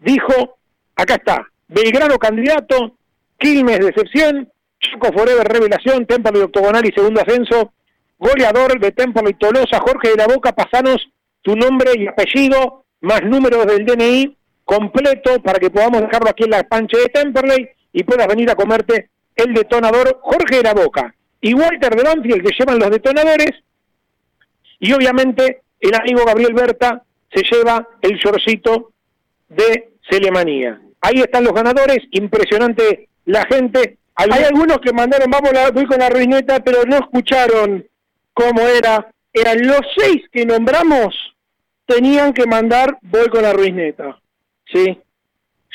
dijo, acá está, Belgrano candidato, Quilmes decepción, Chaco Forever revelación, Temple octogonal y segundo ascenso, goleador de Temple y Tolosa, Jorge de la Boca, pasanos tu nombre y apellido, más números del DNI completo para que podamos dejarlo aquí en la pancha de Temperley y puedas venir a comerte el detonador Jorge de la Boca. Y Walter de Banfield que llevan los detonadores y obviamente el amigo Gabriel Berta se lleva el shortcito de Celemanía. Ahí están los ganadores, impresionante la gente. Hay algunos que mandaron, vamos, la, voy con la ruineta, pero no escucharon cómo era. Eran los seis que nombramos, tenían que mandar, voy con la ruineta. ¿Sí?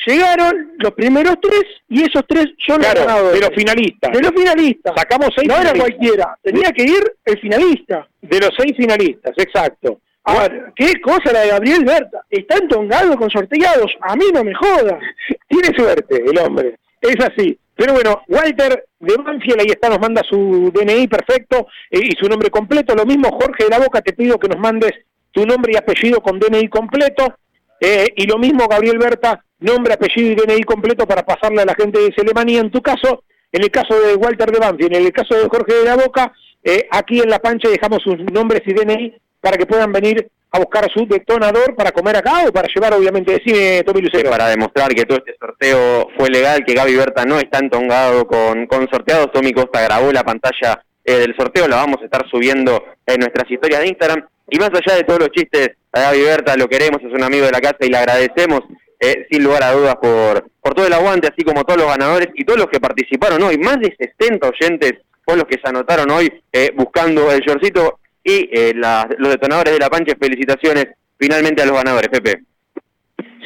Llegaron los primeros tres y esos tres son Claro, los ganadores. de los finalistas. De los finalistas. Sacamos seis No era cualquiera, tenía que ir el finalista. De los seis finalistas, exacto. A ver, qué cosa la de Gabriel Berta. Está entongado con sorteados. A mí no me joda. (laughs) Tiene suerte el hombre, es así. Pero bueno, Walter de Banfield ahí está, nos manda su DNI perfecto eh, y su nombre completo. Lo mismo, Jorge de la Boca, te pido que nos mandes tu nombre y apellido con DNI completo. Eh, y lo mismo, Gabriel Berta, nombre, apellido y DNI completo para pasarle a la gente de Selemanía. En tu caso, en el caso de Walter de Banfield, en el caso de Jorge de la Boca, eh, aquí en La Pancha dejamos sus nombres y DNI para que puedan venir a buscar su detonador para comer acá o para llevar, obviamente, decime, Tommy Lucero. Para demostrar que todo este sorteo fue legal, que Gaby Berta no está entongado con, con sorteados, Tommy Costa grabó la pantalla eh, del sorteo, la vamos a estar subiendo en nuestras historias de Instagram. Y más allá de todos los chistes, a Gaby Berta lo queremos, es un amigo de la casa y le agradecemos eh, sin lugar a dudas por, por todo el aguante, así como todos los ganadores y todos los que participaron hoy. Más de 60 oyentes fueron los que se anotaron hoy eh, buscando el shortcito y eh, la- los detonadores de la pancha. Felicitaciones finalmente a los ganadores, Pepe.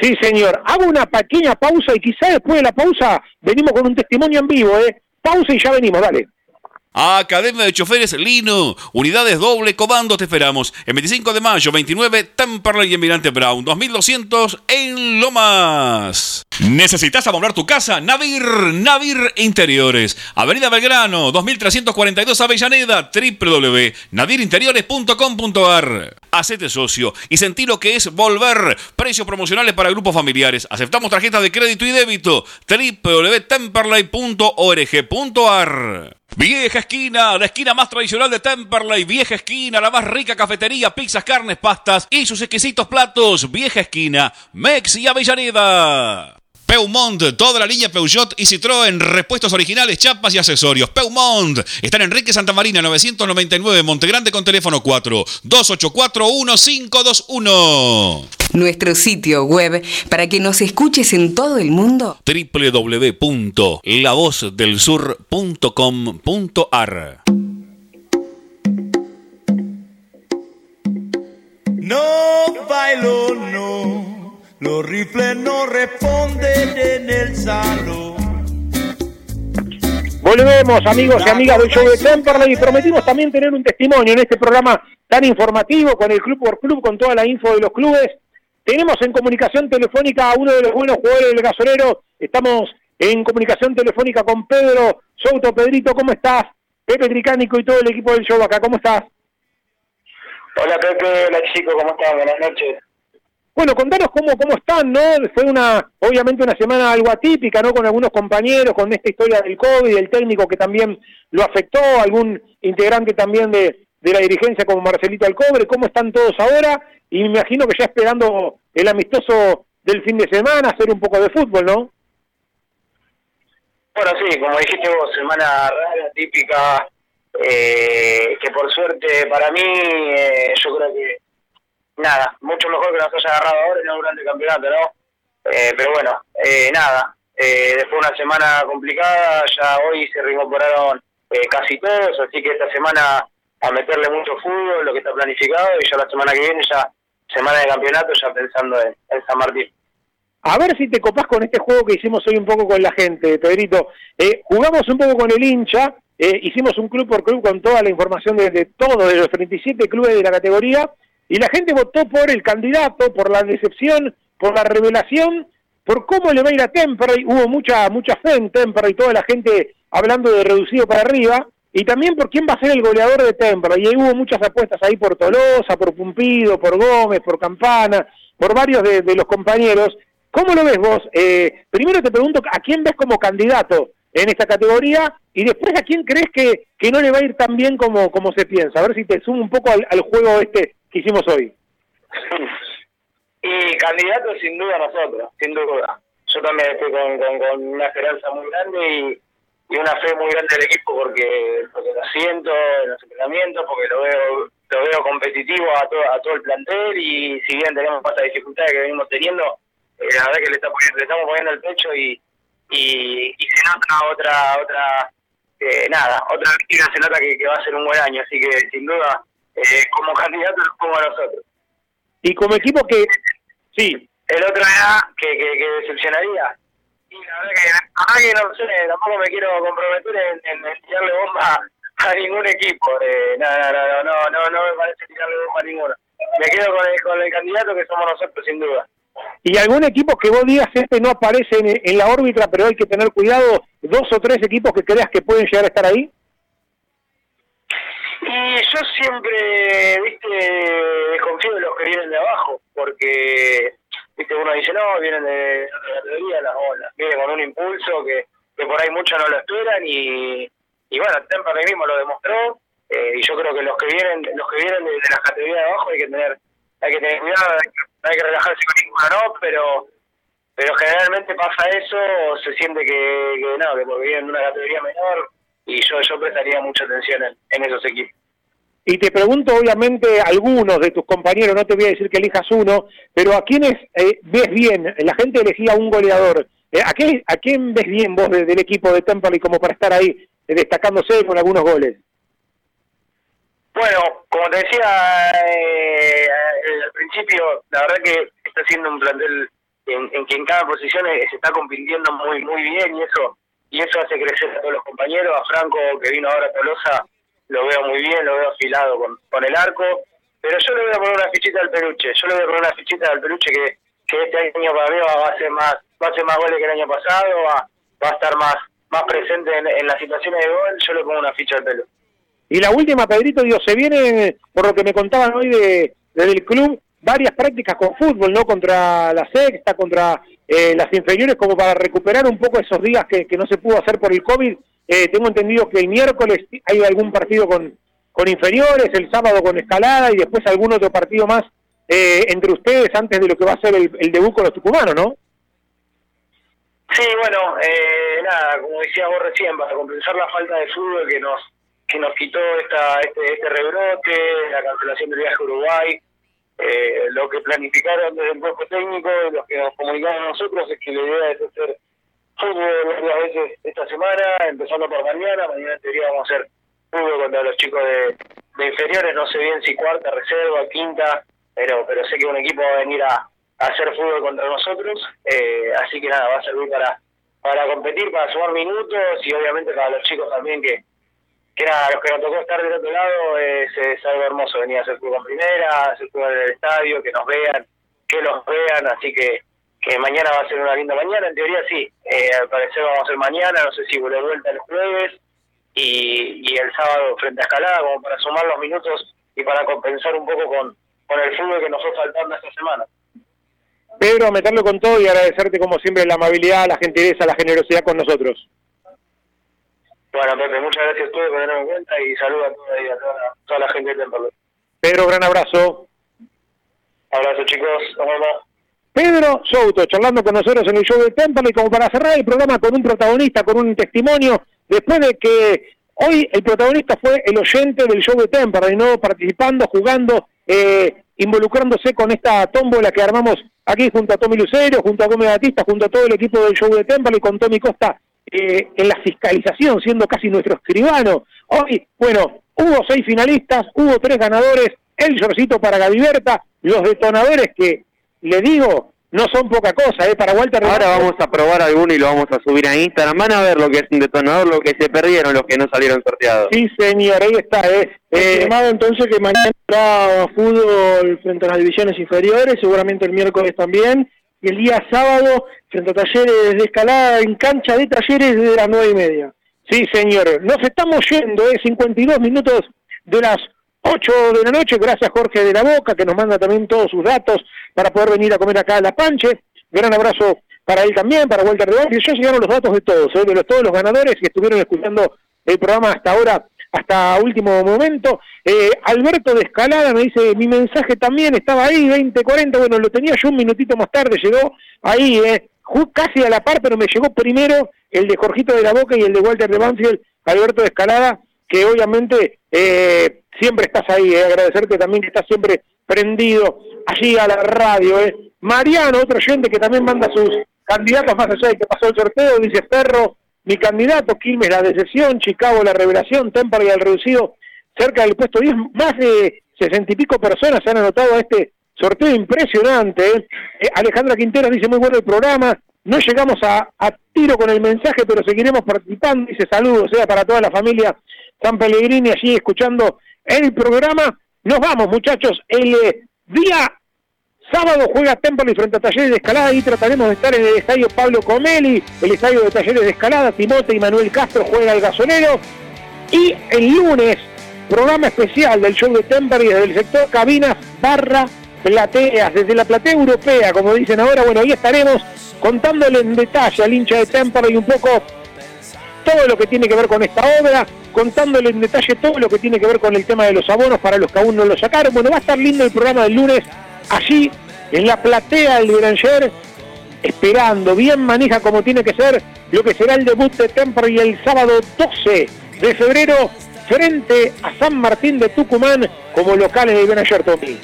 Sí, señor. Hago una pequeña pausa y quizá después de la pausa venimos con un testimonio en vivo, ¿eh? Pausa y ya venimos, dale. Academia de Choferes Lino. Unidades doble comando te esperamos. El 25 de mayo, 29, Temperley y Emirante Brown. 2200 en Lomas. ¿Necesitas amoblar tu casa? Navir, Navir Interiores. Avenida Belgrano, 2342 Avellaneda, www.nadirinteriores.com.ar. Hacete socio y sentí lo que es volver. Precios promocionales para grupos familiares. Aceptamos tarjetas de crédito y débito. www.temperley.org.ar. Vieja Esquina, la esquina más tradicional de Temperley. Vieja Esquina, la más rica cafetería, pizzas, carnes, pastas y sus exquisitos platos. Vieja Esquina, Mex y Avellaneda. Peumont, toda la línea Peugeot y Citroën, repuestos originales, chapas y accesorios. Peumont, están en Enrique Santa Marina 999, Montegrande con teléfono 4 284 1521. Nuestro sitio web para que nos escuches en todo el mundo. www.lavozdelsur.com.ar No bailo, no. Los rifles no responden en el salón. Volvemos, amigos y amigas del show de Temperley, y prometimos también tener un testimonio en este programa tan informativo con el Club por Club, con toda la info de los clubes. Tenemos en comunicación telefónica a uno de los buenos jugadores del gasolero. Estamos en comunicación telefónica con Pedro Souto. Pedrito, ¿cómo estás? Pepe Tricánico y todo el equipo del show acá, ¿cómo estás? Hola Pepe, hola chico, ¿cómo estás? Buenas noches. Bueno, contanos cómo, cómo están, ¿no? Fue una, obviamente una semana algo atípica, ¿no? Con algunos compañeros, con esta historia del COVID, el técnico que también lo afectó, algún integrante también de, de la dirigencia como Marcelito Alcobre, ¿cómo están todos ahora? Y me imagino que ya esperando el amistoso del fin de semana, hacer un poco de fútbol, ¿no? Bueno, sí, como dijiste vos, semana rara, típica, eh, que por suerte para mí, eh, yo creo que nada, mucho mejor que nos haya agarrado ahora no durante el campeonato, ¿no? Eh, pero bueno, eh, nada, eh, después de una semana complicada, ya hoy se reincorporaron eh, casi todos, así que esta semana a meterle mucho fútbol, lo que está planificado, y ya la semana que viene ya semana de campeonato, ya pensando en, en San Martín. A ver si te copás con este juego que hicimos hoy un poco con la gente, Pedrito. Eh, jugamos un poco con el hincha, eh, hicimos un club por club con toda la información de, de todos, de los 37 clubes de la categoría, y la gente votó por el candidato, por la decepción, por la revelación, por cómo le va a ir a Temperley. Hubo mucha mucha fe en Temperley, toda la gente hablando de reducido para arriba, y también por quién va a ser el goleador de Temperley. Y ahí hubo muchas apuestas ahí por Tolosa, por Pumpido, por Gómez, por Campana, por varios de, de los compañeros. ¿Cómo lo ves vos? Eh, primero te pregunto, ¿a quién ves como candidato en esta categoría? Y después, ¿a quién crees que, que no le va a ir tan bien como, como se piensa? A ver si te sumo un poco al, al juego este que hicimos hoy. Y candidato sin duda nosotros, sin duda. Yo también estoy con, con, una esperanza muy grande y, y una fe muy grande del equipo porque, porque lo siento en los entrenamientos, porque lo veo lo veo competitivo a todo, a todo el plantel y si bien tenemos estas dificultades que venimos teniendo, eh, la verdad que le, está poniendo, le estamos poniendo el pecho y, y, y se nota otra, otra eh, nada, otra víctima se nota que va a ser un buen año, así que sin duda eh, como candidato nos pongo a nosotros. Y como equipo que... Sí. El otro era que, que, que decepcionaría. Y la verdad que, la verdad que no sé, tampoco me quiero comprometer en, en, en tirarle bomba (laughs) a ningún equipo. Eh, no, no, no, no, no, no me parece tirarle bomba a ninguno. Me quedo con el, con el candidato que somos nosotros, sin duda. ¿Y algún equipo que vos digas este no aparece en, en la órbita, pero hay que tener cuidado? ¿Dos o tres equipos que creas que pueden llegar a estar ahí? Y yo siempre, viste, desconfío de los que vienen de abajo, porque, viste, uno dice, no, vienen de otra categoría, las olas, vienen con un impulso que, que por ahí muchos no lo esperan y, y bueno, Temperley mismo lo demostró, eh, y yo creo que los que vienen los que vienen de, de las categorías de abajo hay que tener hay que tener cuidado, hay que, hay que relajarse con ninguna, no, pero pero generalmente pasa eso, se siente que, que no, que porque vienen de una categoría menor, y yo yo prestaría mucha atención en, en esos equipos. Y te pregunto, obviamente, algunos de tus compañeros, no te voy a decir que elijas uno, pero ¿a quiénes eh, ves bien? La gente elegía un goleador. Eh, ¿a, qué, ¿A quién ves bien vos de, del equipo de Temperley como para estar ahí eh, destacándose con algunos goles? Bueno, como te decía eh, al principio, la verdad que está siendo un plantel en, en que en cada posición se está compitiendo muy muy bien y eso y eso hace crecer a todos los compañeros. A Franco, que vino ahora a Tolosa, lo veo muy bien, lo veo afilado con, con el arco. Pero yo le voy a poner una fichita al peluche. Yo le voy a poner una fichita al peluche que, que este año para mí va a hacer más va a hacer más goles que el año pasado, va, va a estar más más presente en, en las situaciones de gol. Yo le pongo una ficha al pelo. Y la última, Pedrito, digo, se viene, por lo que me contaban hoy de, desde el club, varias prácticas con fútbol, ¿no? Contra la sexta, contra eh, las inferiores, como para recuperar un poco esos días que, que no se pudo hacer por el COVID. Eh, tengo entendido que el miércoles hay algún partido con, con inferiores, el sábado con escalada y después algún otro partido más eh, entre ustedes antes de lo que va a ser el, debut con los tucumanos, ¿no? Sí, bueno, eh, nada, como decía vos recién, para compensar la falta de fútbol que nos que nos quitó esta, este, este rebrote, la cancelación del viaje a Uruguay, eh, lo que planificaron desde el cuerpo técnico y los que nos comunicaron a nosotros es que la idea es hacer fútbol varias veces esta semana, empezando por mañana, mañana en teoría vamos a hacer fútbol contra los chicos de, de inferiores, no sé bien si cuarta, reserva, quinta, pero pero sé que un equipo va a venir a, a hacer fútbol contra nosotros, eh, así que nada, va a servir para para competir, para sumar minutos y obviamente para los chicos también que, que nada, los que nos tocó estar del otro lado es, es algo hermoso venir a hacer fútbol en primera, hacer fútbol en el estadio, que nos vean, que los vean, así que que mañana va a ser una linda mañana, en teoría sí, eh, al parecer vamos a ser mañana, no sé si vuelve vuelta el jueves y, y el sábado frente a Escalada, como para sumar los minutos y para compensar un poco con, con el fútbol que nos fue faltando esta semana. Pedro, meterlo con todo y agradecerte como siempre la amabilidad, la gentileza, la generosidad con nosotros. Bueno, Pepe, muchas gracias a ustedes por tenerme en cuenta y saludos a toda, a toda, la, toda la gente de Temperley. Pedro, gran abrazo. Abrazo chicos, nos vemos. Pedro Souto, charlando con nosotros en el show de Temperley, como para cerrar el programa con un protagonista, con un testimonio, después de que hoy el protagonista fue el oyente del show de Temperley, ¿no? Participando, jugando, eh, involucrándose con esta tómbola que armamos aquí junto a Tommy Lucero, junto a Gómez Batista, junto a todo el equipo del show de Temperley, con Tommy Costa eh, en la fiscalización, siendo casi nuestro escribano. Hoy, bueno, hubo seis finalistas, hubo tres ganadores, el shortcito para Gaviberta, los detonadores que, le digo, no son poca cosa, ¿eh? Para Walter... Ahora vamos a probar alguno y lo vamos a subir a Instagram. Van a ver lo que es un detonador, lo que se perdieron, los que no salieron sorteados. Sí, señor, ahí está, ¿eh? eh entonces que mañana habrá fútbol frente a las divisiones inferiores, seguramente el miércoles también, y el día sábado frente Talleres de Escalada en cancha de Talleres desde las nueve y media. Sí, señor. Nos estamos yendo, ¿eh? 52 minutos de las 8 de la noche. Gracias, Jorge de la Boca, que nos manda también todos sus datos para poder venir a comer acá a La Panche. Gran abrazo para él también, para Walter de Banfield. Ya llegaron los datos de todos, ¿eh? de los, todos los ganadores que estuvieron escuchando el programa hasta ahora, hasta último momento. Eh, Alberto de Escalada me dice, mi mensaje también estaba ahí, 2040, bueno, lo tenía yo un minutito más tarde, llegó ahí, eh, casi a la par, pero me llegó primero el de Jorgito de la Boca y el de Walter de Banfield, Alberto de Escalada, que obviamente eh, siempre estás ahí, eh, agradecerte también que estás siempre prendido allí a la radio. Eh. Mariano, otro oyente que también manda sus candidatos más allá que pasó el sorteo, dice Ferro, mi candidato, Quilmes la decepción, Chicago la revelación, Temper y el reducido cerca del puesto 10, más de sesenta y pico personas se han anotado a este sorteo impresionante. ¿eh? Eh, Alejandra Quintero dice muy bueno el programa, no llegamos a, tiro con el mensaje, pero seguiremos participando, dice saludos, sea para toda la familia San Pellegrini allí escuchando el programa. Nos vamos muchachos, el eh, día sábado juega Temple frente a Talleres de Escalada y trataremos de estar en el estadio Pablo Comeli, el estadio de Talleres de Escalada, Timote y Manuel Castro juega el gasolero. Y el lunes, programa especial del show de Temperley desde el sector cabinas barra plateas, desde la platea europea, como dicen ahora, bueno, ahí estaremos contándole en detalle al hincha de Temperley un poco todo lo que tiene que ver con esta obra, contándole en detalle todo lo que tiene que ver con el tema de los abonos para los que aún no lo sacaron. Bueno, va a estar lindo el programa del lunes, allí en la platea del Granger, esperando, bien maneja como tiene que ser lo que será el debut de Temperley el sábado 12 de febrero frente a San Martín de Tucumán como locales de Benayer Tommy.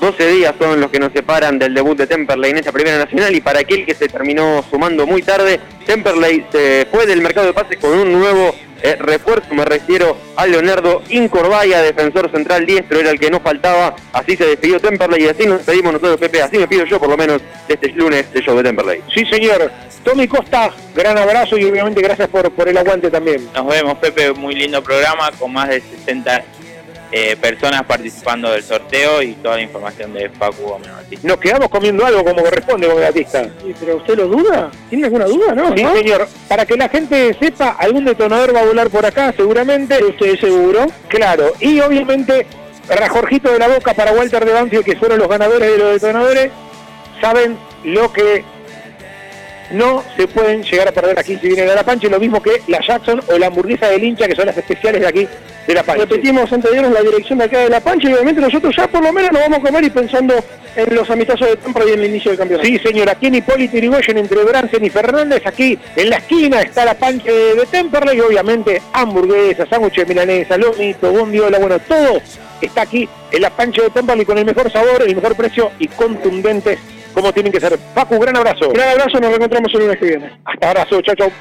12 días son los que nos separan del debut de Temperley en esa primera nacional y para aquel que se terminó sumando muy tarde, Temperley se fue del mercado de pases con un nuevo eh, refuerzo, me refiero a Leonardo Incorbaya, defensor central diestro, era el que nos faltaba, así se despidió Temperley y así nos despedimos nosotros, Pepe, así me pido yo por lo menos de este lunes de show de Temperley. Sí, señor. Tommy Costa, gran abrazo y obviamente gracias por, por el aguante también. Nos vemos, Pepe, muy lindo programa con más de 60 eh, personas participando del sorteo y toda la información de Facu Gómez Batista. Nos quedamos comiendo algo como corresponde, Gómez Batista. ¿Pero usted lo duda? ¿Tiene alguna duda, no? Sí, señor. Para que la gente sepa, algún detonador va a volar por acá, seguramente. ¿Usted seguro? Claro. Y obviamente, para Jorgito de la Boca, para Walter de Banfield, que fueron los ganadores de los detonadores, saben lo que no se pueden llegar a perder aquí si vienen a la pancha, lo mismo que la Jackson o la hamburguesa del hincha, que son las especiales de aquí de la pancha. Repetimos irnos la dirección de acá de la pancha y obviamente nosotros ya por lo menos nos vamos a comer y pensando en los amistosos de Temple y en el inicio del campeonato. Sí, señor, aquí en Hipólito Yrigoyen, entre Bransen y Fernández, aquí en la esquina está la pancha de Temperley y obviamente hamburguesas, sándwiches milanesa, lomito, bondiola, bueno, todo está aquí en la pancha de Temperley con el mejor sabor, el mejor precio y contundentes como tienen que ser. Paco, gran abrazo. Gran abrazo, nos reencontramos el lunes que viene. Hasta abrazo, chao, chao.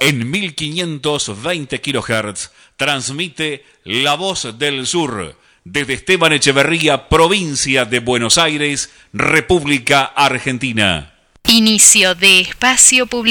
En 1520 kHz transmite La Voz del Sur desde Esteban Echeverría, provincia de Buenos Aires, República Argentina. Inicio de espacio publicitario.